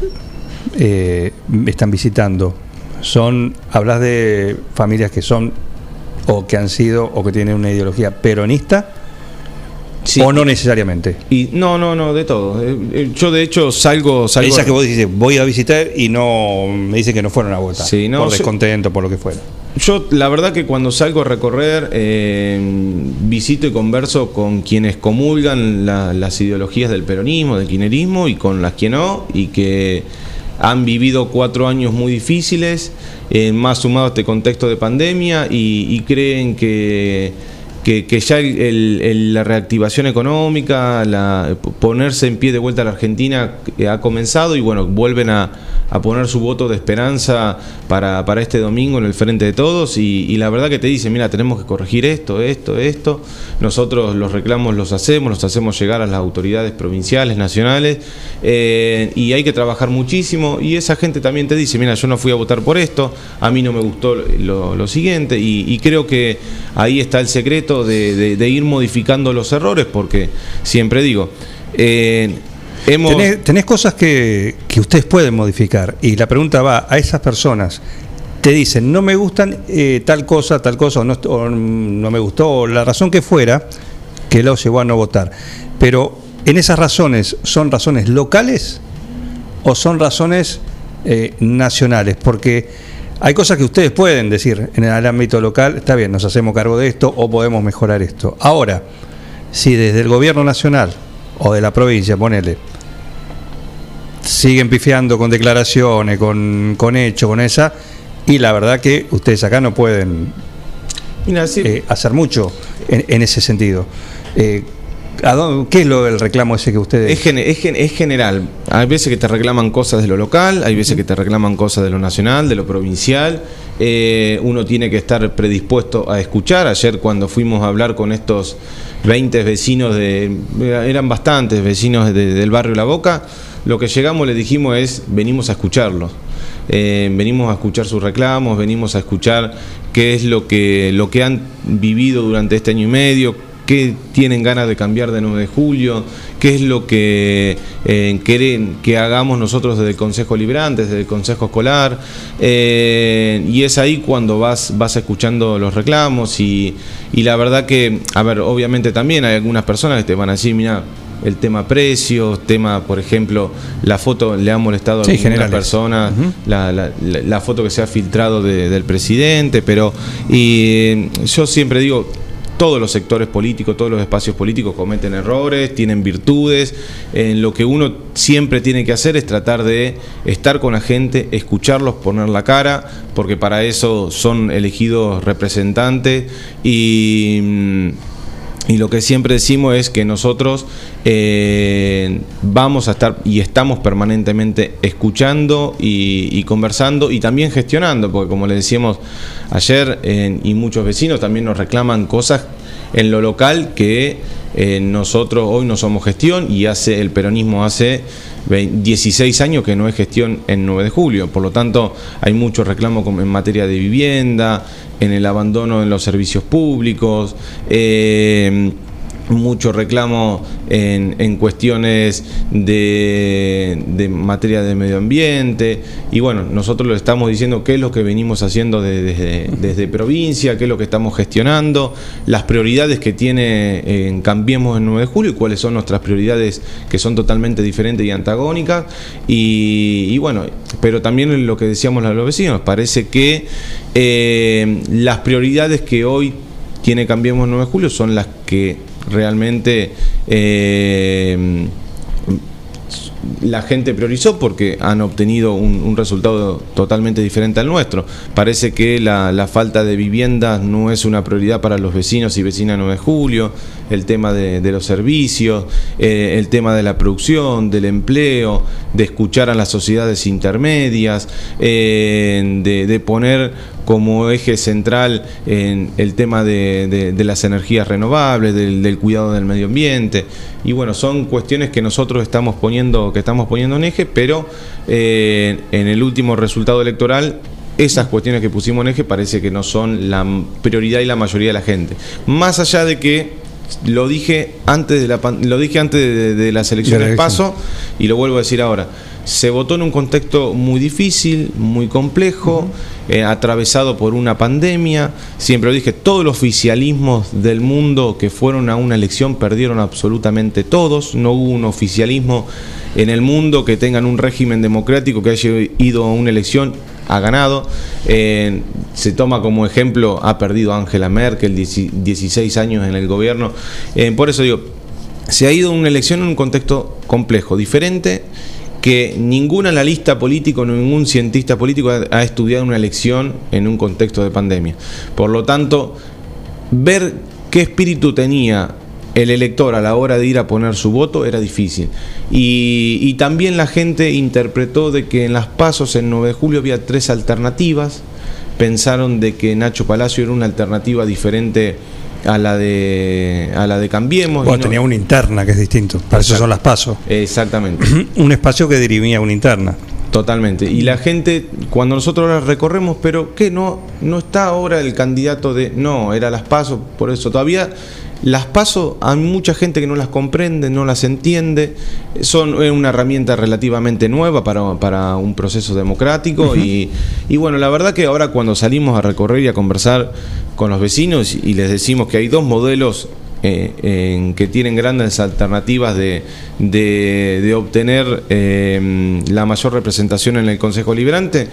eh, están visitando, son, hablas de familias que son o que han sido o que tienen una ideología peronista o no necesariamente. Y no, no, no, de todo. Eh, eh, Yo de hecho salgo, salgo Esas que vos dices, voy a visitar y no me dicen que no fueron a votar. Sí, no, por yo- descontento, por lo que fuera. Yo la verdad que cuando salgo a recorrer eh, visito y converso con quienes comulgan la- las ideologías del peronismo, del kirchnerismo y con las que no y que han vivido cuatro años muy difíciles, eh, más sumado a este contexto de pandemia y, y creen que, que, ya la reactivación económica, la, ponerse en pie de vuelta a la Argentina eh, ha comenzado y bueno, vuelven a, poner su voto de esperanza para, este domingo en el frente de todos y, la verdad que te dicen, mira, tenemos que corregir esto, esto, esto, nosotros los reclamos los hacemos, los hacemos llegar a las autoridades provinciales, nacionales eh, y hay que trabajar muchísimo. Y esa gente también te dice, mira, yo no fui a votar por esto, a mí no me gustó lo, siguiente y creo que ahí está el secreto de, ir modificando los errores porque siempre digo, eh. Tenés, cosas que, que ustedes pueden modificar y la pregunta va a esas personas. Te dicen, no me gustan eh, tal cosa, tal cosa, o no, no me gustó, o la razón que fuera, que los llevó a no votar. Pero en esas razones, ¿son razones locales o son razones eh, nacionales? Porque hay cosas que ustedes pueden decir en el ámbito local, está bien, nos hacemos cargo de esto o podemos mejorar esto. Ahora, si desde el gobierno nacional o de la provincia, ponele, siguen pifiando con declaraciones, con, con hechos, con esa, y la verdad que ustedes acá no pueden eh, hacer mucho en, en ese sentido. Eh, ¿a ¿Qué es lo del reclamo ese que ustedes... Es, es gen- es general. Hay veces que te reclaman cosas de lo local, hay veces que te reclaman cosas de lo nacional, de lo provincial. Eh, uno tiene que estar predispuesto a escuchar. Ayer cuando fuimos a hablar con estos 20 vecinos de... eran bastantes vecinos de- del barrio La Boca, lo que llegamos les dijimos es, venimos a escucharlos. Eh, venimos a escuchar sus reclamos, venimos a escuchar qué es lo que, lo que han vivido durante este año y medio, qué tienen ganas de cambiar de 9 de julio, qué es lo que eh, quieren que hagamos nosotros desde el Consejo Librante, desde el Consejo Escolar, eh, y es ahí cuando vas, vas escuchando los reclamos y, y la verdad que, a ver, obviamente también hay algunas personas que te van a decir, mira, el tema precios, tema, por ejemplo, la foto le ha molestado a Sí, algunas generales. personas, la, la- la- la foto que se ha filtrado de- del presidente, pero y, yo siempre digo, todos los sectores políticos, todos los espacios políticos cometen errores, tienen virtudes. En lo que uno siempre tiene que hacer es tratar de estar con la gente, escucharlos, poner la cara, porque para eso son elegidos representantes y. y lo que siempre decimos es que nosotros eh, vamos a estar y estamos permanentemente escuchando y, conversando y también gestionando, porque como le decíamos ayer, y muchos vecinos también nos reclaman cosas en lo local que eh, nosotros hoy no somos gestión y hace el peronismo hace 20 16 años que no es gestión en 9 de julio. Por lo tanto, hay mucho reclamo en materia de vivienda, en el abandono en los servicios públicos. eh, mucho reclamo en, en cuestiones de, de materia de medio ambiente. Y bueno, nosotros lo estamos diciendo qué es lo que venimos haciendo de- desde, desde provincia, qué es lo que estamos gestionando, las prioridades que tiene en Cambiemos en 9 de julio y cuáles son nuestras prioridades que son totalmente diferentes y antagónicas. Y, bueno, pero también lo que decíamos a los vecinos, parece que eh, las prioridades que hoy tiene Cambiemos 9 de julio son las que realmente eh, la gente priorizó porque han obtenido un, resultado totalmente diferente al nuestro. Parece que la, falta de viviendas no es una prioridad para los vecinos y vecinas de 9 de julio, el tema de, los servicios, eh, el tema de la producción, del empleo, de escuchar a las sociedades intermedias, eh, de poner como eje central en el tema de, de- de las energías renovables, del, del cuidado del medio ambiente. Y bueno, son cuestiones que nosotros estamos poniendo, que estamos poniendo en eje, pero eh, en el último resultado electoral esas cuestiones que pusimos en eje parece que no son la prioridad y la mayoría de la gente. Más allá de que lo dije antes de la lo dije antes de, de las elecciones De la elección. paso y lo vuelvo a decir ahora. Se votó en un contexto muy difícil, muy complejo, eh, atravesado por una pandemia. Siempre lo dije, todos los oficialismos del mundo que fueron a una elección perdieron absolutamente todos. No hubo un oficialismo en el mundo que tengan un régimen democrático que haya ido a una elección ha ganado. Eh, se toma como ejemplo, ha perdido Angela Merkel, 10 16 años en el gobierno. Eh, por eso digo, se ha ido a una elección en un contexto complejo, diferente, que ningún analista político, ningún cientista político ha, estudiado una elección en un contexto de pandemia. Por lo tanto, ver qué espíritu tenía el elector a la hora de ir a poner su voto era difícil. Y, también la gente interpretó de que en las pasos en 9 de julio había tres alternativas. Pensaron de que Nacho Palacio era una alternativa diferente a la de a la de Cambiemos. Bueno, no- tenía una interna que es distinto. Para eso son las pasos. Exactamente. un espacio que dirimía una interna. Totalmente. Y la gente, cuando nosotros ahora recorremos, pero ¿qué? No, no está ahora el candidato de. No, era las pasos, por eso. Todavía las pasos, hay mucha gente que no las comprende, no las entiende. Son es una herramienta relativamente nueva para, para un proceso democrático. y, y bueno, la verdad que ahora cuando salimos a recorrer y a conversar con los vecinos y les decimos que hay dos modelos eh, en que tienen grandes alternativas de, de- obtener eh, la mayor representación en el Consejo Liberante.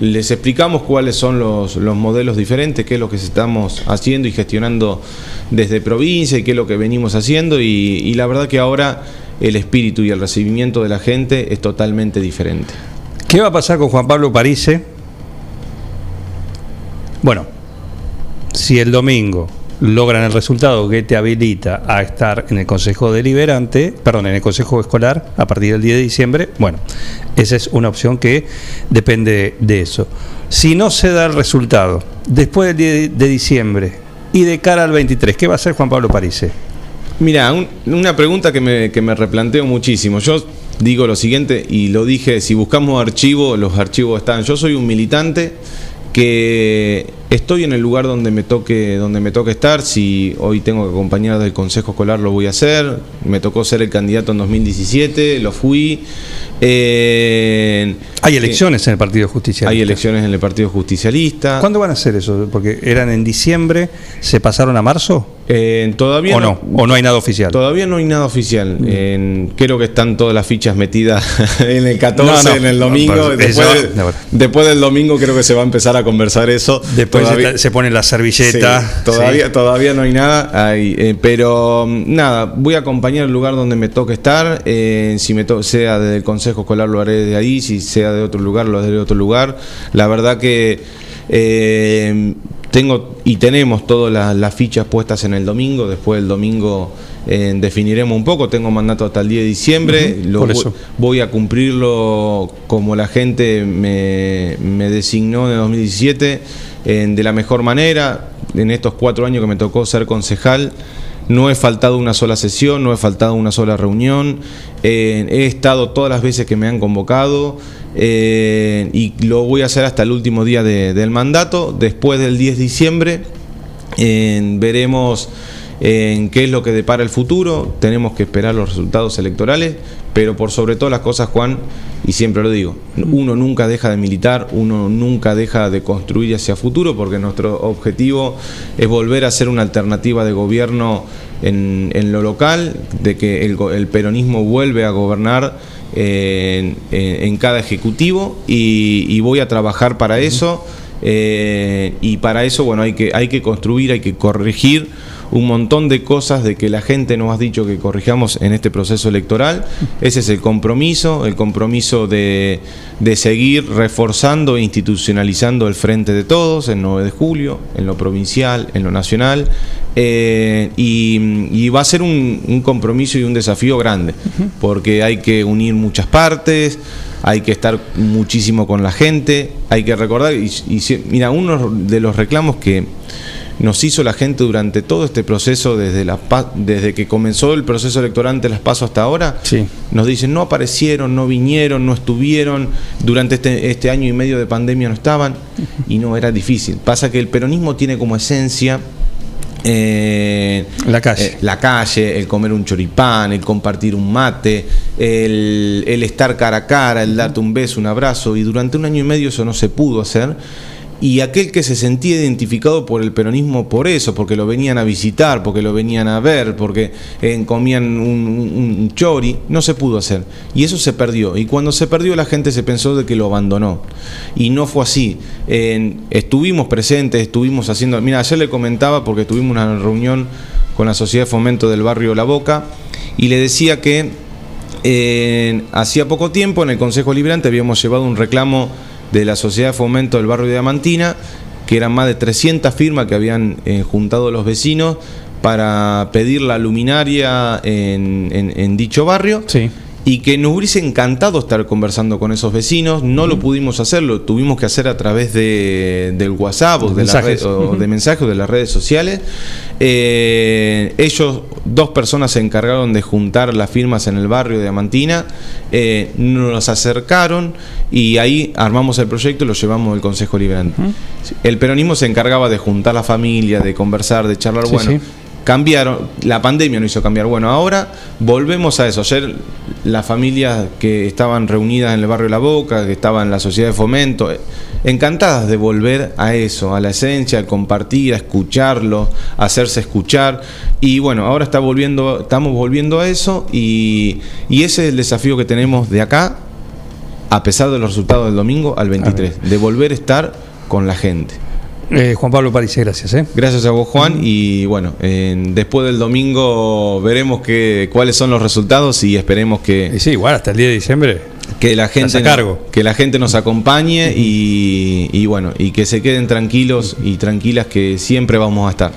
Les explicamos cuáles son los, los modelos diferentes, qué es lo que estamos haciendo y gestionando desde provincia y qué es lo que venimos haciendo. Y, y la verdad que ahora el espíritu y el recibimiento de la gente es totalmente diferente. ¿Qué va a pasar con Juan Pablo Parise? Bueno, si el domingo logran el resultado que te habilita a estar en el Consejo Deliberante, perdón, en el Consejo Escolar a partir del 10 de diciembre, bueno, esa es una opción que depende de eso. Si no se da el resultado después del 10 de diciembre y de cara al 23, ¿qué va a hacer Juan Pablo Parise? Mira, un- una pregunta que me replanteo muchísimo. Yo digo lo siguiente, y lo dije, si buscamos archivos, los archivos están. Yo soy un militante que estoy en el lugar donde me toque donde me toque estar si hoy tengo que acompañar del consejo escolar lo voy a hacer me tocó ser el candidato en 2017 lo fui Eh, Hay elecciones en el Partido Justicialista. hay elecciones en el Partido Justicialista ¿Cuándo van a hacer eso? Porque eran en diciembre, ¿se pasaron a marzo? Eh, todavía ¿O no? ¿O no hay nada oficial? Todavía no hay nada oficial. En- creo que están todas las fichas metidas en el 14, No, no. en el domingo. Después, después del domingo creo que se va a empezar a conversar eso. Después se pone la servilleta. Sí, todavía, Sí. todavía no hay nada. Eh, pero mm, nada, voy a acompañar el lugar donde me toque estar. eh, si me to- sea desde el Consejo Escolar lo haré de ahí. Si sea de otro lugar, lo haré de otro lugar. La verdad que eh, tengo y tenemos todas las, las fichas puestas en el domingo. Después del domingo eh, definiremos un poco. Tengo mandato hasta el 10 de diciembre. Lo eso. voy a cumplirlo como la gente me, me designó en el 2017 en- de la mejor manera. En estos cuatro años que me tocó ser concejal, no he faltado una sola sesión, no he faltado una sola reunión. eh, he estado todas las veces que me han convocado eh, y lo voy a hacer hasta el último día de- del mandato. Después del 10 de diciembre veremos en qué es lo que depara el futuro. Tenemos que esperar los resultados electorales, pero por sobre todas las cosas, Juan, y siempre lo digo, uno nunca deja de militar, uno nunca deja de construir hacia futuro, porque nuestro objetivo es volver a ser una alternativa de gobierno en, lo local, de que el, peronismo vuelve a gobernar en, cada ejecutivo y, y voy a trabajar para eso. Eh, y para eso, bueno, hay que, hay que construir, hay que corregir un montón de cosas de que la gente nos ha dicho que corrijamos en este proceso electoral. Ese es el compromiso, el compromiso de, de seguir reforzando e institucionalizando el frente de todos, el 9 de julio, en lo provincial, en lo nacional. Eh, y, va a ser un, un compromiso y un desafío grande, porque hay que unir muchas partes, hay que estar muchísimo con la gente, hay que recordar, y, y mira, uno de los reclamos que nos hizo la gente durante todo este proceso, desde, la, desde que comenzó el proceso electoral de las pasos hasta ahora, nos dicen no aparecieron, no vinieron, no estuvieron, durante este, este año y medio de pandemia no estaban, y no era difícil. Pasa que el peronismo tiene como esencia eh, la calle. eh, la calle, el comer un choripán, el compartir un mate, el, el estar cara a cara, el darte un beso, un abrazo, y durante un año y medio eso no se pudo hacer. Y aquel que se sentía identificado por el peronismo por eso, porque lo venían a visitar, porque lo venían a ver, porque eh, comían un, chori, no se pudo hacer. Y eso se perdió. Y cuando se perdió la gente se pensó de que lo abandonó. Y no fue así. Estuvimos presentes, estuvimos haciendo... Mira, ayer le comentaba porque tuvimos una reunión con la Sociedad de Fomento del Barrio La Boca y le decía que eh, hacía poco tiempo en el Consejo Liberante habíamos llevado un reclamo de la Sociedad de Fomento del Barrio de Diamantina, que eran más de 300 firmas que habían eh, juntado los vecinos para pedir la luminaria en, en- en dicho barrio. Y que nos hubiese encantado estar conversando con esos vecinos, no lo pudimos hacer, lo tuvimos que hacer a través de, del WhatsApp o de, Mensajes. red- o de mensajes de las redes sociales. Eh, ellos, dos personas se encargaron de juntar las firmas en el barrio de Diamantina, eh, nos acercaron y ahí armamos el proyecto y lo llevamos al Consejo Liberante. El peronismo se encargaba de juntar la familia, de conversar, de charlar. Sí, bueno, sí. Cambiaron, la pandemia no hizo cambiar. Bueno, ahora volvemos a eso. Ayer las familias que estaban reunidas en el barrio La Boca, que estaban en la sociedad de fomento, eh, encantadas de volver a eso, a la esencia, a compartir, a escucharlo, a hacerse escuchar. Y bueno, ahora está volviendo, estamos volviendo a eso y, y ese es el desafío que tenemos de acá, a pesar de los resultados del domingo, al 23, de volver a estar con la gente. Eh, Juan Pablo París, gracias. ¿eh? Gracias a vos, Juan. Y bueno, en- después del domingo veremos que, cuáles son los resultados y esperemos que. sí, igual hasta el día de diciembre. Que la gente, a cargo. que la gente nos acompañe y, y bueno, y que se queden tranquilos y tranquilas que siempre vamos a estar.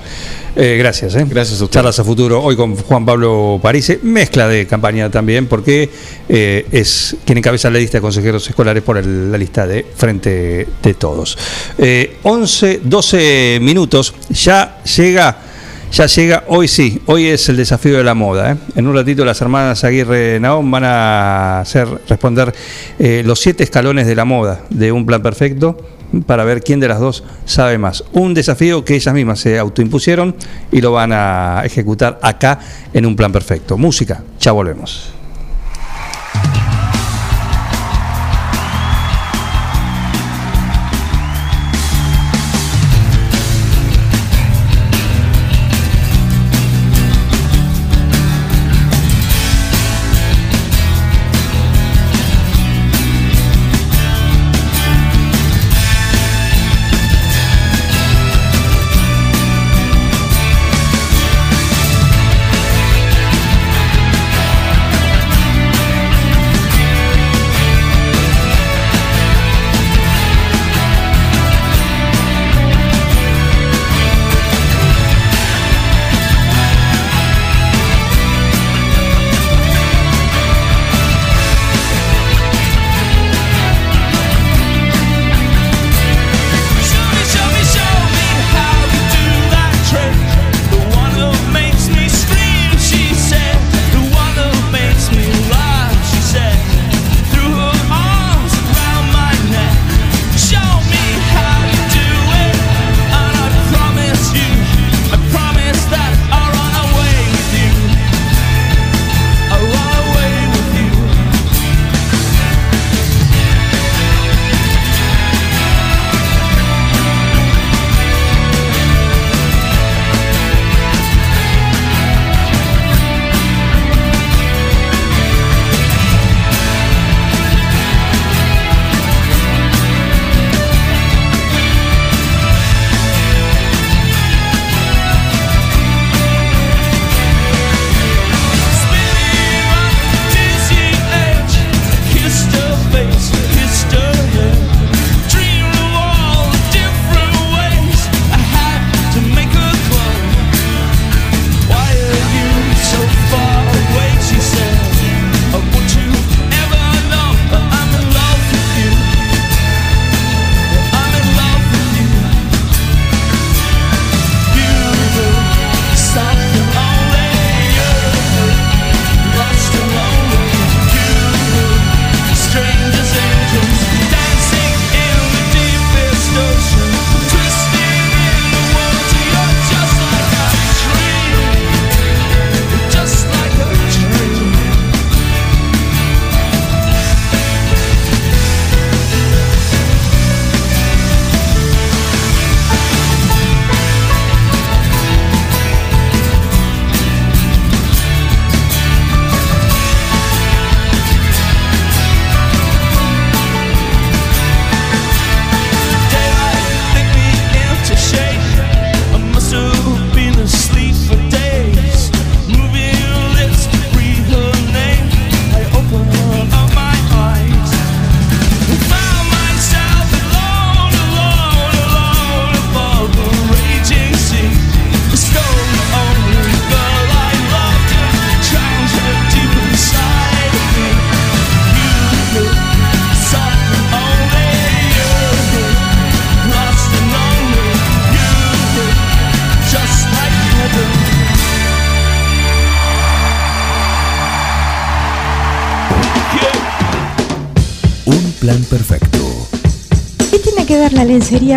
Eh, gracias. ¿eh? Gracias a usted. Charlas a futuro. Hoy con Juan Pablo París. Mezcla de campaña también, porque eh, es quien encabeza la lista de consejeros escolares por el- la lista de Frente de Todos. Eh, 11, 12 minutos. Ya llega. Ya llega, hoy sí, hoy es el desafío de la moda. ¿eh? En un ratito las hermanas Aguirre Naón van a hacer responder eh, los siete escalones de la moda de un plan perfecto para ver quién de las dos sabe más. Un desafío que ellas mismas se autoimpusieron y lo van a ejecutar acá en un plan perfecto. Música, ya volvemos.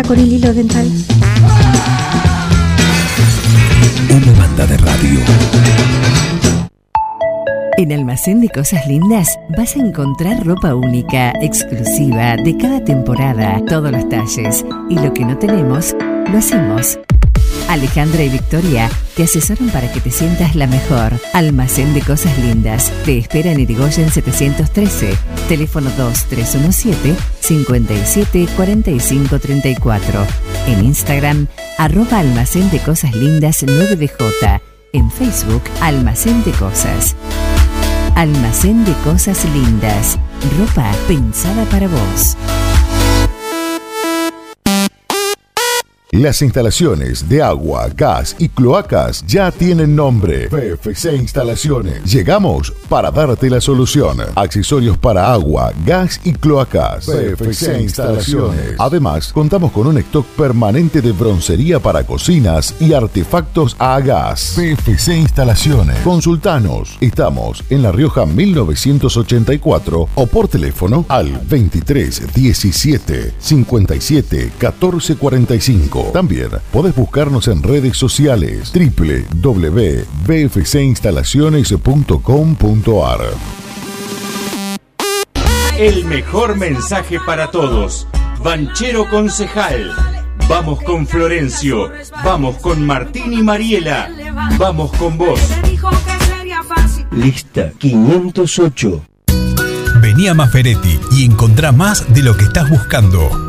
Con el hilo dental? Una banda de radio. En Almacén de Cosas Lindas vas a encontrar ropa única, exclusiva, de cada temporada, todos los talles. Y lo que no tenemos, lo hacemos. Alejandra y Victoria te asesoran para que te sientas la mejor. Almacén de Cosas Lindas. Te espera en Irigoyen 713. Teléfono 2317 57 45 34. En Instagram, arroba Almacén de Cosas Lindas 9DJ. En Facebook, Almacén de Cosas. Almacén de Cosas Lindas. Ropa pensada para vos. Las instalaciones de agua, gas y cloacas ya tienen nombre. PFC Instalaciones. Llegamos para darte la solución. Accesorios para agua, gas y cloacas. PFC Instalaciones. Además, contamos con un stock permanente de broncería para cocinas y artefactos a gas. PFC Instalaciones. Consultanos. Estamos en La Rioja 1984 o por teléfono al 23 17 57 14 45. También podés buscarnos en redes sociales www.bfcinstalaciones.com.ar. El mejor mensaje para todos. Banchero Concejal. Vamos con Florencio. Vamos con Martín y Mariela. Vamos con vos. Lista 508. Vení a Maferetti y encontrá más de lo que estás buscando.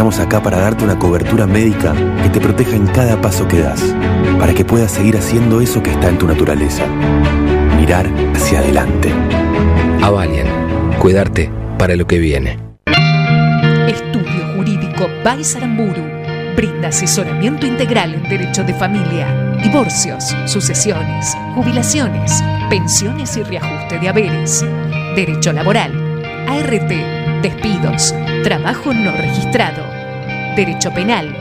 Estamos acá para darte una cobertura médica que te proteja en cada paso que das, para que puedas seguir haciendo eso que está en tu naturaleza. Mirar hacia adelante. Avalian. Cuidarte para lo que viene. Estudio Jurídico Baisaramburu. Brinda asesoramiento integral en derecho de familia, divorcios, sucesiones, jubilaciones, pensiones y reajuste de haberes, derecho laboral, ART, despidos, trabajo no registrado, derecho penal,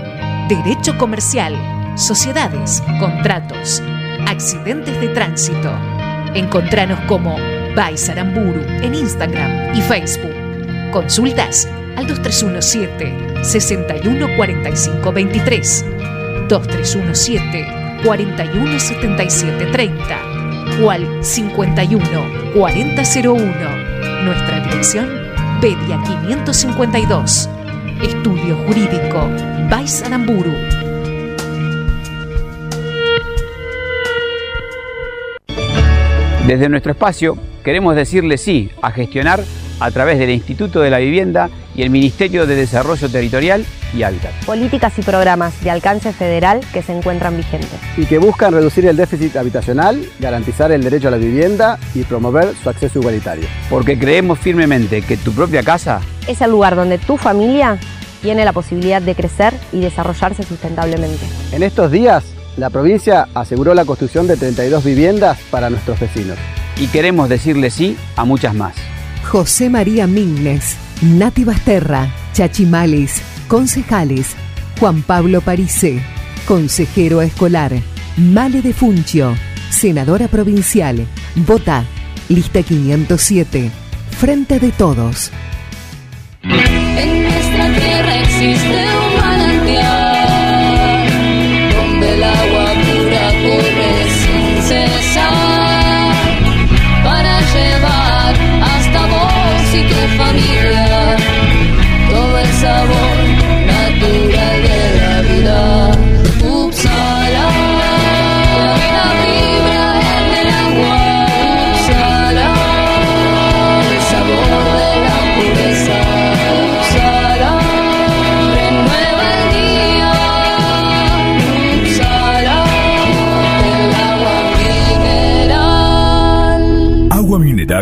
derecho comercial, sociedades, contratos, accidentes de tránsito. Encontranos como Baisaramburu en Instagram y Facebook. Consultas al 2317 6145 23 2317 417730 o al 51 4001. Nuestra dirección Bedia 552. Estudio Jurídico Baisaramburu. Desde nuestro espacio queremos decirle sí a gestionar a través del Instituto de la Vivienda y el Ministerio de Desarrollo Territorial y Hábitat. Políticas y programas de alcance federal que se encuentran vigentes. y que buscan reducir el déficit habitacional, garantizar el derecho a la vivienda y promover su acceso igualitario. Porque creemos firmemente que tu propia casa Es el lugar donde tu familia tiene la posibilidad de crecer y desarrollarse sustentablemente. En estos días, la provincia aseguró la construcción de 32 viviendas para nuestros vecinos. y queremos decirle sí a muchas más. José María Mingles, Nati Basterra, Chachimalis, concejales, Juan Pablo Parise, consejero escolar, Male de Funcio, senadora provincial, Vota, lista 507, Frente de Todos. En nuestra tierra existe un vos y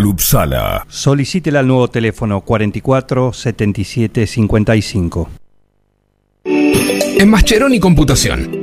Mineral Upsala. Solicítela al nuevo teléfono 44 77 55. En Mascheroni Computación,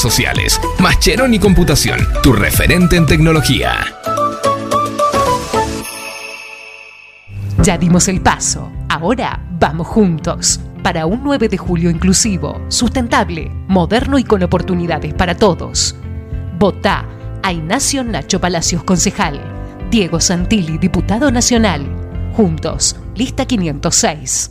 sociales. Mascheroni Computación, tu referente en tecnología. Ya dimos el paso, ahora vamos juntos. Para un 9 de julio inclusivo, sustentable, moderno y con oportunidades para todos. Votá a Ignacio Nacho Palacios Concejal, Diego Santilli Diputado Nacional. Juntos, lista 506.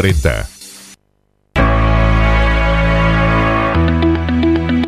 40.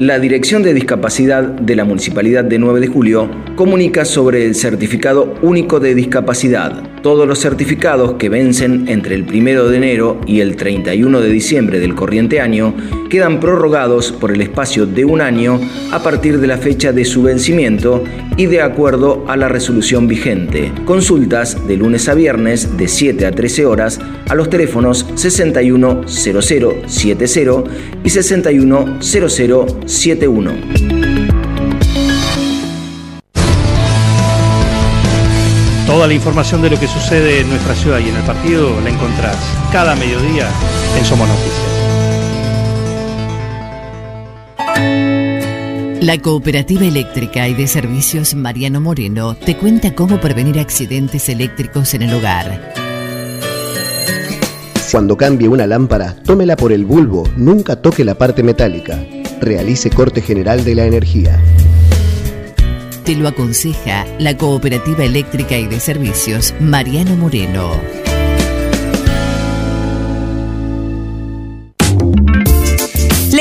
La Dirección de Discapacidad de la Municipalidad de 9 de Julio comunica sobre el Certificado Único de Discapacidad. Todos los certificados que vencen entre el 1 de enero y el 31 de diciembre del corriente año quedan prorrogados por el espacio de un año a partir de la fecha de su vencimiento y de acuerdo a la resolución vigente. Consultas de lunes a viernes de 7 a 13 horas a los teléfonos 610070 y 610071. Toda la información de lo que sucede en nuestra ciudad y en el partido la encontrás cada mediodía en Somos Noticias. La Cooperativa Eléctrica y de Servicios Mariano Moreno te cuenta cómo prevenir accidentes eléctricos en el hogar. Cuando cambie una lámpara, tómela por el bulbo, nunca toque la parte metálica. Realice corte general de la energía. Te lo aconseja la Cooperativa Eléctrica y de Servicios Mariano Moreno.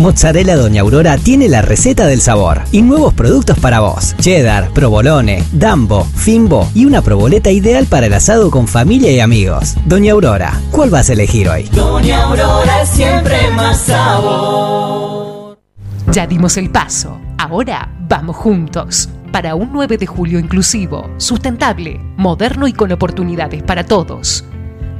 Mozzarella Doña Aurora tiene la receta del sabor y nuevos productos para vos. Cheddar, provolone, dambo, fimbo y una proboleta ideal para el asado con familia y amigos. Doña Aurora, ¿cuál vas a elegir hoy? Doña Aurora es siempre más sabor. Ya dimos el paso, ahora vamos juntos. Para un 9 de julio inclusivo, sustentable, moderno y con oportunidades para todos.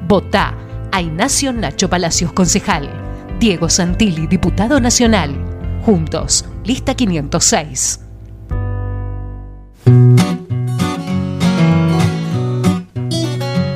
Votá a Ignacio Nacho Palacios Concejal. Diego Santilli, Diputado Nacional. Juntos, lista 506.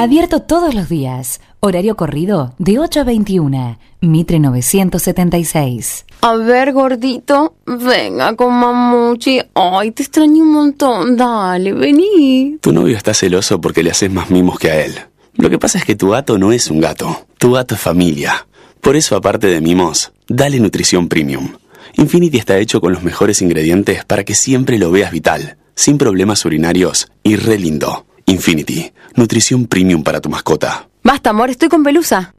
Abierto todos los días. Horario corrido de 8 a 21. Mitre 976. A ver, gordito, venga con mamuchi. Ay, te extraño un montón. Dale, vení. Tu novio está celoso porque le haces más mimos que a él. Lo que pasa es que tu gato no es un gato. Tu gato es familia. Por eso, aparte de mimos, dale nutrición premium. Infinity está hecho con los mejores ingredientes para que siempre lo veas vital, sin problemas urinarios y re lindo. Infinity, nutrición premium para tu mascota. Basta, amor, estoy con Pelusa.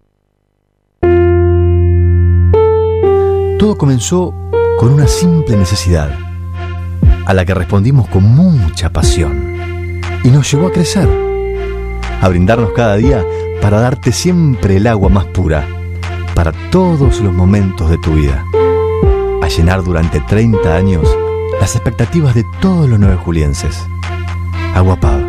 Todo comenzó con una simple necesidad, a la que respondimos con mucha pasión, y nos llevó a crecer, a brindarnos cada día para darte siempre el agua más pura, para todos los momentos de tu vida, a llenar durante 30 años las expectativas de todos los nueve julienses. Agua Pava,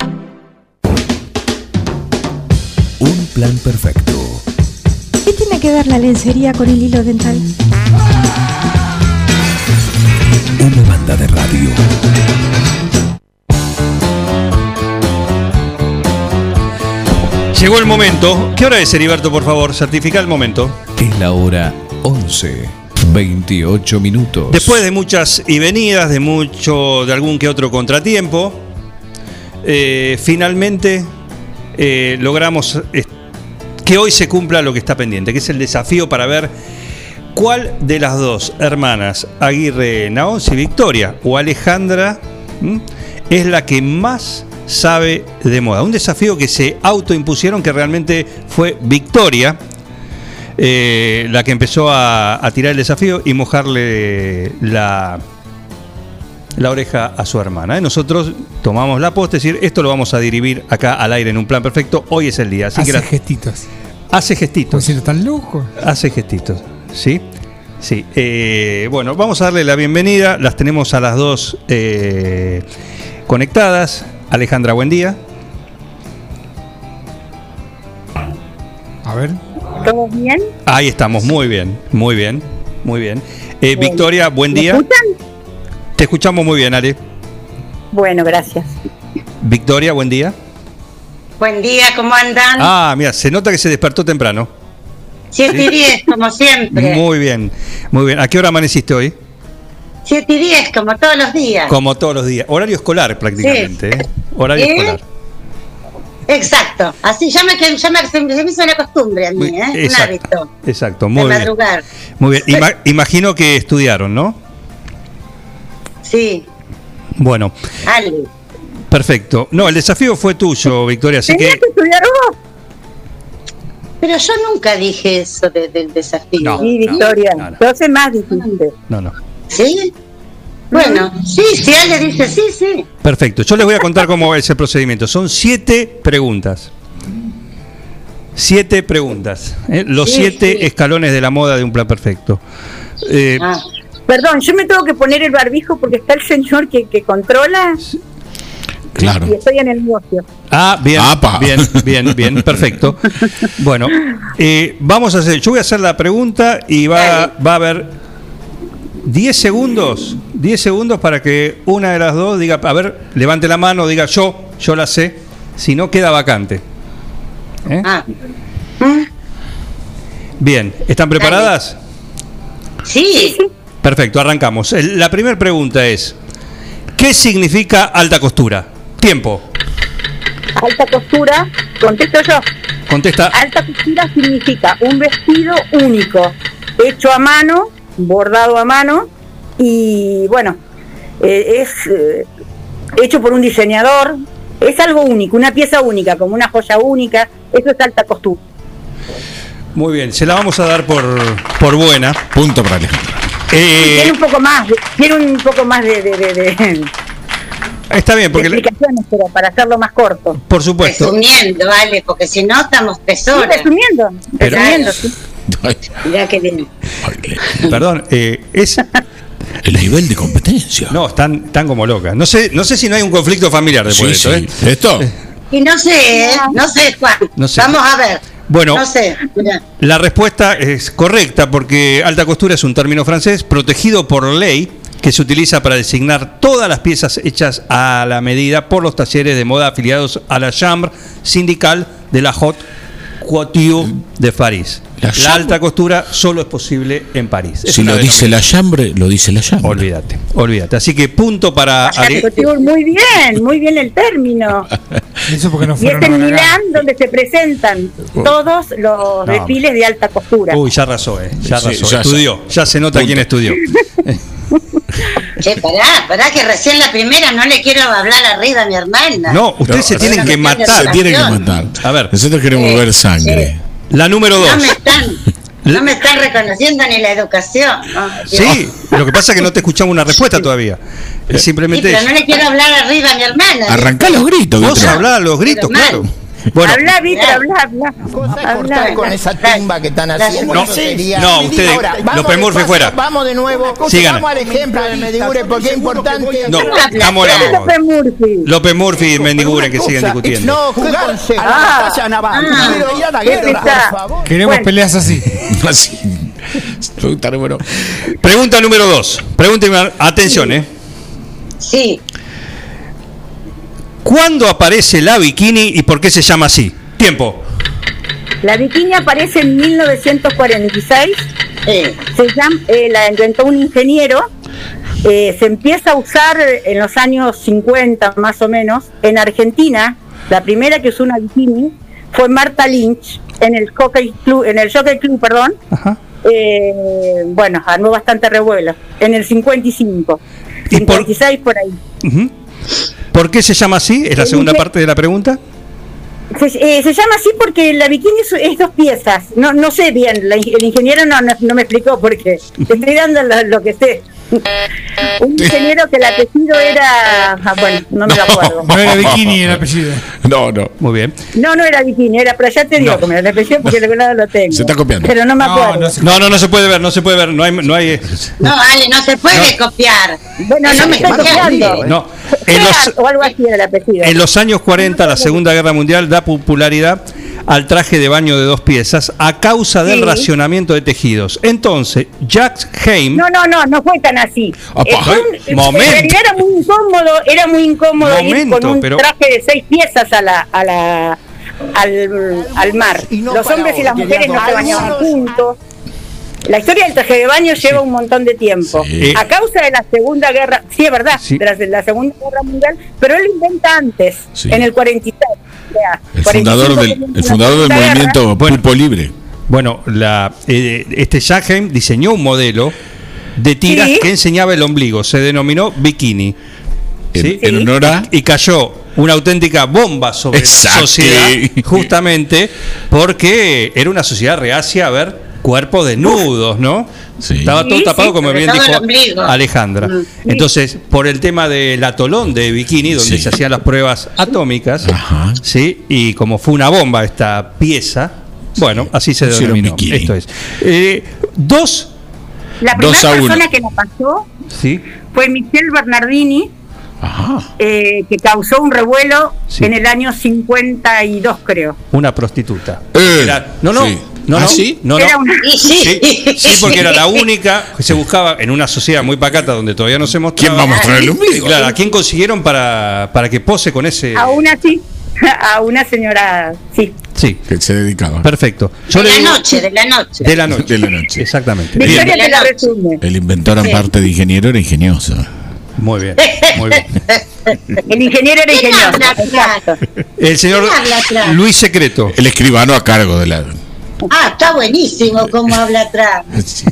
Plan perfecto. ¿Qué tiene que ver la lencería con el hilo dental? Una banda de radio. Llegó el momento. ¿Qué hora es, Heriberto, por favor? Certifica el momento. Es la hora 11, 28 minutos. Después de muchas y venidas, de mucho, de algún que otro contratiempo, eh, finalmente eh, logramos que hoy se cumpla lo que está pendiente, que es el desafío para ver cuál de las dos hermanas, Aguirre Naonsi Victoria o Alejandra, ¿m? es la que más sabe de moda. Un desafío que se autoimpusieron, que realmente fue Victoria. eh, la que empezó a, a tirar el desafío y mojarle la, la oreja a su hermana. ¿eh? Nosotros tomamos la posta, es decir, esto lo vamos a dirigir acá al aire en un plan perfecto. Hoy es el día. Así Hace que la- gestitos. Hace gestitos. Como si tan loco. Hace gestitos. ¿Sí? Sí. Eh, bueno, vamos a darle la bienvenida. Las tenemos a las dos eh, conectadas. Alejandra, buen día. A ver. ¿Todo bien? Ahí estamos, muy bien, muy bien, muy bien. Eh, Bueno. Victoria, buen ¿Me día. escuchan? Te escuchamos muy bien, Ale. Bueno, gracias. Victoria, buen día. Buen día, ¿cómo andan? Ah, mira, se nota que se despertó temprano. 7 y 10, como siempre. Muy bien, muy bien. ¿A qué hora amaneciste hoy? 7 y 10, como todos los días. Como todos los días. Horario escolar prácticamente. ¿eh? Horario ¿Eh? escolar. Exacto. Así ya me, ya me, se me hizo una costumbre a mí, ¿eh? Un Exacto. hábito. Exacto, de muy bien. madrugar. Muy bien. Ima- imagino que estudiaron, ¿no? Sí, Bueno, algo. Perfecto. No, el desafío fue tuyo, Victoria, así ¿Tenías que que estudiar vos? Pero yo nunca dije eso de- del desafío. No, sí, no, Victoria. no, no. Entonces más dijiste. no, no. ¿Sí? Bueno, sí, si Ale dice sí, sí. Perfecto. Yo les voy a contar cómo es el procedimiento. Son siete preguntas. Siete preguntas. ¿eh? Los Sí, siete sí. escalones de la moda de un plan perfecto. Eh, Ah. Perdón, yo me tengo que poner el barbijo porque está el señor que, que controla Claro. y estoy en el negocio. Ah, bien, bien, bien, bien, perfecto. Bueno, eh, vamos a hacer, yo voy a hacer la pregunta y va, va a haber 10 segundos, 10 segundos para que una de las dos diga, a ver, levante la mano, diga yo, yo la sé, si no queda vacante. ¿Eh? Ah. Bien, ¿están preparadas? Sí. Perfecto, arrancamos. La primera pregunta es, ¿qué significa alta costura? Tiempo. Alta costura, contesto yo. Contesta. Alta costura significa un vestido único, hecho a mano, bordado a mano y bueno, eh, es eh, hecho por un diseñador, es algo único, una pieza única, como una joya única, eso es alta costura. Muy bien, se la vamos a dar por, por buena. Punto para Alejandro. Eh, Tiene un poco más, tiene un poco más de, de- de- de- está bien, porque explicaciones, pero para hacerlo más corto. por supuesto. Resumiendo, vale, porque si no estamos tres Sí, resumiendo, Pero- resumiendo, sí. Mirá que bien. Perdón, eh, es. El nivel de competencia. No, están, están como locas. No sé, no sé si no hay un conflicto familiar después Sí, de sí. esto, ¿eh? ¿Esto? Y no sé, ¿eh? no sé, Juan. No sé. Vamos a ver. Bueno. No sé. La respuesta es correcta porque alta costura es un término francés protegido por ley que se utiliza para designar todas las piezas hechas a la medida por los talleres de moda afiliados a la Chambre sindical de la Haute Couture de París. La, alta costura solo es posible en París. Es Si lo dice la chambre, lo dice la chambre. Olvídate, olvídate. Así que punto para Couture, Muy bien, muy bien el término. Eso porque no Y es en Milán donde se presentan todos los No. desfiles de alta costura. Uy, ya arrasó, eh. Ya Sí, arrasó. ya estudió. Ya se nota Punto. quién estudió. Che, pará, pará, que recién la primera no le quiero hablar arriba a mi hermana. No, ustedes se tienen que matar. Se tienen que matar. A ver. Nosotros queremos Sí, ver sangre. La número No dos. me están, no me están reconociendo ni la educación. ¿no? Sí, lo que pasa es que no te escuchamos una respuesta todavía. Es Sí, simplemente pero no le quiero hablar arriba a mi hermana. Arrancá los gritos. Vos Víctor. hablá a los gritos, claro. Bueno, habla, Víctor, habla, habla. cortar Habla. con esa timba que están haciendo. No, no, ustedes, Ahora, vamos López Murphy fuera. Vamos de nuevo. Sigan. Vamos al ejemplo de Medigure porque es importante. No, estamos la López Murphy. López Murphy y Mendiguren que siguen discutiendo. No, jugar a la batalla naval. ah, a. Queremos peleas así. Así. Pregunta número. Pregunta número dos. Pregunta, atención, ¿eh? Sí, ¿Cuándo aparece la bikini y por qué se llama así? Tiempo. La bikini aparece en 1946. sí. Se llama, eh, la inventó un ingeniero. eh, se empieza a usar en los años 50 más o menos en Argentina. La primera que usó una bikini fue Marta Lynch en el Jockey Club, en el Jockey Club, perdón. Ajá. Eh, bueno, armó bastante revuelo. En el 55, ¿Y por- 56 por ahí. Ujú. ¿Por qué se llama así? Es la El segunda parte de la pregunta. Se, eh, se llama así porque la bikini es, es dos piezas. No, no sé bien, la el ingeniero no, no, no me explicó por qué. Te estoy dando lo, lo que sé. Un ingeniero que el apellido era. ah, bueno, no me lo acuerdo. No era bikini el apellido. No, no. Muy bien. No, no era bikini, era, pero ya te digo, No. como el apellido porque lo tengo. Se está copiando. Pero no me acuerdo. no se- No, no, no se puede ver, no se puede ver. No hay. No, hay, No, Ale, no se puede copiar. Bueno, no me estoy copiando. no. En los, O algo así era el apellido. En los años 40, la Segunda Guerra Mundial da popularidad al traje de baño de dos piezas a causa del Sí. racionamiento de tejidos. Entonces, Jacques Heim, No, no, no, no fue tan así. Eh, un- eh, momento. En realidad era muy incómodo, era muy incómodo ir Momento, con un pero- traje de seis piezas a la, a la, al, al mar. no Los hombres y las mujeres no se bañaban juntos. La historia del traje de baño lleva un montón de tiempo. Sí. A causa de la Segunda Guerra, sí es verdad, Sí. de la, Segunda Guerra Mundial, pero él lo inventa antes, Sí. en el 46. o sea, El 45 fundador del, el fundador del Guerra. movimiento Pulpo Libre. bueno, la, eh, este Heim diseñó un modelo de tiras Sí. que enseñaba el ombligo. Se denominó bikini. En, ¿sí? en honor a. Y cayó una auténtica bomba sobre Exacto. la sociedad, justamente porque era una sociedad reacia a ver cuerpos desnudos, ¿no? Sí. Estaba todo Sí, tapado, sí, como bien dijo. Alejandra. Mm, sí. Entonces, por el tema del atolón de bikini, donde Sí. se hacían las pruebas atómicas, Ajá. ¿sí? Y como fue una bomba esta pieza, bueno, así se denominó. bikini. Esto es. Eh, dos, La Dos primera persona que la pasó ¿sí? fue Michelle Bernardini, Ajá. eh, que causó un revuelo Sí. en el año 52, creo. Una prostituta. Eh, Era- no, no, sí. No, ¿Ah, no, sí? no, no. Una- sí. Sí, sí, porque era la única que se buscaba en una sociedad muy pacata donde todavía no se mostraba. ¿Quién va a mostrar el ombligo? Claro, ¿a quién consiguieron para, para que pose con ese? Aún así, a una señora, sí. Sí, Que se dedicaba. perfecto. Yo de la digo- noche, de la noche. De la noche. De la noche. Exactamente. Victoria te la resume. El inventor, en Sí. parte de ingeniero, era ingenioso. muy bien, muy bien. El ingeniero era ¿Quién ingenioso. habla. El señor. Luis Secreto. El escribano a cargo de la. Ah, está buenísimo cómo habla atrás.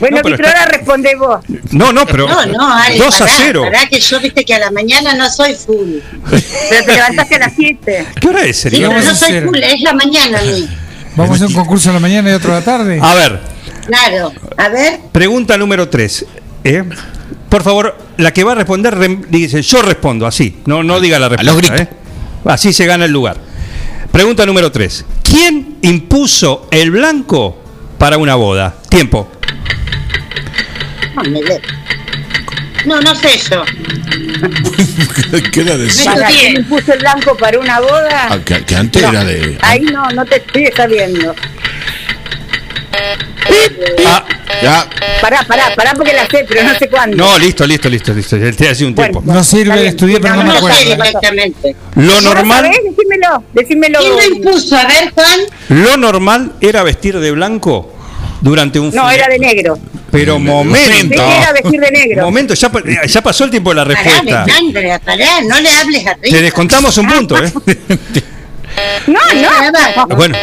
Bueno, No, pero Víctor, está- ahora responde vos. No, no, pero No, no, Ale, 2 a pará, 0. pará que yo viste que a la mañana no soy full. Pero te levantaste a las 7. ¿Qué hora es, Sí, Sergio? pero no soy full, es la mañana a mí. Vamos a hacer un concurso a la mañana y otro a la tarde. A ver, Claro, a ver, pregunta número 3. Por favor, la que va a responder dice, yo respondo, así. No, no diga la respuesta. los gritos. ¿eh? Así se gana el lugar. Pregunta número 3. ¿Quién impuso el blanco para una boda? Tiempo. no, me no, sé yo. ¿Qué era de Me ¿Para estudié. quién puso el blanco para una boda? Ah, que, que antes No, era de. Ahí no, no te estoy sabiendo. Ah, Ya, Pará, pará, pará porque la sé, pero no sé cuándo. no, listo, listo, listo, listo. Ya te hace un Bueno, tiempo. No sirve estudiar, pero no No, me acuerdo. directamente. Lo ¿No lo normal, sabés? Decímelo, decímelo. ¿Quién lo impuso? A ver, Juan. lo normal era vestir de blanco durante un No, era de negro. Pero Sí, momento. era vestir de negro. Momento, ya, ya pasó el tiempo de la Pará, respuesta. Alejandra, pará, no le hables arriba. Te descontamos un punto, ¿eh? No, no. Bueno,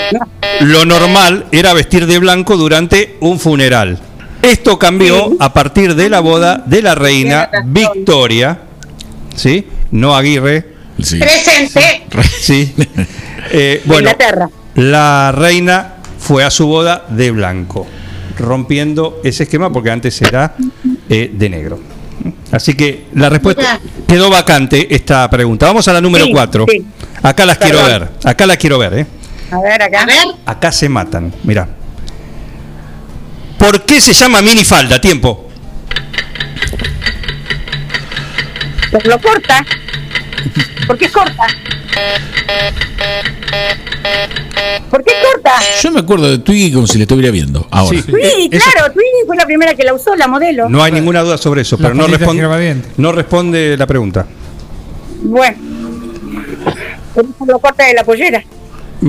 lo normal era vestir de blanco durante un funeral. Esto cambió a partir de la boda de la reina Victoria, ¿sí? No Aguirre, sí. Presente. sí. Eh, bueno, Inglaterra. la reina fue a su boda de blanco, rompiendo ese esquema porque antes era eh, de negro. Así que la respuesta quedó vacante esta pregunta. Vamos a la número Sí, 4. sí. Acá las quiero ver. Acá las quiero ver, ¿eh? A ver, acá. A ver, Acá se matan, mira. ¿Por qué se llama minifalda? Tiempo. Pues lo corta. Porque es corta. ¿Por qué corta? Yo me acuerdo de Twiggy como si le estuviera viendo. Ahora. Sí. Eso- claro, Twiggy fue la primera que la usó, la modelo. No hay ninguna duda sobre eso, pero no responde, no responde la pregunta. Bueno. Por lo corta de la pollera.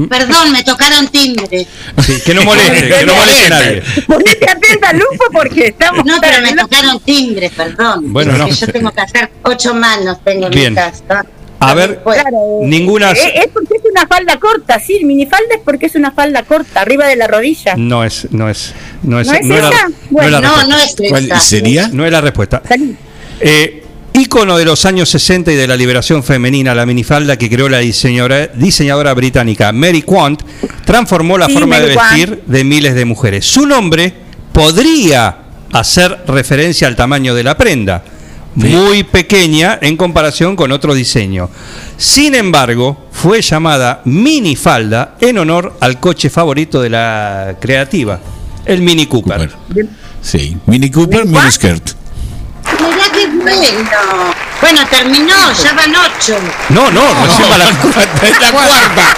perdón, me tocaron timbre. Sí, que no moleste, que no moleste a nadie. Ponete atenta, Lupo, porque estamos... No, pero me tocaron timbre, perdón. Bueno, no. yo tengo que hacer ocho manos, tengo en Bien. mi casa. A ver, Pues, Claro, ninguna Es, es porque es una falda corta, sí, minifalda es porque es una falda corta, arriba de la rodilla. no es, no es, no es, ¿No es no esa? no es Bueno, la no, es ¿Cuál esa. sería? No es la respuesta. Salí. Eh, ícono de los años 60 y de la liberación femenina, la minifalda que creó la diseñadora, diseñadora británica Mary Quant transformó la Sí, forma de Quant. vestir de miles de mujeres. Su nombre podría hacer referencia al tamaño de la prenda, muy pequeña en comparación con otro diseño. Sin embargo, fue llamada minifalda en honor al coche favorito de la creativa, el Mini Cooper. Cooper. Sí. Mini Cooper, mini skirt. Mirá qué bueno. Terminó, ya van ocho. No, no, recién va la- Es la cuarta.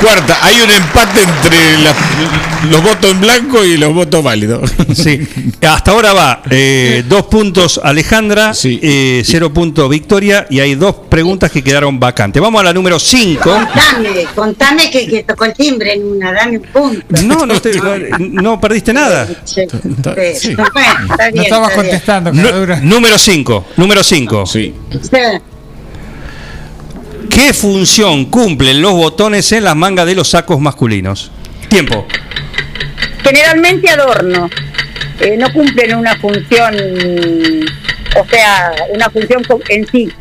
Cuarta. Hay un empate entre la- los votos en blanco y los votos válidos. Sí, hasta ahora va eh, dos puntos Alejandra, Sí. eh, cero puntos Victoria y hay dos preguntas que quedaron vacantes. Vamos a la número 5. Contame, contame que, que tocó el timbre en una, dame un punto. No, no, te- no perdiste nada. Sí, Sí. Bueno, está bien, No estabas está bien. contestando, caradura. número 5, número 5. Sí. Sí. ¿Qué función cumplen los botones en las mangas de los sacos masculinos? Tiempo. Generalmente adorno. Eh, no cumplen una función, o sea, una función en sí.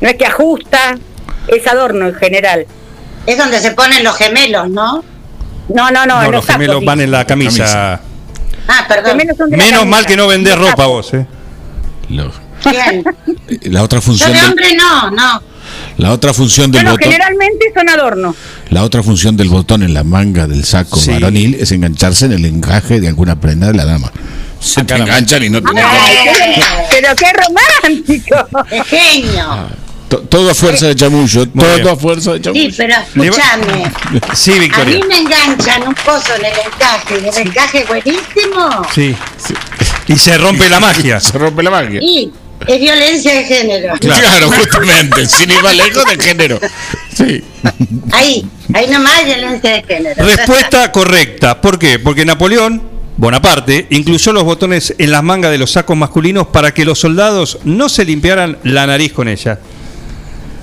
No es que ajusta, es adorno en general. Es donde se ponen los gemelos, ¿no? No, no, no, No, en los los sacos, gemelos sí. van en la camisa. Camisa. Ah, Los perdón. Menos camisa. mal que no vendés Los ropa vos, ¿eh? Lo- ¿Quién? la otra Yo función de del, hombre no, no. la otra función del Bueno, botón generalmente son adornos. la otra función del botón en la manga del saco Sí. varonil es engancharse en el encaje de alguna prenda de la dama se te enganchan y no te pero qué romántico. Es genio. To- todo a fuerza de chamullo todo bien. a fuerza de chamullo Sí, pero escúchame. Sí, A mí Victoria. me enganchan un pozo en el encaje y el encaje es buenísimo. Sí. Y se rompe la magia. se rompe la magia Y es violencia de género. claro, justamente sin ir más lejos de género sí Ahí, ahí nomás hay violencia de género. Respuesta correcta. ¿Por qué? Porque Napoleón Bonaparte incluyó los botones en las mangas de los sacos masculinos para que los soldados no se limpiaran la nariz con ella.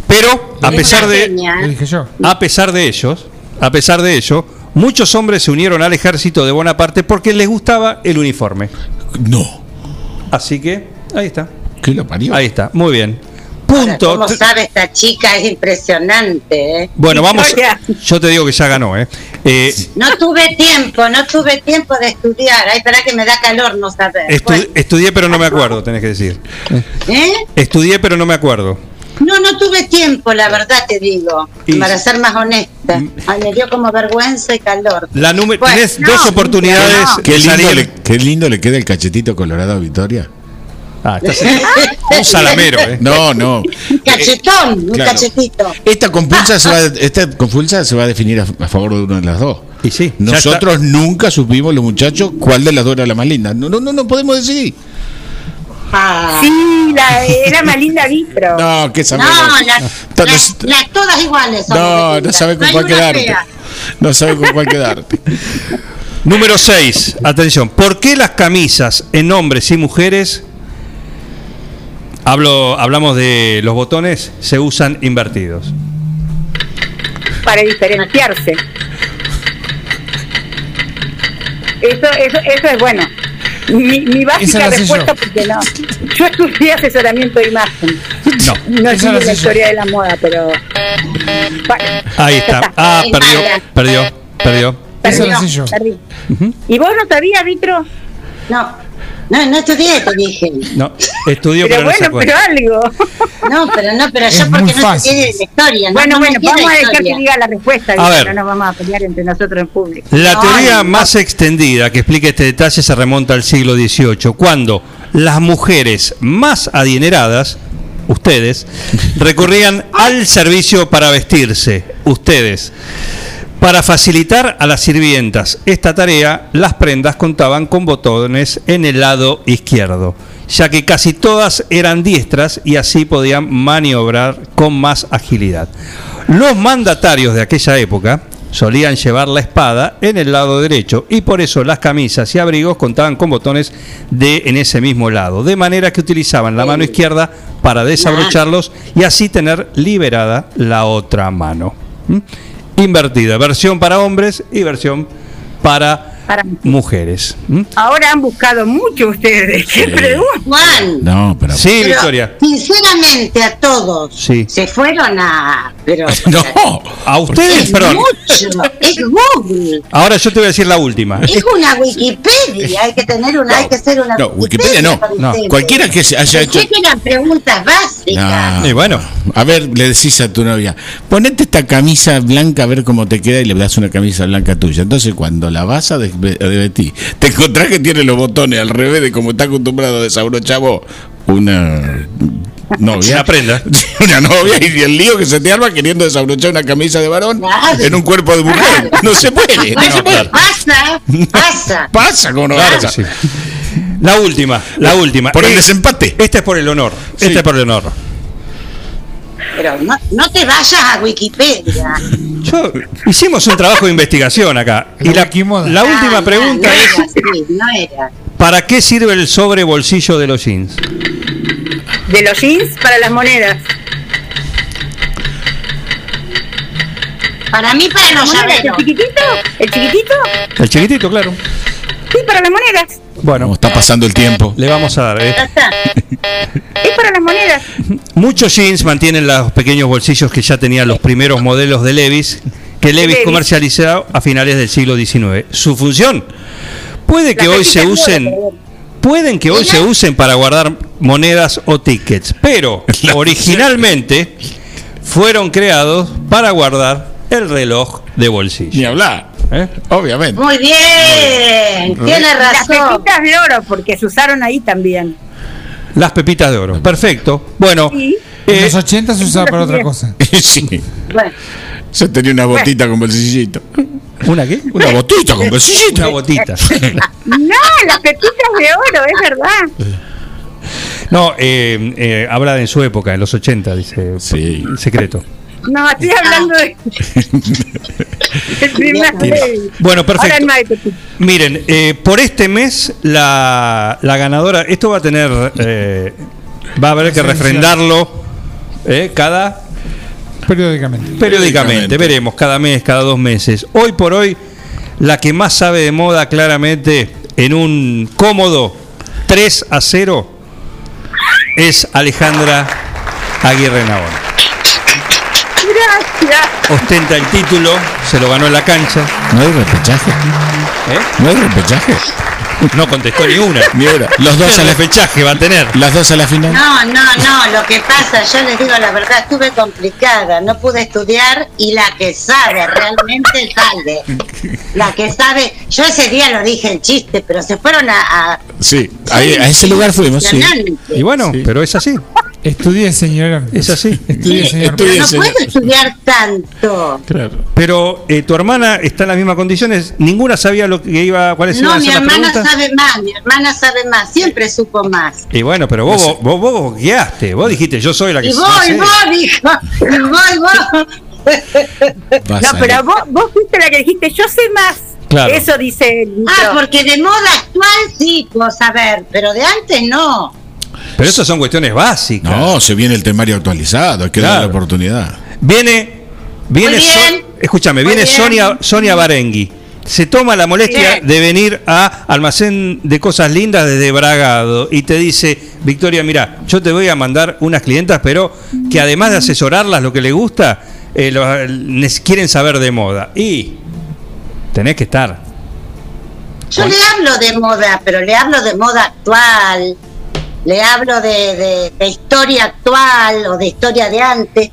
Pero a Es pesar de a pesar de ellos, a pesar de ello, muchos hombres se unieron al ejército de Bonaparte porque les gustaba el uniforme. No. Así que, ahí está. ¿Qué lo parió? Ahí está, muy bien. Ahora, Punto. ¿Cómo sabe esta chica? Es impresionante. ¿eh? Bueno, vamos. Yo te digo que ya ganó, ¿eh? Eh, No tuve tiempo, no tuve tiempo de estudiar. Ay, espera que me da calor no saber. estu- Bueno, Estudié, pero no me acuerdo, tenés que decir. ¿eh? Estudié, pero no me acuerdo. No, no tuve tiempo, la verdad te digo. Y- Para ser más honesta. Ay, me dio como vergüenza y calor. La número, tenés no, dos oportunidades. no. Qué lindo, le, qué lindo le queda el cachetito colorado a Victoria. Ah, estás un salamero, ¿eh? No, no. Un cachetón, un claro. cachetito. Esta compulsa se va, esta compulsa se va a definir a, a favor de una de las dos. Y sí, Nosotros nunca supimos los muchachos cuál de las dos era la más linda. No, no, no, no podemos decidir. Ah. Sí, la, era más linda Vitro. No, qué No, sabemos. las, No, las- las todas iguales son. no, no sabe con hay cuál quedarte. fea. No sabe con cuál quedarte. Número 6. Atención. ¿Por qué las camisas en hombres y mujeres, hablo, hablamos de los botones, se usan invertidos? para diferenciarse. Eso, eso, eso es bueno. Mi, mi básica respuesta, yo. porque no. Yo estudié asesoramiento de imagen. No. No estudié la yo. historia de la moda, pero. Ahí está. Ah, perdió, perdió, perdió. Esa la Perdió, sé yo. perdí. ¿Y vos no sabías, Vitro? No, no, no estudié, te dije. No, estudió, Pero pero, no se bueno, pero algo. No, pero no, pero Es yo porque no fácil. estudié la historia. no, Bueno, no bueno, vamos a dejar que diga la respuesta, A ver. no nos vamos a pelear entre nosotros en público. La No, teoría más extendida que explica este detalle se remonta al siglo XVIII, cuando las mujeres más adineradas, ustedes, recurrían al servicio para vestirse, ustedes. Para facilitar a las sirvientas esta tarea, las prendas contaban con botones en el lado izquierdo, ya que casi todas eran diestras y así podían maniobrar con más agilidad. Los mandatarios de aquella época solían llevar la espada en el lado derecho y por eso las camisas y abrigos contaban con botones de en ese mismo lado, de manera que utilizaban la mano izquierda para desabrocharlos y así tener liberada la otra mano. ¿Mm? Invertida, versión para hombres y versión para Para- mujeres. ¿Mm? Ahora han buscado mucho ustedes. ¿Qué pregunta? Juan, No, pero. Sí, pero Victoria. sinceramente a todos Sí. se fueron a... Pero, No. A ustedes, es perdón. mucho, es Google, Ahora yo te voy a decir la última. es una Wikipedia, hay que tener una, hay que ser una No, Wikipedia no. No. Cualquiera que se haya hecho. Pensé que eran preguntas básicas. No. Y bueno, A ver, le decís a tu novia, ponete esta camisa blanca a ver cómo te queda y le das una camisa blanca tuya. Entonces, cuando la vas a te encontrás que tiene los botones al revés de como está acostumbrado a desabrochar vos una novia. Una prenda. Una novia y el lío que se te arma queriendo desabrochar una camisa de varón en un cuerpo de mujer. No se puede, no Bueno, se puede. pasa, pasa. Pasa como no claro pasa. sí. La última, la última. Por el desempate. Este es por el honor. Sí. Este es por el honor. Pero no, no te vayas a Wikipedia. Yo, hicimos un trabajo de investigación acá. Y la, la última Ah, pregunta no, es: era así, no era. ¿para qué sirve el sobre bolsillo de los jeans? De los jeans para las monedas. Para mí, para los ¿Monedas? ¿El llaveros. chiquitito? ¿El chiquitito? El chiquitito, claro. Sí, para las monedas. Bueno, Como está pasando el tiempo. le vamos a dar. ¿eh? Ya está. Es para las monedas. Muchos jeans mantienen los pequeños bolsillos que ya tenían los primeros modelos de Levis, que Levis Levi's. comercializó a finales del siglo XIX. Su función puede que Las hoy se usen, pueden que hoy se usen para guardar monedas o tickets, pero La- originalmente fueron creados para guardar el reloj de Ni bolsillo. hablar. ¿Eh? Obviamente. Muy bien, tiene Las razón. pepitas de oro, porque se usaron ahí también. Las pepitas de oro. Perfecto. Bueno, Sí. En eh, los 80 se usaba para otra cosa. sí. Bueno, Yo tenía una botita con bolsillito. ¿una qué? Una botita con bolsillito. Una botita. No, las pepitas de oro, es verdad. No, eh, eh, habla de en su época, en los 80, dice. Sí. Secreto. No, estoy hablando de. Bueno, perfecto. Ahora no hay pepitas. Miren, eh, por este mes la, la ganadora, esto va a tener, eh, va a haber que refrendarlo eh, cada Periódicamente. periódicamente, Periódicamente. veremos cada mes, cada dos meses. Hoy por hoy, la que más sabe de moda claramente en un cómodo 3 a 0 es Alejandra Aguirre Naón. Gracias. Ostenta el título, se lo ganó en la cancha. ¿No hay repechaje? ¿Eh? ¿No hay repechaje? No contestó ni una. Ni una. Los dos ¿Qué a la repechaje va a tener? Las dos a la final. No, no, no, lo que pasa, yo les digo la verdad, estuve complicada, no pude estudiar y la que sabe realmente sabe. La que sabe, yo ese día lo dije en chiste, pero se fueron a... a- Sí, ahí- a ese lugar fuimos, sí. Y bueno, pero es así. Estudié, señora. Es así. Estudié, señor. Pero no puedo estudiar tanto. Claro. Pero eh, tu hermana está en las mismas condiciones. Ninguna sabía lo que iba, cuáles iban No, a mi ser las hermana sabe más, mi hermana sabe más, siempre supo más. Y bueno, pero vos, vos, vos, vos guiaste. Vos dijiste, yo soy la que Y vos, sé. y vos, dijo, y vos, y vos. No, a pero vos, vos fuiste la que dijiste, yo sé más. Claro. Eso dice el Ah, porque de moda actual sí puedo saber, pero de antes no. Pero eso son cuestiones básicas. No, se viene el temario actualizado, hay que dar la Claro. oportunidad. Viene, viene. So- escúchame, Muy viene bien. Sonia, Sonia Barengui. Se toma la molestia Bien. de venir a Almacén de Cosas Lindas desde Bragado y te dice, Victoria, mira, yo te voy a mandar unas clientas, pero que además de asesorarlas lo que les gusta, eh, lo- les quieren saber de moda. Y tenés que estar. Yo le hablo de moda, pero le hablo de moda actual, le hablo de, de- de historia actual o de historia de antes.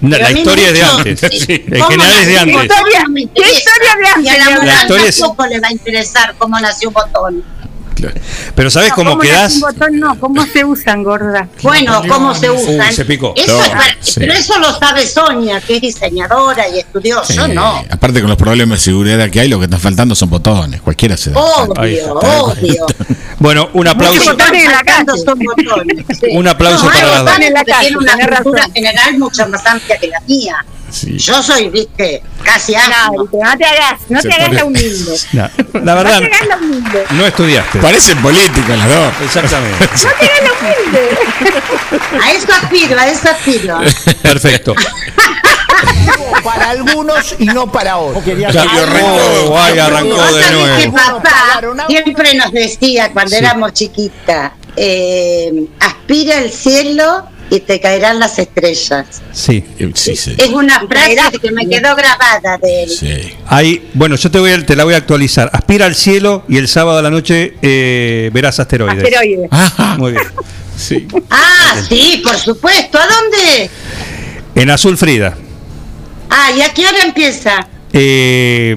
No, la historia es de antes. sí. En ¿Cómo general es de antes. botón? ¿Qué historia de antes? Y a la La mujer historia es- tampoco le va a interesar cómo nació un Pero ¿sabes No, cómo quedás? botón? No, ¿cómo se usan, gorda? Bueno, cómo se usan. Uy, se picó. Eso No, es para- sí. Pero eso lo sabe Sonia, que es diseñadora y estudió. Yo Sí, no. Aparte con los problemas de seguridad que hay, lo que están faltando son botones. Cualquiera se da. Obvio, obvio. Bueno, un aplauso. En la casa son botones. sí. Un aplauso No, para las dos. tiene una cultura general mucho más amplia que la mía. Sí. Yo soy, viste, casi No, asno. Víctor, no te hagas, no Se te hagas la humilde. No, la No verdad, te hagas la humilde. no estudiaste. Parecen políticos las dos. Exactamente. No te hagas la humilde. A eso aspiro, a eso aspiro. Perfecto. Para algunos y no para otros. Ay, arrancó Vos de sabés que nuevo. papá siempre nos decía cuando Sí. éramos chiquitas, eh, aspira al cielo y te caerán las estrellas. Sí. Sí, sí. Es una frase que me quedó grabada de él. Sí. Hay, bueno, yo te voy a- te la voy a actualizar. Aspira al cielo y el sábado a la noche eh, verás asteroides. Asteroides. Ajá. Muy bien. Sí. Ah, sí, por supuesto. ¿A dónde? En Azul Frida. Ah, ¿y a qué hora empieza? Eh,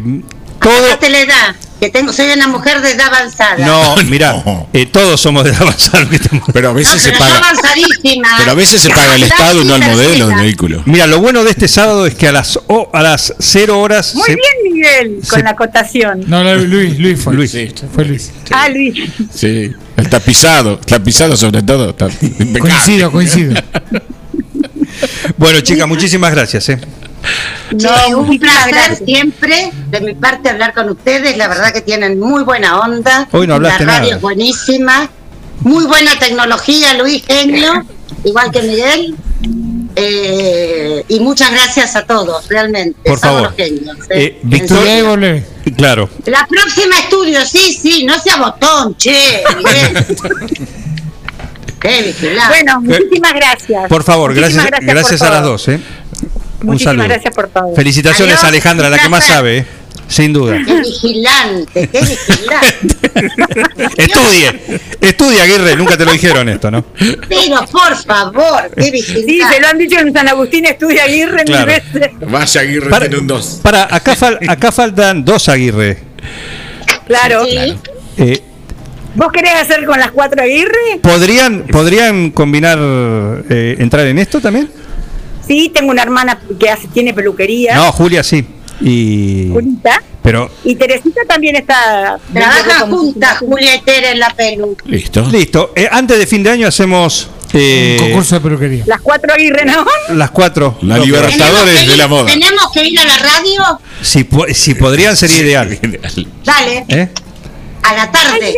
¿Qué todo. te le da? Que tengo, soy una mujer de edad avanzada. No, mira, No. eh, todos somos de que estamos- Pero a veces se pero paga. avanzadísima. Pero a veces se paga el Estado y no el modelo del vehículo. Mira, lo bueno de este sábado es que a las o- a las 0 horas. Muy se- bien, Miguel, con se- la acotación. No, no, Luis, Luis fue. Luis. Sí. Fue Luis. Ah, Luis. Sí. El tapizado. Tapizado sobre todo. está. Coincido, coincido. Bueno, chicas, muchísimas gracias. eh. Sí, un placer siempre de mi parte hablar con ustedes. La verdad que tienen muy buena onda. Hoy no hablaste La radio nada. es buenísima. Muy buena tecnología, Luis Genio, igual que Miguel. Eh, y muchas gracias a todos, realmente. Por favor. genios, Eh, ¿eh? Victoria-. Claro. La próxima estudio, sí, sí, no sea botón, che. Vigilante. Bueno, muchísimas gracias. Por favor, Muchísimas gracias, gracias, por a las dos. Un Muchísimas saludo. gracias por todo. Felicitaciones, Adiós, Alejandra, la que más sabe, eh. sin duda. Qué vigilante, qué vigilante. Estudie, estudie, Aguirre, nunca te lo dijeron esto, ¿no? Pero por favor, qué vigilante. Sí, se lo han dicho en San Agustín, estudia Aguirre mil Claro. veces. Vaya Aguirre Para, tiene un 2. para, acá, fal- acá faltan dos Aguirre. Claro. Sí. Eh, ¿Vos querés hacer con las cuatro Aguirre? ¿podrían, ¿Podrían combinar, eh, entrar en esto también? Sí, tengo una hermana que hace, tiene peluquería, No, Julia sí. Y, Julita, pero y Teresita también está... Trabajan juntas Julia y Tere en la pelu. Listo. listo. Eh, antes de fin de año hacemos eh, Un concurso de peluquería. Las cuatro Aguirre, ¿no? las cuatro. La No, libertad. pero Libertadores que de ir- la moda. Tenemos que ir a la radio, Si, po- si podrían sería ideal. dale, ¿Eh? A la tarde.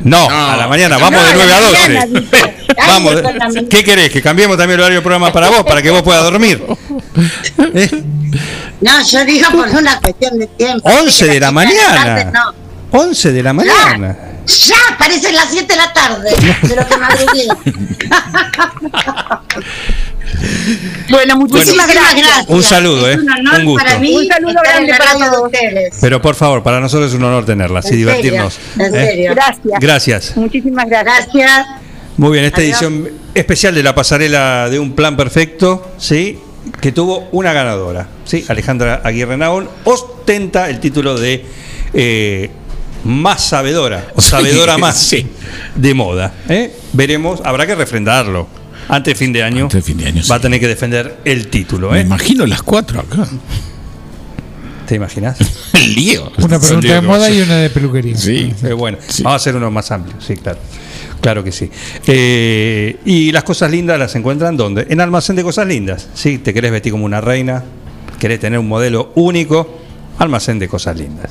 No, a la mañana, vamos No, de a la 9 a mañana, 12. dice. vamos. Mañana. ¿Qué querés? ¿Que cambiemos también el horario del programa para vos, para que vos puedas dormir? ¿Eh? No, yo digo por una cuestión de tiempo. 11 de la mañana. tarde no. 11 de la mañana. Ya, parecen las 7 de la tarde. De lo que madrugué. bueno, muchísimas Bueno, gracias. un saludo, Es ¿eh? Un honor Un gusto. para mí. Un saludo grande para todos. ustedes. Pero por favor, para nosotros es un honor tenerlas y En serio, divertirnos. en ¿eh? serio. Gracias. Gracias. Muchísimas gracias. Gracias. Muy bien, esta Adiós. edición especial de la pasarela de un plan perfecto, ¿sí? Que tuvo una ganadora, ¿sí? Alejandra Aguirre Naón ostenta el título de eh, más sabedora, o sabedora más Sí. de moda. ¿eh? Veremos, habrá que refrendarlo. Antes de fin de año, Antes de fin de año, va a sí. tener que defender el título. Me ¿eh? imagino las cuatro acá. ¿Te imaginas? El lío. Una pregunta lío de moda y una de peluquería. Sí. Eh, bueno, vamos a hacer uno más amplio, sí, claro. Claro que sí. Eh, y las cosas lindas las encuentran ¿dónde? En Almacén de Cosas Lindas. Si te querés vestir como una reina, querés tener un modelo único, Almacén de Cosas Lindas.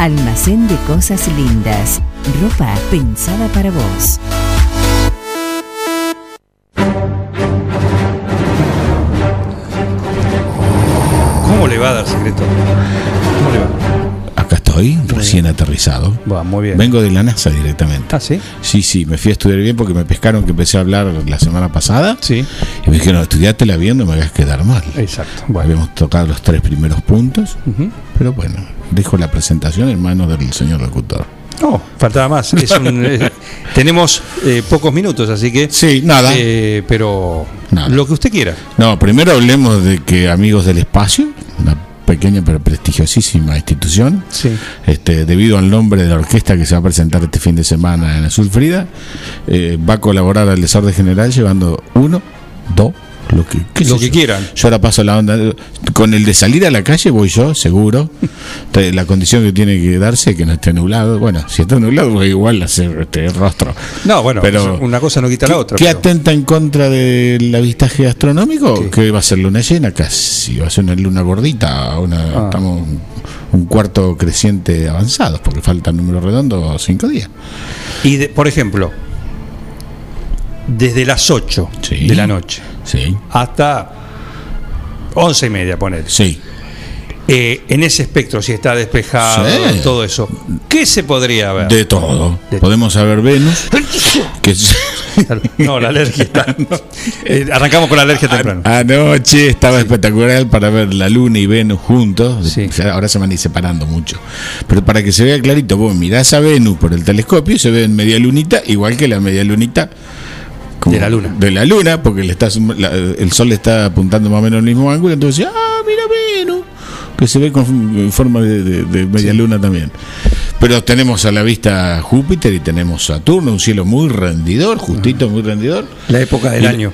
Almacén de cosas lindas. Ropa pensada para vos. ¿Cómo le va a dar secreto? Recién aterrizado. Va, muy bien. Vengo de la NASA directamente. ¿Ah, sí? Sí, sí, me fui a estudiar bien porque me pescaron que empecé a hablar la semana pasada. Sí. Y me dijeron, estudiátela bien, no me hagas quedar mal. Exacto. Habíamos tocado los tres primeros puntos, pero bueno, dejo la presentación en manos del señor locutor. No, faltaba más. Es un, eh, tenemos eh, pocos minutos, así que. Sí, nada. eh, pero Nada. lo que usted quiera. No, primero hablemos de que Amigos del Espacio, una pequeña pero prestigiosísima institución, Sí. este, debido al nombre de la orquesta que se va a presentar este fin de semana en Azul Frida, eh, va a colaborar al desorden general llevando uno, dos, lo que, qué sé Lo que yo. quieran. Yo ahora paso la onda. Con el de salir a la calle voy yo, seguro. La condición que tiene que darse es que no esté nublado. Bueno, si está nublado, voy igual hacer este rostro. No, bueno, Pero- una cosa no quita la otra. ¿Qué pero- atenta en contra del avistaje astronómico? Que va a ser luna llena casi, va a ser una luna gordita, una, Ah. estamos un, cuarto creciente avanzados, porque faltan números redondos cinco días. Y, de- por ejemplo, desde las 8 Sí. de la noche Sí, hasta 11 y media, poner. sí. en ese espectro, si está despejado, Sí. todo eso, ¿qué se podría ver? De todo. De- Podemos saber Venus, que es- No, la alergia está. Eh, arrancamos con la alergia temprano. Anoche estaba espectacular para ver la Luna y Venus juntos. Sí. Ahora se van a ir separando mucho. Pero para que se vea clarito, vos mirás a Venus por el telescopio y se ve en media lunita, igual que la media lunita. Como- De la luna. De la luna, porque le está, la- el sol le está apuntando más o menos al mismo ángulo. Entonces, ah, mira Venus. Que se ve con en forma de, de- de media luna también. Pero tenemos a la vista Júpiter y tenemos Saturno, un cielo muy rendidor, justito, muy rendidor. La época del Y- año.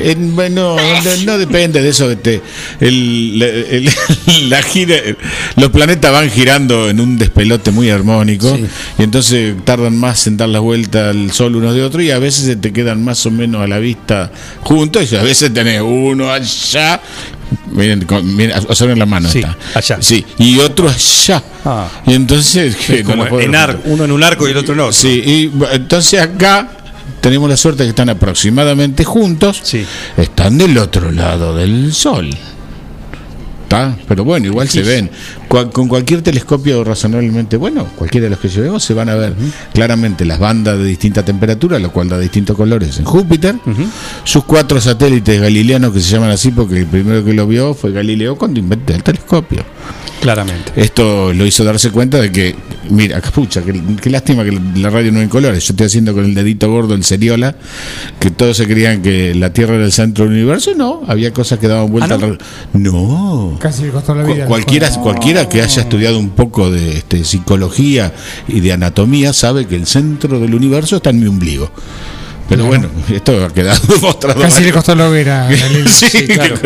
En- bueno, no, no depende de eso. Este, el, el- la gira, los planetas van girando en un despelote muy armónico Sí. y entonces tardan más en dar la vuelta al sol uno de otro y a veces se te quedan más o menos a la vista juntos y a veces tenés uno allá. Miren, con, miren, observen la mano. Sí, está. allá. Sí, y otro allá. Ah. Y entonces, como no en juntar. ar- uno en un arco y el otro en otro. Sí, y entonces acá tenemos la suerte que están aproximadamente juntos. Sí. Están del otro lado del sol. Pero bueno, igual se ven. Con cualquier telescopio razonablemente bueno, cualquiera de los que llevemos, se van a ver claramente las bandas de distinta temperatura, lo cual da distintos colores en Júpiter. Sus cuatro satélites galileanos que se llaman así porque el primero que lo vio fue Galileo cuando inventó el telescopio. Claramente. Esto lo hizo darse cuenta de que, mira, pucha, qué, qué lástima que la radio no en colores. Yo estoy haciendo con el dedito gordo el Seriola, que todos se creían que la Tierra era el centro del universo. No, había cosas que daban vuelta ¿Ah, no? No. Casi le costó la Cu- vida. Cualquiera, cualquiera que haya estudiado un poco de este, psicología y de anatomía sabe que el centro del universo está en mi ombligo. Pero bueno, esto ha quedado demostrado. Casi le costó la hoguera. Sí, Sí, claro.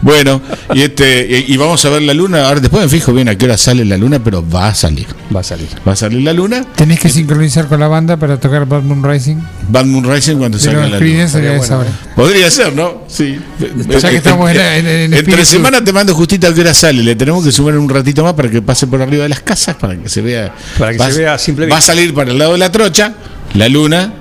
Bueno, y este y, y vamos a ver la luna. Ahora después me fijo bien a qué hora sale la luna, pero va a salir. Va a salir. Va a salir la luna. Tenés que sincronizar con la banda para tocar Bad Moon Rising. Bad Moon Rising cuando Pero salga la luna. sería esa hora. Podría ser, ¿no? Sí. Ya que estamos en- en- en Entre semana te mando justita a qué hora sale. Le tenemos que sumar un ratito más para que pase por arriba de las casas, para que se vea. Para que va, se vea a simple Va a salir para el lado de la trocha, la luna.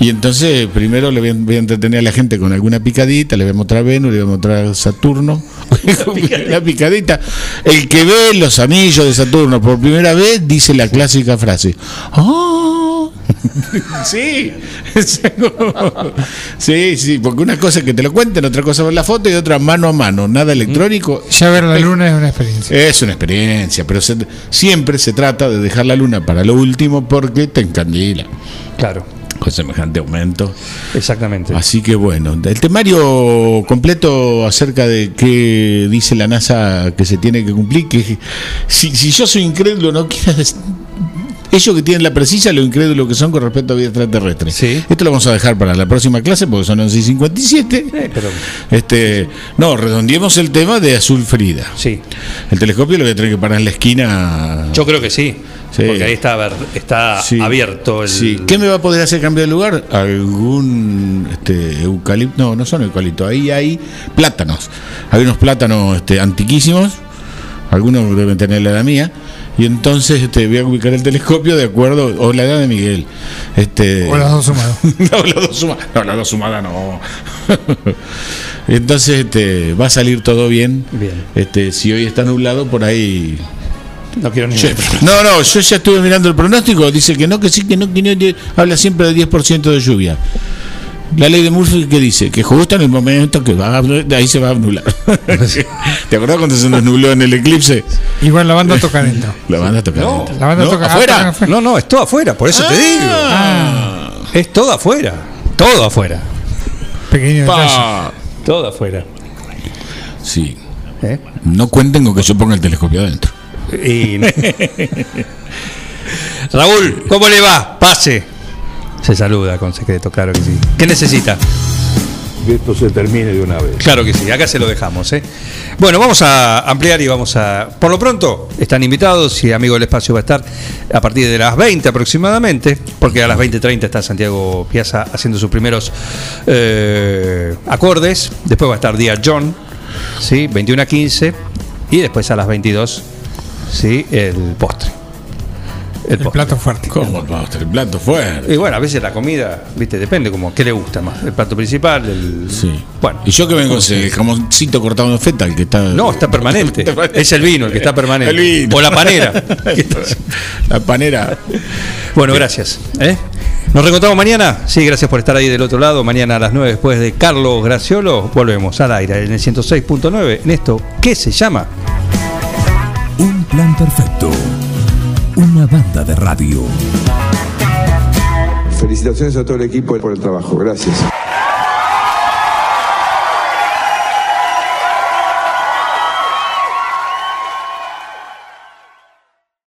Y entonces primero le voy a, voy a entretener a la gente con alguna picadita, le voy a mostrar Venus, le voy a mostrar Saturno. la picadita. El que ve los anillos de Saturno por primera vez dice la clásica frase. ¡Ah! sí, sí, sí, porque una cosa es que te lo cuenten, otra cosa es ver la foto y otra mano a mano, nada electrónico. Ya ver la luna es una experiencia. Es una experiencia, pero se- siempre se trata de dejar la luna para lo último porque te encandila. Claro. Con semejante aumento. Exactamente. Así que bueno, el temario completo acerca de qué dice la NASA que se tiene que cumplir, que si, si yo soy incrédulo, no decir- ellos que tienen la precisa, lo incrédulo que son con respecto a vida extraterrestre. Esto lo vamos a dejar para la próxima clase porque son 11 y 57. pero- Este, no, redondeemos el tema de Azul Frida. Sí. El telescopio lo voy a tener que parar en la esquina. Yo creo que sí. Sí. Porque ahí está, ver- está Sí. abierto el. Sí. ¿Qué me va a poder hacer cambiar de lugar? Algún este, eucalipto. No, no son eucaliptos. Ahí hay plátanos. Hay unos plátanos este, antiquísimos. Algunos deben tener la edad mía. Y entonces este, voy a ubicar el telescopio de acuerdo. O la edad de Miguel. Este, O las dos sumadas. no, las dos sumadas. No, las dos sumadas no. Entonces este, va a salir todo bien. Bien. Este, si hoy está nublado, por ahí No quiero ni no, no, yo ya estuve mirando el pronóstico, dice que no, que sí, que no, que no, habla siempre de 10% de lluvia. La ley de Murphy que dice que justo en el momento que va a, de ahí se va a anular. ¿Te acordás cuando se nos nubló en el eclipse? Igual la banda toca adentro. La banda toca No, adentro. La banda ¿No? toca ah, afuera. tocan afuera. No, no, es todo afuera, por eso te digo. Ah, Es todo afuera. Todo afuera. pequeño detalle. Todo afuera. Sí. ¿Eh? No cuenten con que yo ponga el telescopio adentro. Y... Raúl, ¿cómo le va? Pase. Se saluda con secreto, claro que sí. ¿Qué necesita? Que esto se termine de una vez. Claro que sí, acá se lo dejamos. ¿eh? Bueno, vamos a ampliar y vamos a... Por lo pronto, están invitados y Amigo del Espacio va a estar a partir de las 20 aproximadamente, porque a las 20.30 está Santiago Piazza haciendo sus primeros eh, acordes. Después va a estar Día John, ¿sí? 21 a 15. Y después a las 22, ¿sí? el postre. El, El postre. plato fuerte. ¿Cómo el postre? El plato fuerte. Y bueno, a veces la comida, viste, depende como qué le gusta más. El plato principal, el... Sí. Bueno. Y yo que vengo ese jamoncito cortado en feta, el que está. No, está permanente. Es el vino el que está permanente. El vino. O la panera. la panera. Bueno, gracias. ¿eh? Nos reencontramos mañana. Sí, gracias por estar ahí del otro lado. Mañana a las 9 después de Carlos Graciolo. Volvemos al aire en el 106.9 en esto ¿qué se llama? Plan perfecto. Una banda de radio. Felicitaciones a todo el equipo por el trabajo. Gracias.